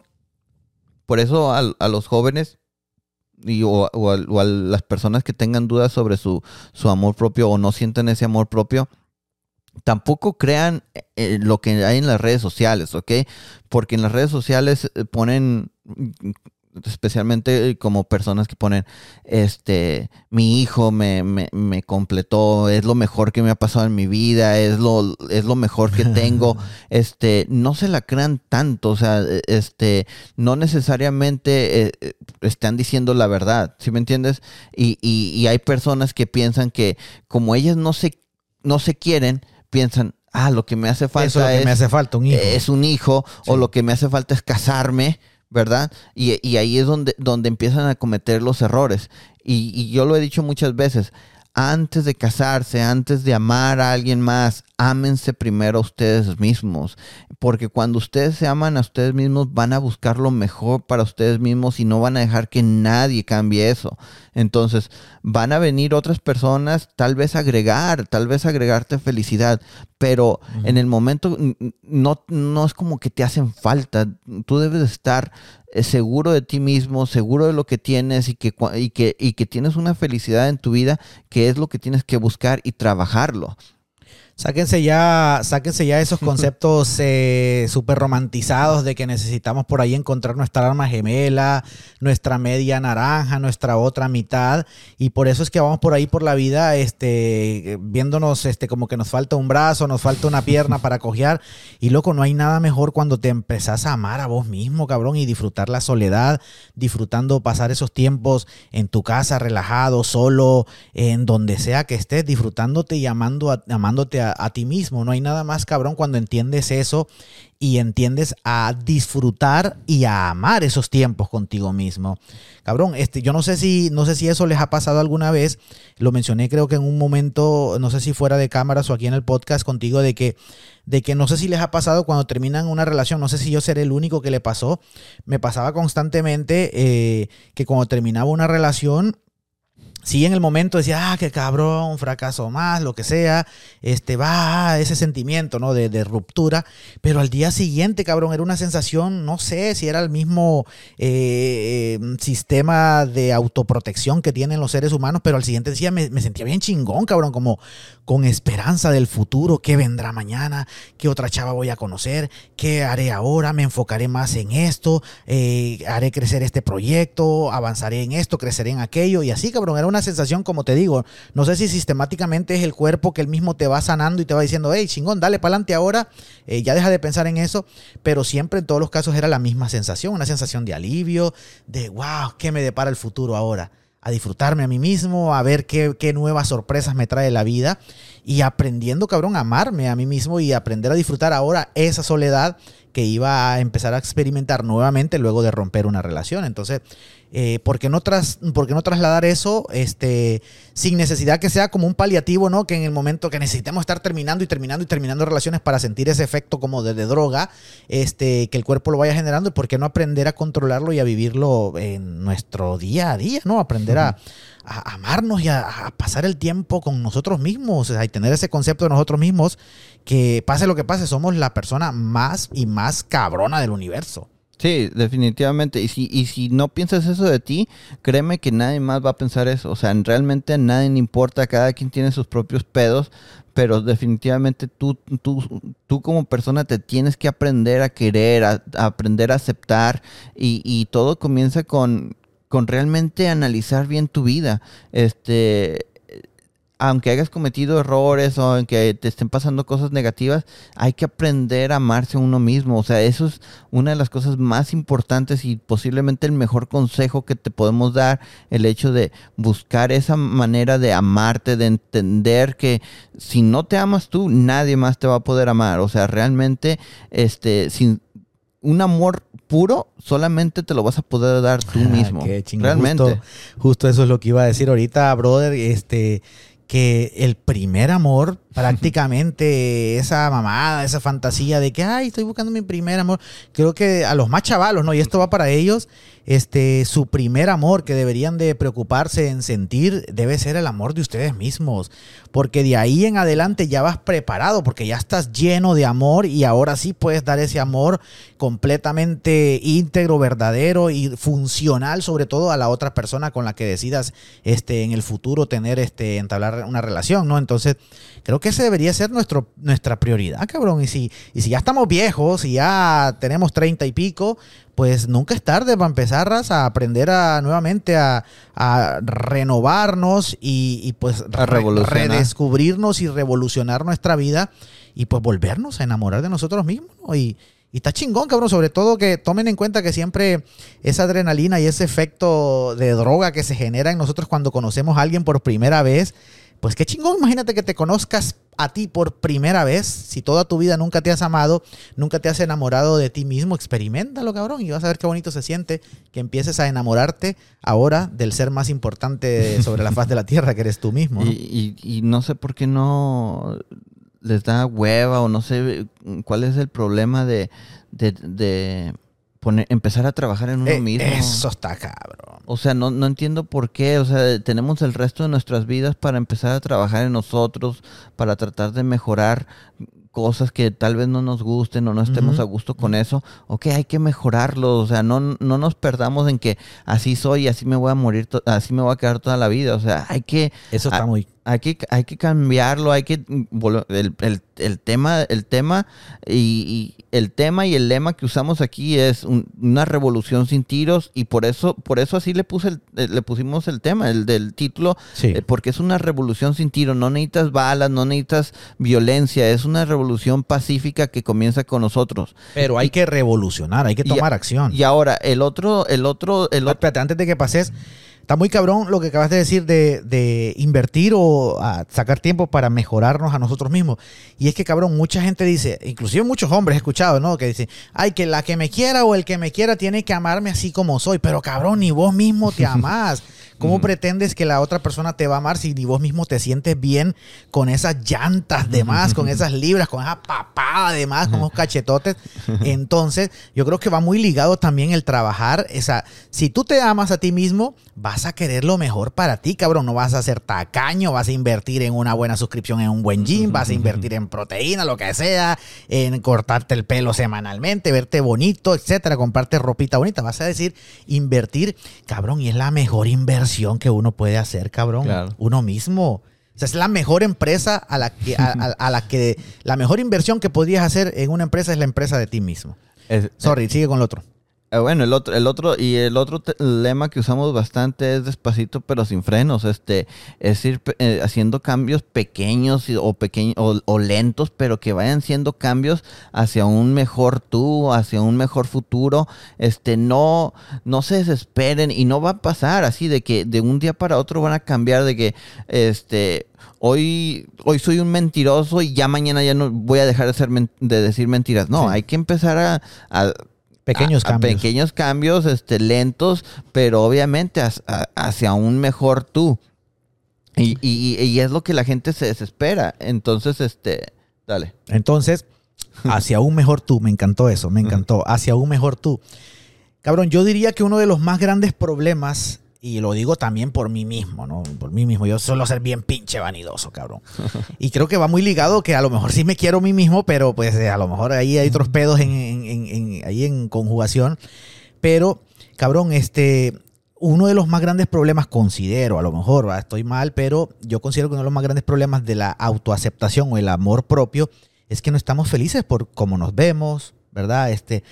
por eso a los jóvenes y, o, a, las personas que tengan dudas sobre su, su amor propio o no sienten ese amor propio, tampoco crean eh, lo que hay en las redes sociales, ¿ok? Porque en las redes sociales eh, ponen especialmente como personas que ponen, este, mi hijo me, me, completó, es lo mejor que me ha pasado en mi vida, es lo, es lo mejor que tengo, este, no se la crean tanto, o sea, este, no necesariamente eh, eh, están diciendo la verdad, ¿sí me entiendes? Y, y, hay personas que piensan que como ellas no se, no se quieren, piensan, ah, lo que me hace falta es, me hace falta un hijo. Es un hijo, o lo que me hace falta es casarme, ¿verdad? Y, ahí es donde, donde empiezan a cometer los errores. Y, y, yo lo he dicho muchas veces, antes de casarse, antes de amar a alguien más, ámense primero a ustedes mismos. Porque cuando ustedes se aman a ustedes mismos, van a buscar lo mejor para ustedes mismos y no van a dejar que nadie cambie eso. Entonces, van a venir otras personas, tal vez agregar, tal vez agregarte felicidad, pero en el momento no, no es como que te hacen falta. Tú debes estar seguro de ti mismo, seguro de lo que tienes y que, y que, y que tienes una felicidad en tu vida, que es lo que tienes que buscar y trabajarlo. Sáquense ya, sáquense ya esos conceptos eh, súper romantizados de que necesitamos por ahí encontrar nuestra arma gemela, nuestra media naranja, nuestra otra mitad. Y por eso es que vamos por ahí por la vida, este, viéndonos este, como que nos falta un brazo, nos falta una pierna para cojear. Y loco, no hay nada mejor cuando te empezás a amar a vos mismo, cabrón, y disfrutar la soledad, disfrutando pasar esos tiempos en tu casa, relajado, solo, en donde sea que estés, disfrutándote y amando amándote a a, ti mismo. No hay nada más cabrón cuando entiendes eso y entiendes a disfrutar y a amar esos tiempos contigo mismo. Cabrón, este, yo no sé si, no sé si eso les ha pasado alguna vez. Lo mencioné creo que en un momento, no sé si fuera de cámaras o aquí en el podcast contigo, de que, de que no sé si les ha pasado cuando terminan una relación, no sé si yo seré el único que le pasó. Me pasaba constantemente eh, que cuando terminaba una relación, Sí, en el momento decía, ah, qué cabrón, fracaso más, lo que sea, este va ese sentimiento, ¿no? De, de, ruptura, pero al día siguiente, cabrón, era una sensación, no sé si era el mismo eh, em, sistema de autoprotección que tienen los seres humanos, pero al siguiente día me, me, sentía bien chingón, cabrón, como con esperanza del futuro, qué vendrá mañana, qué otra chava voy a conocer, qué haré ahora, me enfocaré más en esto, eh, haré crecer este proyecto, avanzaré en esto, creceré en aquello, y así, cabrón, era una sensación, como te digo, no sé si sistemáticamente es el cuerpo que él mismo te va sanando y te va diciendo, hey, chingón, dale para adelante ahora, eh, ya deja de pensar en eso, pero siempre en todos los casos era la misma sensación, una sensación de alivio, de, wow, ¿qué me depara el futuro ahora? a disfrutarme a mí mismo, a ver qué, qué, nuevas sorpresas me trae la vida. y aprendiendo, cabrón, a amarme a mí mismo y aprender a disfrutar ahora esa soledad que iba a empezar a experimentar nuevamente luego de romper una relación. Entonces, eh, ¿por, qué no tras, ¿por qué no trasladar eso este, sin necesidad que sea como un paliativo, ¿no? Que en el momento que necesitemos estar terminando y terminando y terminando relaciones para sentir ese efecto como de, droga, este, que el cuerpo lo vaya generando, ¿y por qué no aprender a controlarlo y a vivirlo en nuestro día a día, ¿no? Aprender a, a amarnos y a, a, pasar el tiempo con nosotros mismos, o sea, y tener ese concepto de nosotros mismos, que pase lo que pase, somos la persona más y más cabrona del universo. Sí, definitivamente. Y si, y si no piensas eso de ti, créeme que nadie más va a pensar eso. O sea, realmente a nadie le importa, cada quien tiene sus propios pedos, pero definitivamente tú, tú, tú como persona te tienes que aprender a querer, a, a aprender a aceptar y, y todo comienza con, con realmente analizar bien tu vida. Este, aunque hayas cometido errores o aunque te estén pasando cosas negativas, hay que aprender a amarse a uno mismo. O sea, eso es una de las cosas más importantes y posiblemente el mejor consejo que te podemos dar, el hecho de buscar esa manera de amarte, de entender que si no te amas tú, nadie más te va a poder amar. O sea, realmente, este, sin un amor puro solamente te lo vas a poder dar tú mismo. Qué Realmente. Justo, justo, eso es lo que iba a decir ahorita, brother. Este, que el primer amor, prácticamente esa mamada, esa fantasía de que, ay, estoy buscando mi primer amor, creo que a los más chavalos, ¿no? Y esto va para ellos, este, su primer amor que deberían de preocuparse en sentir debe ser el amor de ustedes mismos, porque de ahí en adelante ya vas preparado, porque ya estás lleno de amor y ahora sí puedes dar ese amor completamente íntegro, verdadero y funcional, sobre todo a la otra persona con la que decidas este, en el futuro tener, este, entablar una relación, ¿no? Entonces, creo que ese debería ser nuestro, nuestra prioridad, cabrón. Y si, y si ya estamos viejos y ya tenemos treinta y pico, pues nunca es tarde para empezar a aprender a nuevamente a, a renovarnos y, y pues a re, redescubrirnos y revolucionar nuestra vida y pues volvernos a enamorar de nosotros mismos. ¿no? Y, y está chingón, cabrón. Sobre todo que tomen en cuenta que siempre esa adrenalina y ese efecto de droga que se genera en nosotros cuando conocemos a alguien por primera vez, pues qué chingón, imagínate que te conozcas a ti por primera vez. Si toda tu vida nunca te has amado, nunca te has enamorado de ti mismo, experimentalo, cabrón, y vas a ver qué bonito se siente que empieces a enamorarte ahora del ser más importante sobre la faz de la tierra, que eres tú mismo. ¿no? Y, no sé por qué no les da hueva o no sé cuál es el problema de poner, empezar a trabajar en uno Eh, mismo. Eso está cabrón. O sea, no, no entiendo por qué. O sea, tenemos el resto de nuestras vidas para empezar a trabajar en nosotros, para tratar de mejorar cosas que tal vez no nos gusten o no estemos a gusto con eso. Ok, hay que mejorarlo. O sea, no, no nos perdamos en que así soy y así me voy a morir, así me voy a quedar toda la vida. O sea, hay que Eso está muy... hay que, hay que cambiarlo, hay que mm, el, el- el tema, el tema y, y el tema y el lema que usamos aquí es un- una revolución sin tiros y por eso, por eso así le puse el- eh, le pusimos el tema, el del título, Sí. eh, porque es una revolución sin tiros, no necesitas balas, no necesitas violencia, es una revolución pacífica que comienza con nosotros. Pero hay que revolucionar, hay que Y- tomar acción. Y ahora, el otro, el otro, el otro, Espérate, antes de que pases, está muy cabrón lo que acabas de decir de, de invertir o sacar tiempo para mejorarnos a nosotros mismos. Y es que, cabrón, mucha gente dice, inclusive muchos hombres he escuchado, ¿no? Que dicen, ay, que la que me quiera o el que me quiera tiene que amarme así como soy. Pero, cabrón, ni vos mismo te amás. ¿Cómo pretendes que la otra persona te va a amar si ni vos mismo te sientes bien con esas llantas de más, con esas libras, con esa papada de más, con esos cachetotes? Entonces, yo creo que va muy ligado también el trabajar. Esa, si tú te amas a ti mismo, vas a querer lo mejor para ti, cabrón. No vas a ser tacaño, vas a invertir en una buena suscripción en un buen gym, vas a invertir en proteína, lo que sea, en cortarte el pelo semanalmente, verte bonito, etcétera, comprarte ropita bonita. Vas a decir, invertir, cabrón, y es la mejor inversión que uno puede hacer, cabrón. Claro. Uno mismo. O sea, es la mejor empresa a la que, a, a- a la que, la mejor inversión que podrías hacer en una empresa es la empresa de ti mismo. es- Sorry, sigue con lo otro. Eh, bueno, el otro, el otro, y el otro lema que usamos bastante es despacito pero sin frenos. Este, es ir eh, haciendo cambios pequeños o pequeños o, lentos, pero que vayan siendo cambios hacia un mejor tú, hacia un mejor futuro. Este, no, no se desesperen y no va a pasar así de que de un día para otro van a cambiar de que, este, hoy, hoy soy un mentiroso y ya mañana ya no voy a dejar de, ser de decir mentiras. No, hay que empezar a, Pequeños cambios. pequeños cambios, este, lentos, pero obviamente hacia un mejor tú. Y, y, es lo que la gente se desespera. Entonces, este, dale. Entonces, hacia un mejor tú. Me encantó eso, me encantó. Hacia un mejor tú. Cabrón, yo diría que uno de los más grandes problemas y lo digo también por mí mismo, ¿no? Por mí mismo. Yo suelo ser bien pinche vanidoso, cabrón. Y creo que va muy ligado que a lo mejor sí me quiero a mí mismo, pero pues eh, a lo mejor ahí hay otros pedos en, ahí en conjugación. Pero, cabrón, este, uno de los más grandes problemas, considero, a lo mejor, estoy mal, pero yo considero que uno de los más grandes problemas de la autoaceptación o el amor propio es que no estamos felices por cómo nos vemos, ¿verdad? Este,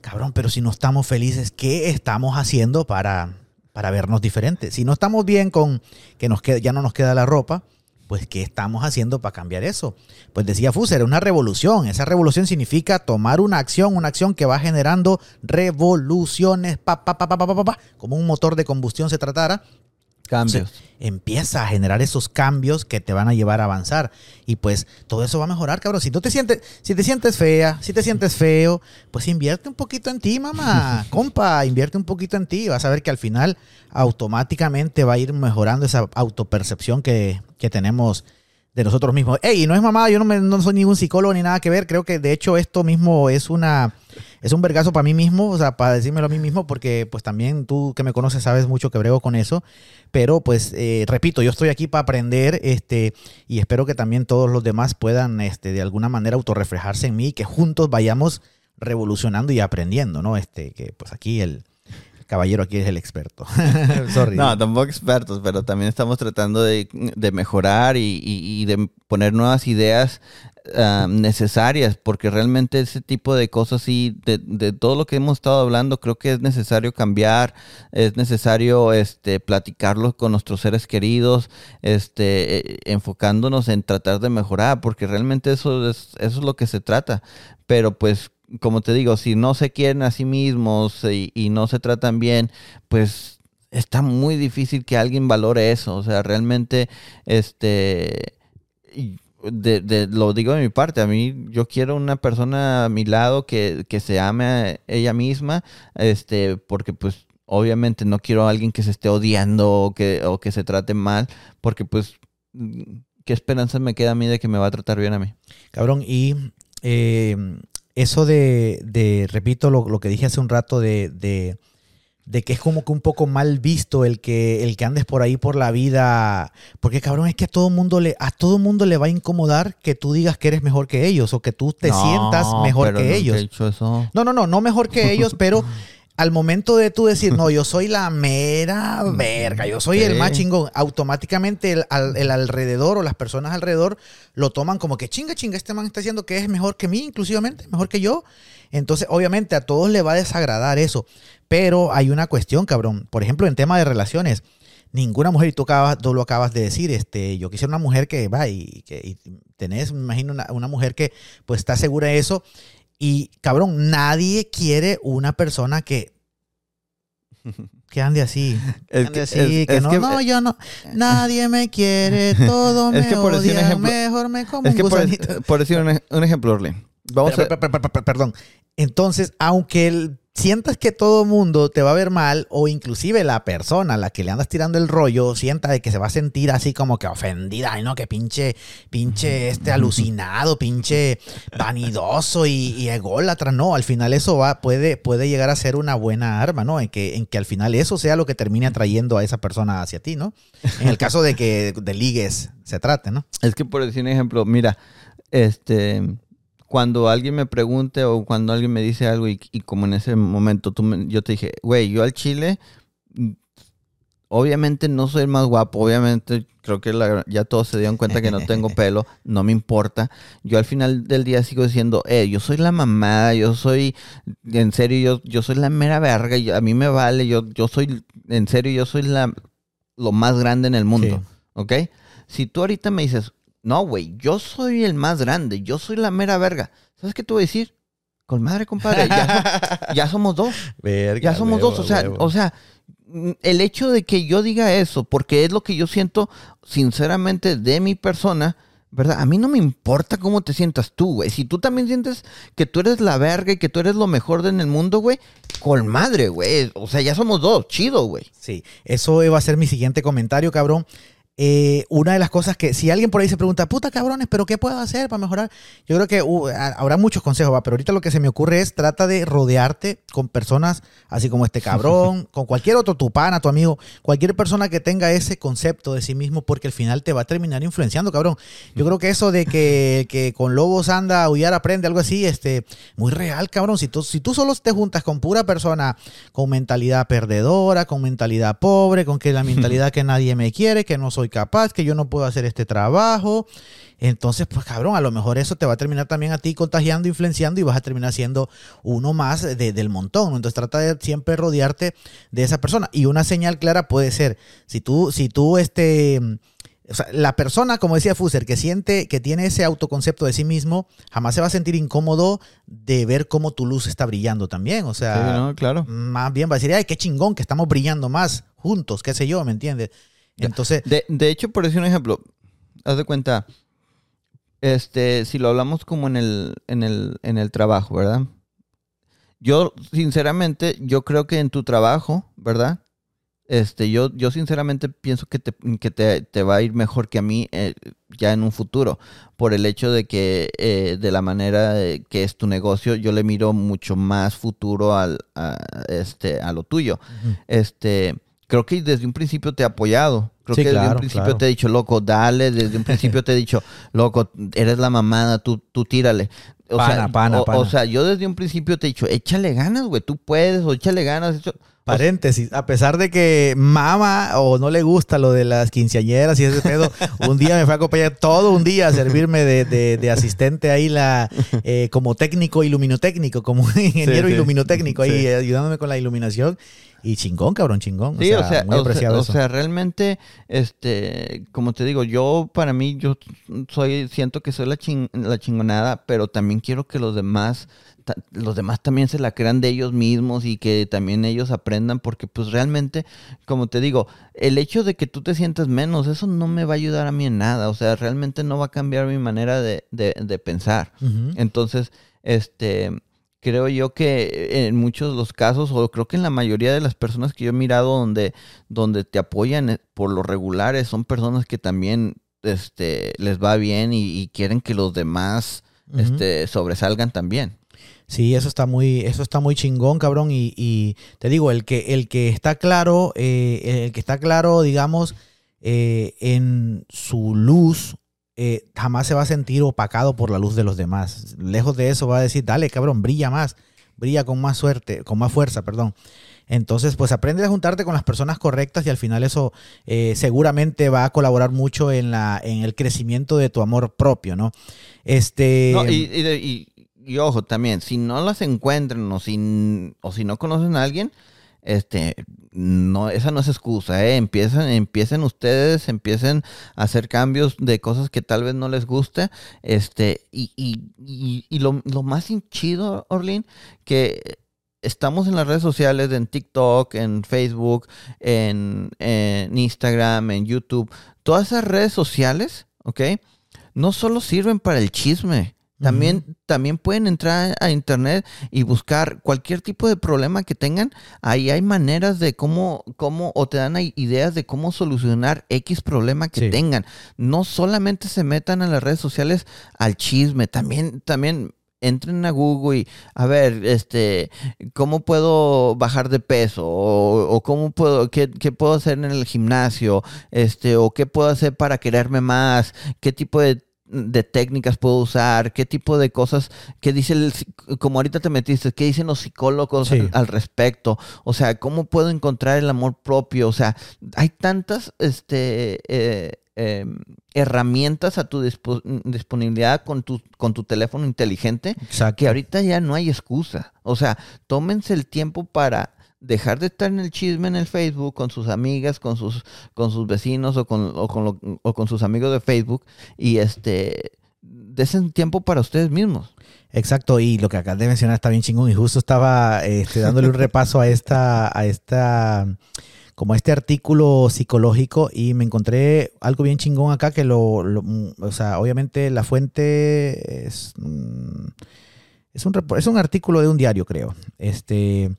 cabrón, pero si no estamos felices, ¿qué estamos haciendo para para vernos diferentes. Si no estamos bien con que nos queda, ya no nos queda la ropa, pues ¿qué estamos haciendo para cambiar eso? Pues decía Fuser, una revolución. Esa revolución significa tomar una acción, una acción que va generando revoluciones, pa, pa, pa, pa, pa, pa, como un motor de combustión se tratara, Cambios. empieza a generar esos cambios que te van a llevar a avanzar. Y pues todo eso va a mejorar, cabrón. Si tú te sientes, si te sientes fea, si te sientes feo, pues invierte un poquito en ti, mamá. Compa, invierte un poquito en ti. Vas a ver que al final automáticamente va a ir mejorando esa autopercepción que, que tenemos de nosotros mismos. Ey, no es mamá, yo no, me, no soy ningún psicólogo ni nada que ver. Creo que de hecho esto mismo es una es un vergazo para mí mismo, o sea, para decírmelo a mí mismo, porque pues también tú que me conoces sabes mucho que brego con eso. Pero pues eh, repito, yo estoy aquí para aprender, este, y espero que también todos los demás puedan, este, de alguna manera autorreflejarse en mí, y que juntos vayamos revolucionando y aprendiendo, ¿no? Este, que pues aquí el caballero aquí es el experto. No, tampoco expertos, pero también estamos tratando de, mejorar y, de poner nuevas ideas ah, necesarias, porque realmente ese tipo de cosas y de, todo lo que hemos estado hablando, creo que es necesario cambiar, es necesario este, platicarlo con nuestros seres queridos, este, eh, enfocándonos en tratar de mejorar, porque realmente eso es, eso es lo que se trata. Pero pues como te digo, si no se quieren a sí mismos y, no se tratan bien, pues está muy difícil que alguien valore eso. O sea, realmente, este, de, lo digo de mi parte, a mí yo quiero una persona a mi lado que, se ame a ella misma, este, porque pues obviamente no quiero a alguien que se esté odiando o que, o que se trate mal, porque pues, ¿qué esperanza me queda a mí de que me va a tratar bien a mí? Cabrón, y eh, eso de, repito lo, que dije hace un rato, de, de, que es como que un poco mal visto el que, el que andes por ahí por la vida. Porque cabrón, es que a todo mundo le, a todo mundo le va a incomodar que tú digas que eres mejor que ellos o que tú te sientas mejor que ellos. No, no, no, no mejor que ellos, pero al momento de tú decir, no, yo soy la mera verga, yo soy el más chingón, automáticamente el, alrededor o las personas alrededor lo toman como que chinga, chinga, este man está diciendo que es mejor que mí, inclusivamente, mejor que yo. Entonces, obviamente, a todos le va a desagradar eso. Pero hay una cuestión, cabrón. Por ejemplo, en tema de relaciones, ninguna mujer, y tú, acabas, tú lo acabas de decir, este, yo quisiera una mujer que va y que tenés, me imagino, una, una mujer que pues está segura de eso y cabrón, nadie quiere una persona que que ande así. Que ande así, que no, no, yo no. Nadie me quiere, todo me que por odia, un ejemplo, mejor me como es que por, decir un, ejemplo, Orly. Vamos a... Perdón. Entonces, aunque el sientas que todo mundo te va a ver mal o inclusive la persona a la que le andas tirando el rollo sienta de que se va a sentir así como que ofendida, ay no, que pinche, pinche este alucinado, pinche vanidoso y, y, ególatra, no, al final eso va, puede, puede llegar a ser una buena arma, ¿no? En que, en que al final eso sea lo que termine atrayendo a esa persona hacia ti, ¿no? En el caso de que de ligues se trate, ¿no? Es que por decir un ejemplo, mira, este cuando alguien me pregunte o cuando alguien me dice algo y, como en ese momento tú yo te dije, güey, yo al chile, obviamente no soy el más guapo, obviamente creo que la- ya todos se dieron cuenta que no tengo pelo, no me importa. Yo al final del día sigo diciendo, eh, yo soy la mamada, yo soy, en serio, yo, yo soy la mera verga, yo- a mí me vale, yo, yo soy, en serio, yo soy la, lo más grande en el mundo, Sí. ¿ok? Si tú ahorita me dices, no, güey, yo soy el más grande, yo soy la mera verga, ¿sabes qué te voy a decir? Con madre, compadre, ya, ya somos dos. Verga, Ya somos dos, o sea, o sea, el hecho de que yo diga eso, porque es lo que yo siento sinceramente de mi persona, ¿verdad? A mí no me importa cómo te sientas tú, güey. Si tú también sientes que tú eres la verga y que tú eres lo mejor en el mundo, güey, con madre, güey. O sea, ya somos dos, chido, güey. Sí, eso iba a ser mi siguiente comentario, cabrón. Eh, una de las cosas que, si alguien por ahí se pregunta, puta cabrones, pero ¿qué puedo hacer para mejorar? Yo creo que uh, ha- habrá muchos consejos, va, pero ahorita lo que se me ocurre es trata de rodearte con personas así como este cabrón, con cualquier otro, tu pana, tu amigo, cualquier persona que tenga ese concepto de sí mismo, porque al final te va a terminar influenciando, cabrón. Yo creo que eso de que, que con lobos anda, aullar aprende, algo así, este, muy real, cabrón. Si tú, si tú solo te juntas con pura persona con mentalidad perdedora, con mentalidad pobre, con que la mentalidad que nadie me quiere, que no soy capaz, que yo no puedo hacer este trabajo. Entonces, pues cabrón, a lo mejor eso te va a terminar también a ti contagiando, influenciando y vas a terminar siendo uno más de- del montón. Entonces trata de siempre rodearte de esa persona. Y una señal clara puede ser, si tú, si tú este... O sea, la persona, como decía Fuser, que siente, que tiene ese autoconcepto de sí mismo, jamás se va a sentir incómodo de ver cómo tu luz está brillando también. O sea, Sí, no, claro. más bien va a decir, ay, qué chingón que estamos brillando más juntos, qué sé yo, ¿me entiendes? Entonces, De, de hecho, por decir un ejemplo, haz de cuenta, este, si lo hablamos como en el, en el, en el trabajo, ¿verdad? Yo, sinceramente, yo creo que en tu trabajo, ¿verdad? Este, yo, yo sinceramente pienso que te, que te, te va a ir mejor que a mí eh, ya en un futuro, por el hecho de que eh, de la manera que es tu negocio, yo le miro mucho más futuro al, a, este, a lo tuyo. Este, creo que desde un principio te he apoyado. Creo Sí, que desde claro, un principio claro. te he dicho, loco, dale. Desde un principio te he dicho, loco, eres la mamada, tú, tú tírale. O Pana, sea, pana, o, pana. o sea, yo desde un principio te he dicho, échale ganas, güey, tú puedes, o échale ganas. Paréntesis, a pesar de que mama o no le gusta lo de las quinceañeras y ese pedo, un día me fue a acompañar todo un día a servirme de, de- de asistente ahí la eh, como técnico iluminotécnico, como ingeniero Sí, sí. iluminotécnico ahí Sí. ayudándome con la iluminación y chingón, cabrón, chingón. Sí, o sea, muy o sea, apreciado o sea, realmente, este, como te digo, yo para mí, yo soy, siento que soy la, chin- la chingonada, pero también quiero que los demás, los demás también se la crean de ellos mismos y que también ellos aprendan, porque pues realmente, como te digo, el hecho de que tú te sientas menos, eso no me va a ayudar a mí en nada, o sea, realmente no va a cambiar mi manera de, de, de pensar. Entonces, este, creo yo que en muchos de los casos, o creo que en la mayoría de las personas que yo he mirado donde, donde te apoyan eh, por lo regulares, son personas que también este, les va bien y, y quieren que los demás este, sobresalgan también. Sí, eso está muy, eso está muy chingón, cabrón. Y, y te digo, el que, el que está claro, eh, el que está claro, digamos, eh, en su luz, eh, jamás se va a sentir opacado por la luz de los demás. Lejos de eso va a decir, dale, cabrón, brilla más, brilla con más suerte, con más fuerza, perdón. Entonces, pues aprende a juntarte con las personas correctas y al final eso eh, seguramente va a colaborar mucho en, la, en el crecimiento de tu amor propio, ¿no? Este. No, y, y y- y ojo, también, si no las encuentran o si, o si no conocen a alguien, este, no, esa no es excusa, ¿eh? Empiezan, empiecen ustedes, empiecen a hacer cambios de cosas que tal vez no les guste, este, y, y, y, y lo, lo más chido, Orlin, que estamos en las redes sociales, en TikTok, en Facebook, en, en Instagram, en YouTube, todas esas redes sociales, ¿ok? No solo sirven para el chisme, también, también pueden entrar a internet y buscar cualquier tipo de problema que tengan. Ahí hay maneras de cómo, cómo, o te dan ideas de cómo solucionar X problema que Sí. tengan. No solamente se metan a las redes sociales al chisme, también, también entren a Google y a ver, este, cómo puedo bajar de peso o, o cómo puedo, qué, qué puedo hacer en el gimnasio, este, o qué puedo hacer para quererme más, qué tipo de de técnicas puedo usar? ¿Qué tipo de cosas? ¿Qué dice el, como ahorita te metiste, qué dicen los psicólogos al, respecto? O sea, ¿cómo puedo encontrar el amor propio? O sea, hay tantas este, eh, em, herramientas a tu disponibilidad con tu, con tu teléfono inteligente que ahorita ya no hay excusa. O sea, tómense el tiempo para dejar de estar en el chisme en el Facebook con sus amigas, con sus, con sus vecinos o con, o con, o con sus amigos de Facebook y este desen tiempo para ustedes mismos. Exacto, y lo que acabas de mencionar está bien chingón y justo estaba este, dándole un repaso a esta, a esta, como a este artículo psicológico y me encontré algo bien chingón acá que lo, o sea, obviamente la fuente es, mm, es un, es un artículo de un diario, creo. Este,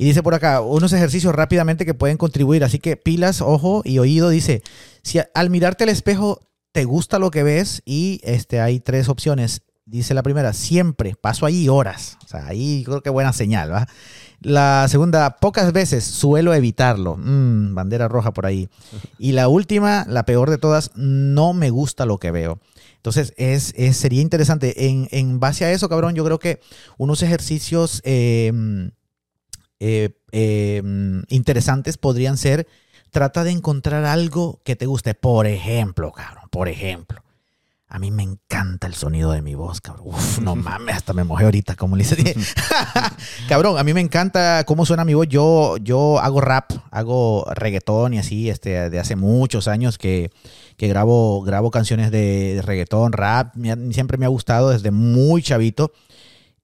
y dice por acá, unos ejercicios rápidamente que pueden contribuir. Así que pilas, ojo y oído. Dice, si al mirarte al espejo te gusta lo que ves y este, hay tres opciones. Dice la primera, siempre, paso ahí horas. O sea, ahí creo que buena señal, ¿va? La segunda, pocas veces suelo evitarlo. Mm, bandera roja por ahí. Y la última, la peor de todas, no me gusta lo que veo. Entonces, es, sería interesante. En, en, base a eso, cabrón, yo creo que unos ejercicios eh, eh, eh, interesantes podrían ser, trata de encontrar algo que te guste. Por ejemplo, cabrón, por ejemplo. A mí me encanta el sonido de mi voz, cabrón. Uf, no mames, hasta me mojé ahorita, como le dice. cabrón, a mí me encanta cómo suena mi voz. Yo, yo hago rap, hago reggaetón y así, este, de hace muchos años que, que grabo, grabo canciones de reggaetón, rap. siempre me ha gustado desde muy chavito.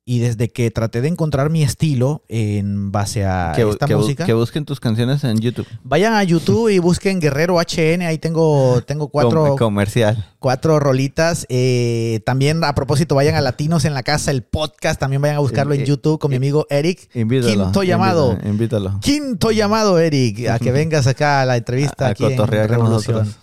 Y desde que traté de encontrar mi estilo en base a esta música. que busquen tus canciones en YouTube. Vayan a YouTube y busquen Guerrero HN. Ahí tengo, tengo cuatro. comercial. Cuatro rolitas. Eh, también, a propósito, vayan a Latinos en la Casa, el podcast. También vayan a buscarlo en YouTube con mi amigo Eric. Invítalo. Quinto llamado. Invítalo. Quinto llamado, Eric, a que vengas acá a la entrevista. A, aquí en Revolución.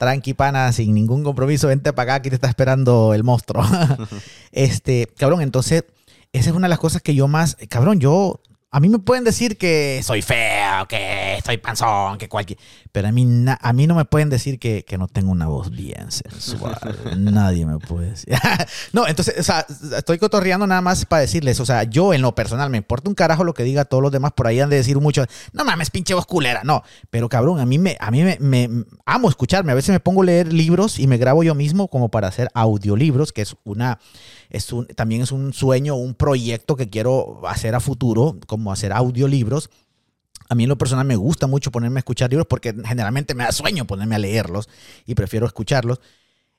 Tranqui, pana, sin ningún compromiso, vente para acá, aquí te está esperando el monstruo. este, cabrón, entonces esa es una de las cosas que yo más, cabrón, yo, a mí me pueden decir que soy feo, que soy panzón, que cualquier, pero a mí, a mí no me pueden decir que, que no tengo una voz bien sensual. Nadie me puede decir. no, entonces, o sea, estoy cotorreando nada más para decirles, o sea, yo en lo personal me importa un carajo lo que diga todos los demás, por ahí han de decir mucho, no mames, pinche voz culera. No, pero cabrón, a mí me, a mí me, me amo escucharme. A veces me pongo a leer libros y me grabo yo mismo como para hacer audiolibros, que es una es un, también es un sueño, un proyecto que quiero hacer a futuro, como hacer audiolibros. A mí en lo personal me gusta mucho ponerme a escuchar libros porque generalmente me da sueño ponerme a leerlos y prefiero escucharlos.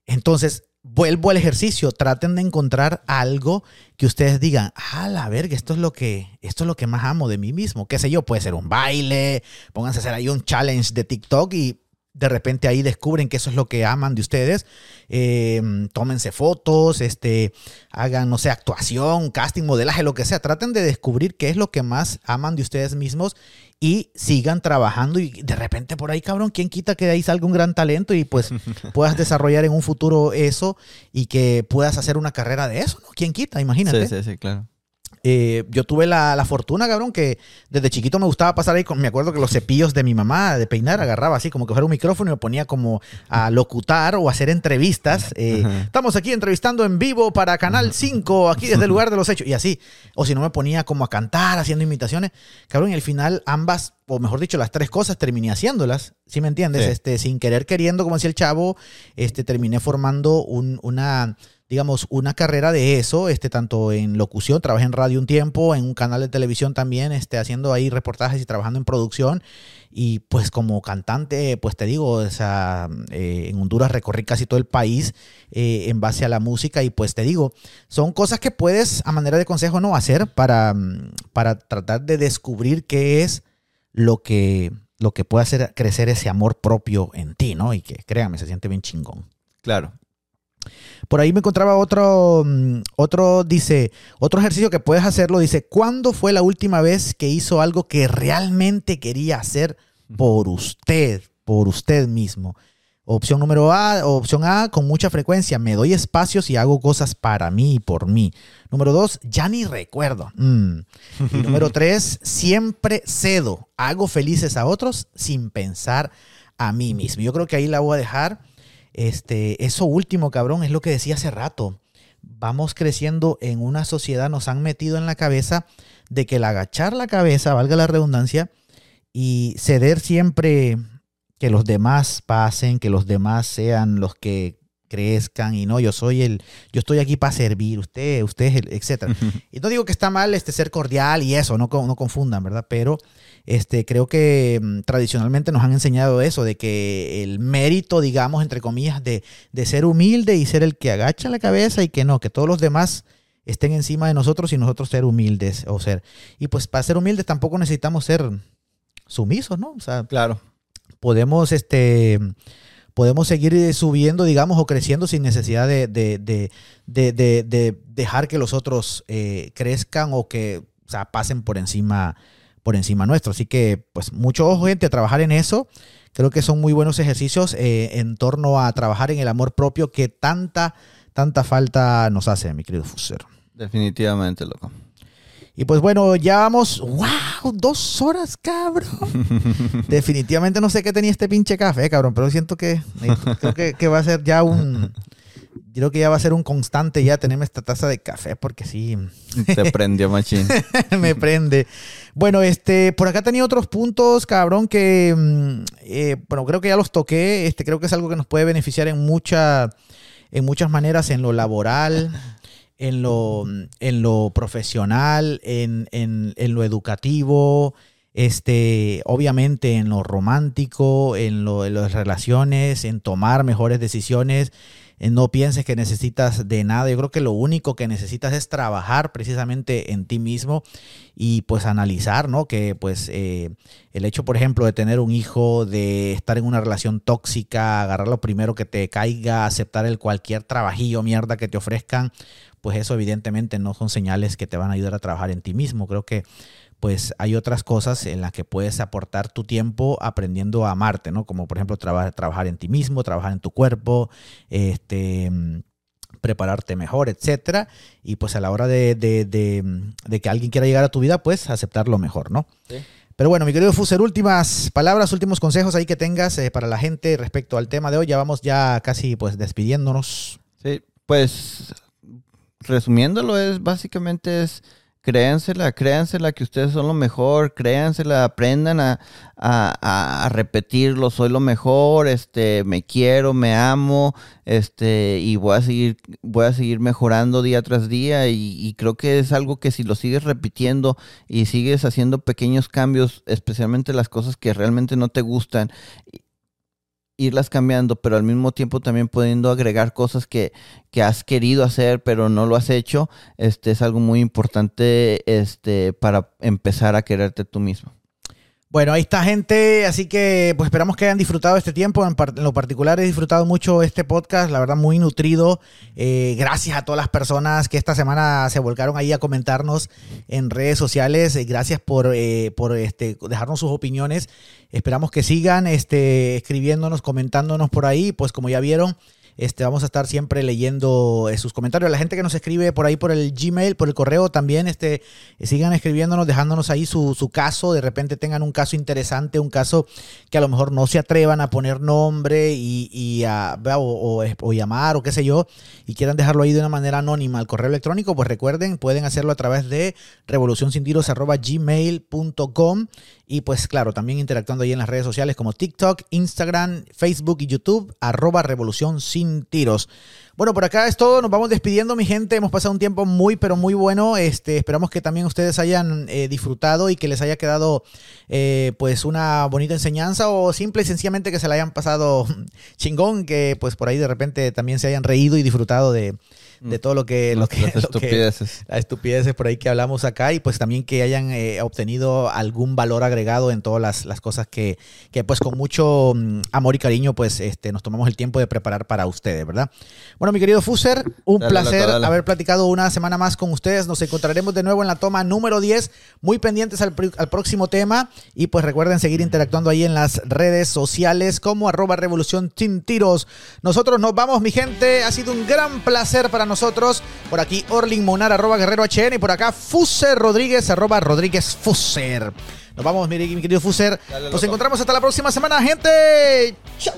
Entonces, vuelvo al ejercicio, traten de encontrar algo que ustedes digan, ah, la verga, esto es lo que esto es lo que más amo de mí mismo, qué sé yo, puede ser un baile, pónganse a hacer ahí un challenge de TikTok y de repente ahí descubren que eso es lo que aman de ustedes. Em, tómense fotos, este, hagan, no sé, actuación, casting, modelaje, lo que sea. Traten de descubrir qué es lo que más aman de ustedes mismos y sigan trabajando. Y de repente por ahí, cabrón, ¿quién quita que de ahí salga un gran talento y pues puedas desarrollar en un futuro eso y que puedas hacer una carrera de eso? ¿no? ¿Quién quita? Imagínate. Sí, sí, sí, claro. Eh, yo tuve la, fortuna, cabrón, que desde chiquito me gustaba pasar ahí con, me acuerdo que los cepillos de mi mamá de peinar agarraba así como que fuera un micrófono y me ponía como a locutar o hacer entrevistas. Eh, estamos aquí entrevistando en vivo para Canal 5, aquí desde el lugar de los hechos, y así. O si no me ponía como a cantar, haciendo imitaciones. Cabrón, y al final ambas, o mejor dicho, las tres cosas terminé haciéndolas, ¿sí me entiendes? Este, sin querer queriendo, como decía el chavo, este, terminé formando una digamos, una carrera de eso, este, tanto en locución, trabajé en radio un tiempo, en un canal de televisión también, este, haciendo ahí reportajes y trabajando en producción. Y pues como cantante, pues te digo, o sea, eh, en Honduras recorrí casi todo el país eh, en base a la música y pues te digo, son cosas que puedes a manera de consejo no hacer para, para tratar de descubrir qué es lo que, lo que puede hacer crecer ese amor propio en ti, ¿no? Y que créanme, se siente bien chingón. Claro. Por ahí me encontraba otro, mm, otro, dice, otro ejercicio que puedes hacerlo, dice, ¿cuándo fue la última vez que hizo algo que realmente quería hacer por usted, por usted mismo? Opción número A, opción A, con mucha frecuencia, me doy espacios y hago cosas para mí y por mí. Número dos, ya ni recuerdo. Mm. Y número tres, siempre cedo, hago felices a otros sin pensar a mí mismo. Yo creo que ahí la voy a dejar. Este, eso último, cabrón, es lo que decía hace rato. Vamos creciendo en una sociedad, nos han metido en la cabeza de que el agachar la cabeza, valga la redundancia, y ceder siempre que los demás pasen, que los demás sean los que crezcan y no, yo soy el, yo estoy aquí para servir, usted, usted etcétera. y no digo que está mal este ser cordial y eso, no, no confundan, ¿verdad? Pero este, creo que mm, tradicionalmente nos han enseñado eso, de que el mérito, digamos, entre comillas, de, de ser humilde y ser el que agacha la cabeza y que no, que todos los demás estén encima de nosotros y nosotros ser humildes o ser. Y pues para ser humildes tampoco necesitamos ser sumisos, ¿no? O sea, claro. Podemos, este, podemos seguir subiendo, digamos, o creciendo sin necesidad de, de, de, dejar que los otros eh, crezcan o que o sea, pasen por encima, por encima nuestro. Así que, pues, mucho ojo, gente, a trabajar en eso. Creo que son muy buenos ejercicios eh, en torno a trabajar en el amor propio que tanta, tanta falta nos hace, mi querido Fuser. Definitivamente, loco. Y pues bueno, ya vamos, wow, dos horas, cabrón. Definitivamente no sé qué tenía este pinche café, cabrón, pero siento que creo que, va a ser ya un, creo que ya va a ser un constante ya tenerme esta taza de café porque sí. Te prendió, machín. me prende. Bueno, este, por acá tenía otros puntos, cabrón, que, mm, eh, bueno, creo que ya los toqué. Este, creo que es algo que nos puede beneficiar en, mucha, en muchas maneras, en lo laboral, en lo, en lo profesional, en, lo educativo, este, obviamente en lo romántico, en, lo, en las relaciones, en tomar mejores decisiones. En no pienses que necesitas de nada. Yo creo que lo único que necesitas es trabajar precisamente en ti mismo y pues analizar, ¿no? Que pues eh, el hecho, por ejemplo, de tener un hijo, de estar en una relación tóxica, agarrar lo primero que te caiga, aceptar el cualquier trabajillo, mierda que te ofrezcan, pues eso evidentemente no son señales que te van a ayudar a trabajar en ti mismo. Creo que pues hay otras cosas en las que puedes aportar tu tiempo aprendiendo a amarte, ¿no? Como por ejemplo trabajar en ti mismo, trabajar en tu cuerpo, este prepararte mejor, etcétera. Y pues a la hora de, que alguien quiera llegar a tu vida, pues aceptarlo mejor, ¿no? Pero bueno, mi querido Fuser, últimas palabras, últimos consejos ahí que tengas eh, para la gente respecto al tema de hoy. Ya vamos ya casi pues despidiéndonos. Sí, pues resumiéndolo, es básicamente es créansela, créansela que ustedes son lo mejor, créansela, aprendan a, a, repetirlo, soy lo mejor, este, me quiero, me amo, este, y voy a seguir, voy a seguir mejorando día tras día, y, y creo que es algo que si lo sigues repitiendo y sigues haciendo pequeños cambios, especialmente las cosas que realmente no te gustan, irlas cambiando, pero al mismo tiempo también pudiendo agregar cosas que, que, has querido hacer, pero no lo has hecho, este es algo muy importante este, para empezar a quererte tú mismo. Bueno, ahí está gente, así que pues esperamos que hayan disfrutado este tiempo. En, lo particular he disfrutado mucho este podcast, la verdad muy nutrido. Eh, gracias a todas las personas que esta semana se volcaron ahí a comentarnos en redes sociales. Eh, gracias por, eh, por este, dejarnos sus opiniones. Esperamos que sigan este, escribiéndonos, comentándonos por ahí. Pues como ya vieron, este, vamos a estar siempre leyendo eh, sus comentarios. La gente que nos escribe por ahí por el Gmail, por el correo también, este, sigan escribiendo,nos dejándonos ahí su, caso. De repente tengan un caso interesante, un caso que a lo mejor no se atrevan a poner nombre y, a, o, o, llamar o qué sé yo, y quieran dejarlo ahí de una manera anónima al correo electrónico, pues recuerden, pueden hacerlo a través de revolucionsintiros.gmail.com y pues claro, también interactuando ahí en las redes sociales como TikTok, Instagram, Facebook y YouTube, arroba revolución sin tiros. Bueno, por acá es todo. Nos vamos despidiendo, mi gente. Hemos pasado un tiempo muy, pero muy bueno. Este, esperamos que también ustedes hayan eh, disfrutado y que les haya quedado eh, pues una bonita enseñanza o simple y sencillamente que se la hayan pasado chingón, que pues por ahí de repente también se hayan reído y disfrutado de, de todo lo que... Lo que las estupideces. las estupideces por ahí que hablamos acá y pues también que hayan eh, obtenido algún valor agregado en todas las, cosas que, que, pues con mucho mm, amor y cariño pues este, nos tomamos el tiempo de preparar para ustedes, ¿verdad? Bueno, mi querido Fuser, un placer haber platicado una semana más con ustedes. Nos encontraremos de nuevo en la toma número 10, muy pendientes al, al próximo tema y pues recuerden seguir interactuando ahí en las redes sociales como arroba revolución sin tiros. Nosotros nos vamos, mi gente. Ha sido un gran placer para nosotros nosotros. Por aquí Orling Monar, arroba Guerrero HN. Y por acá Fuser Rodríguez, arroba Rodríguez Fuser. Nos vamos, mi, mi querido Fuser. Nos encontramos hasta la próxima semana, gente. Chao.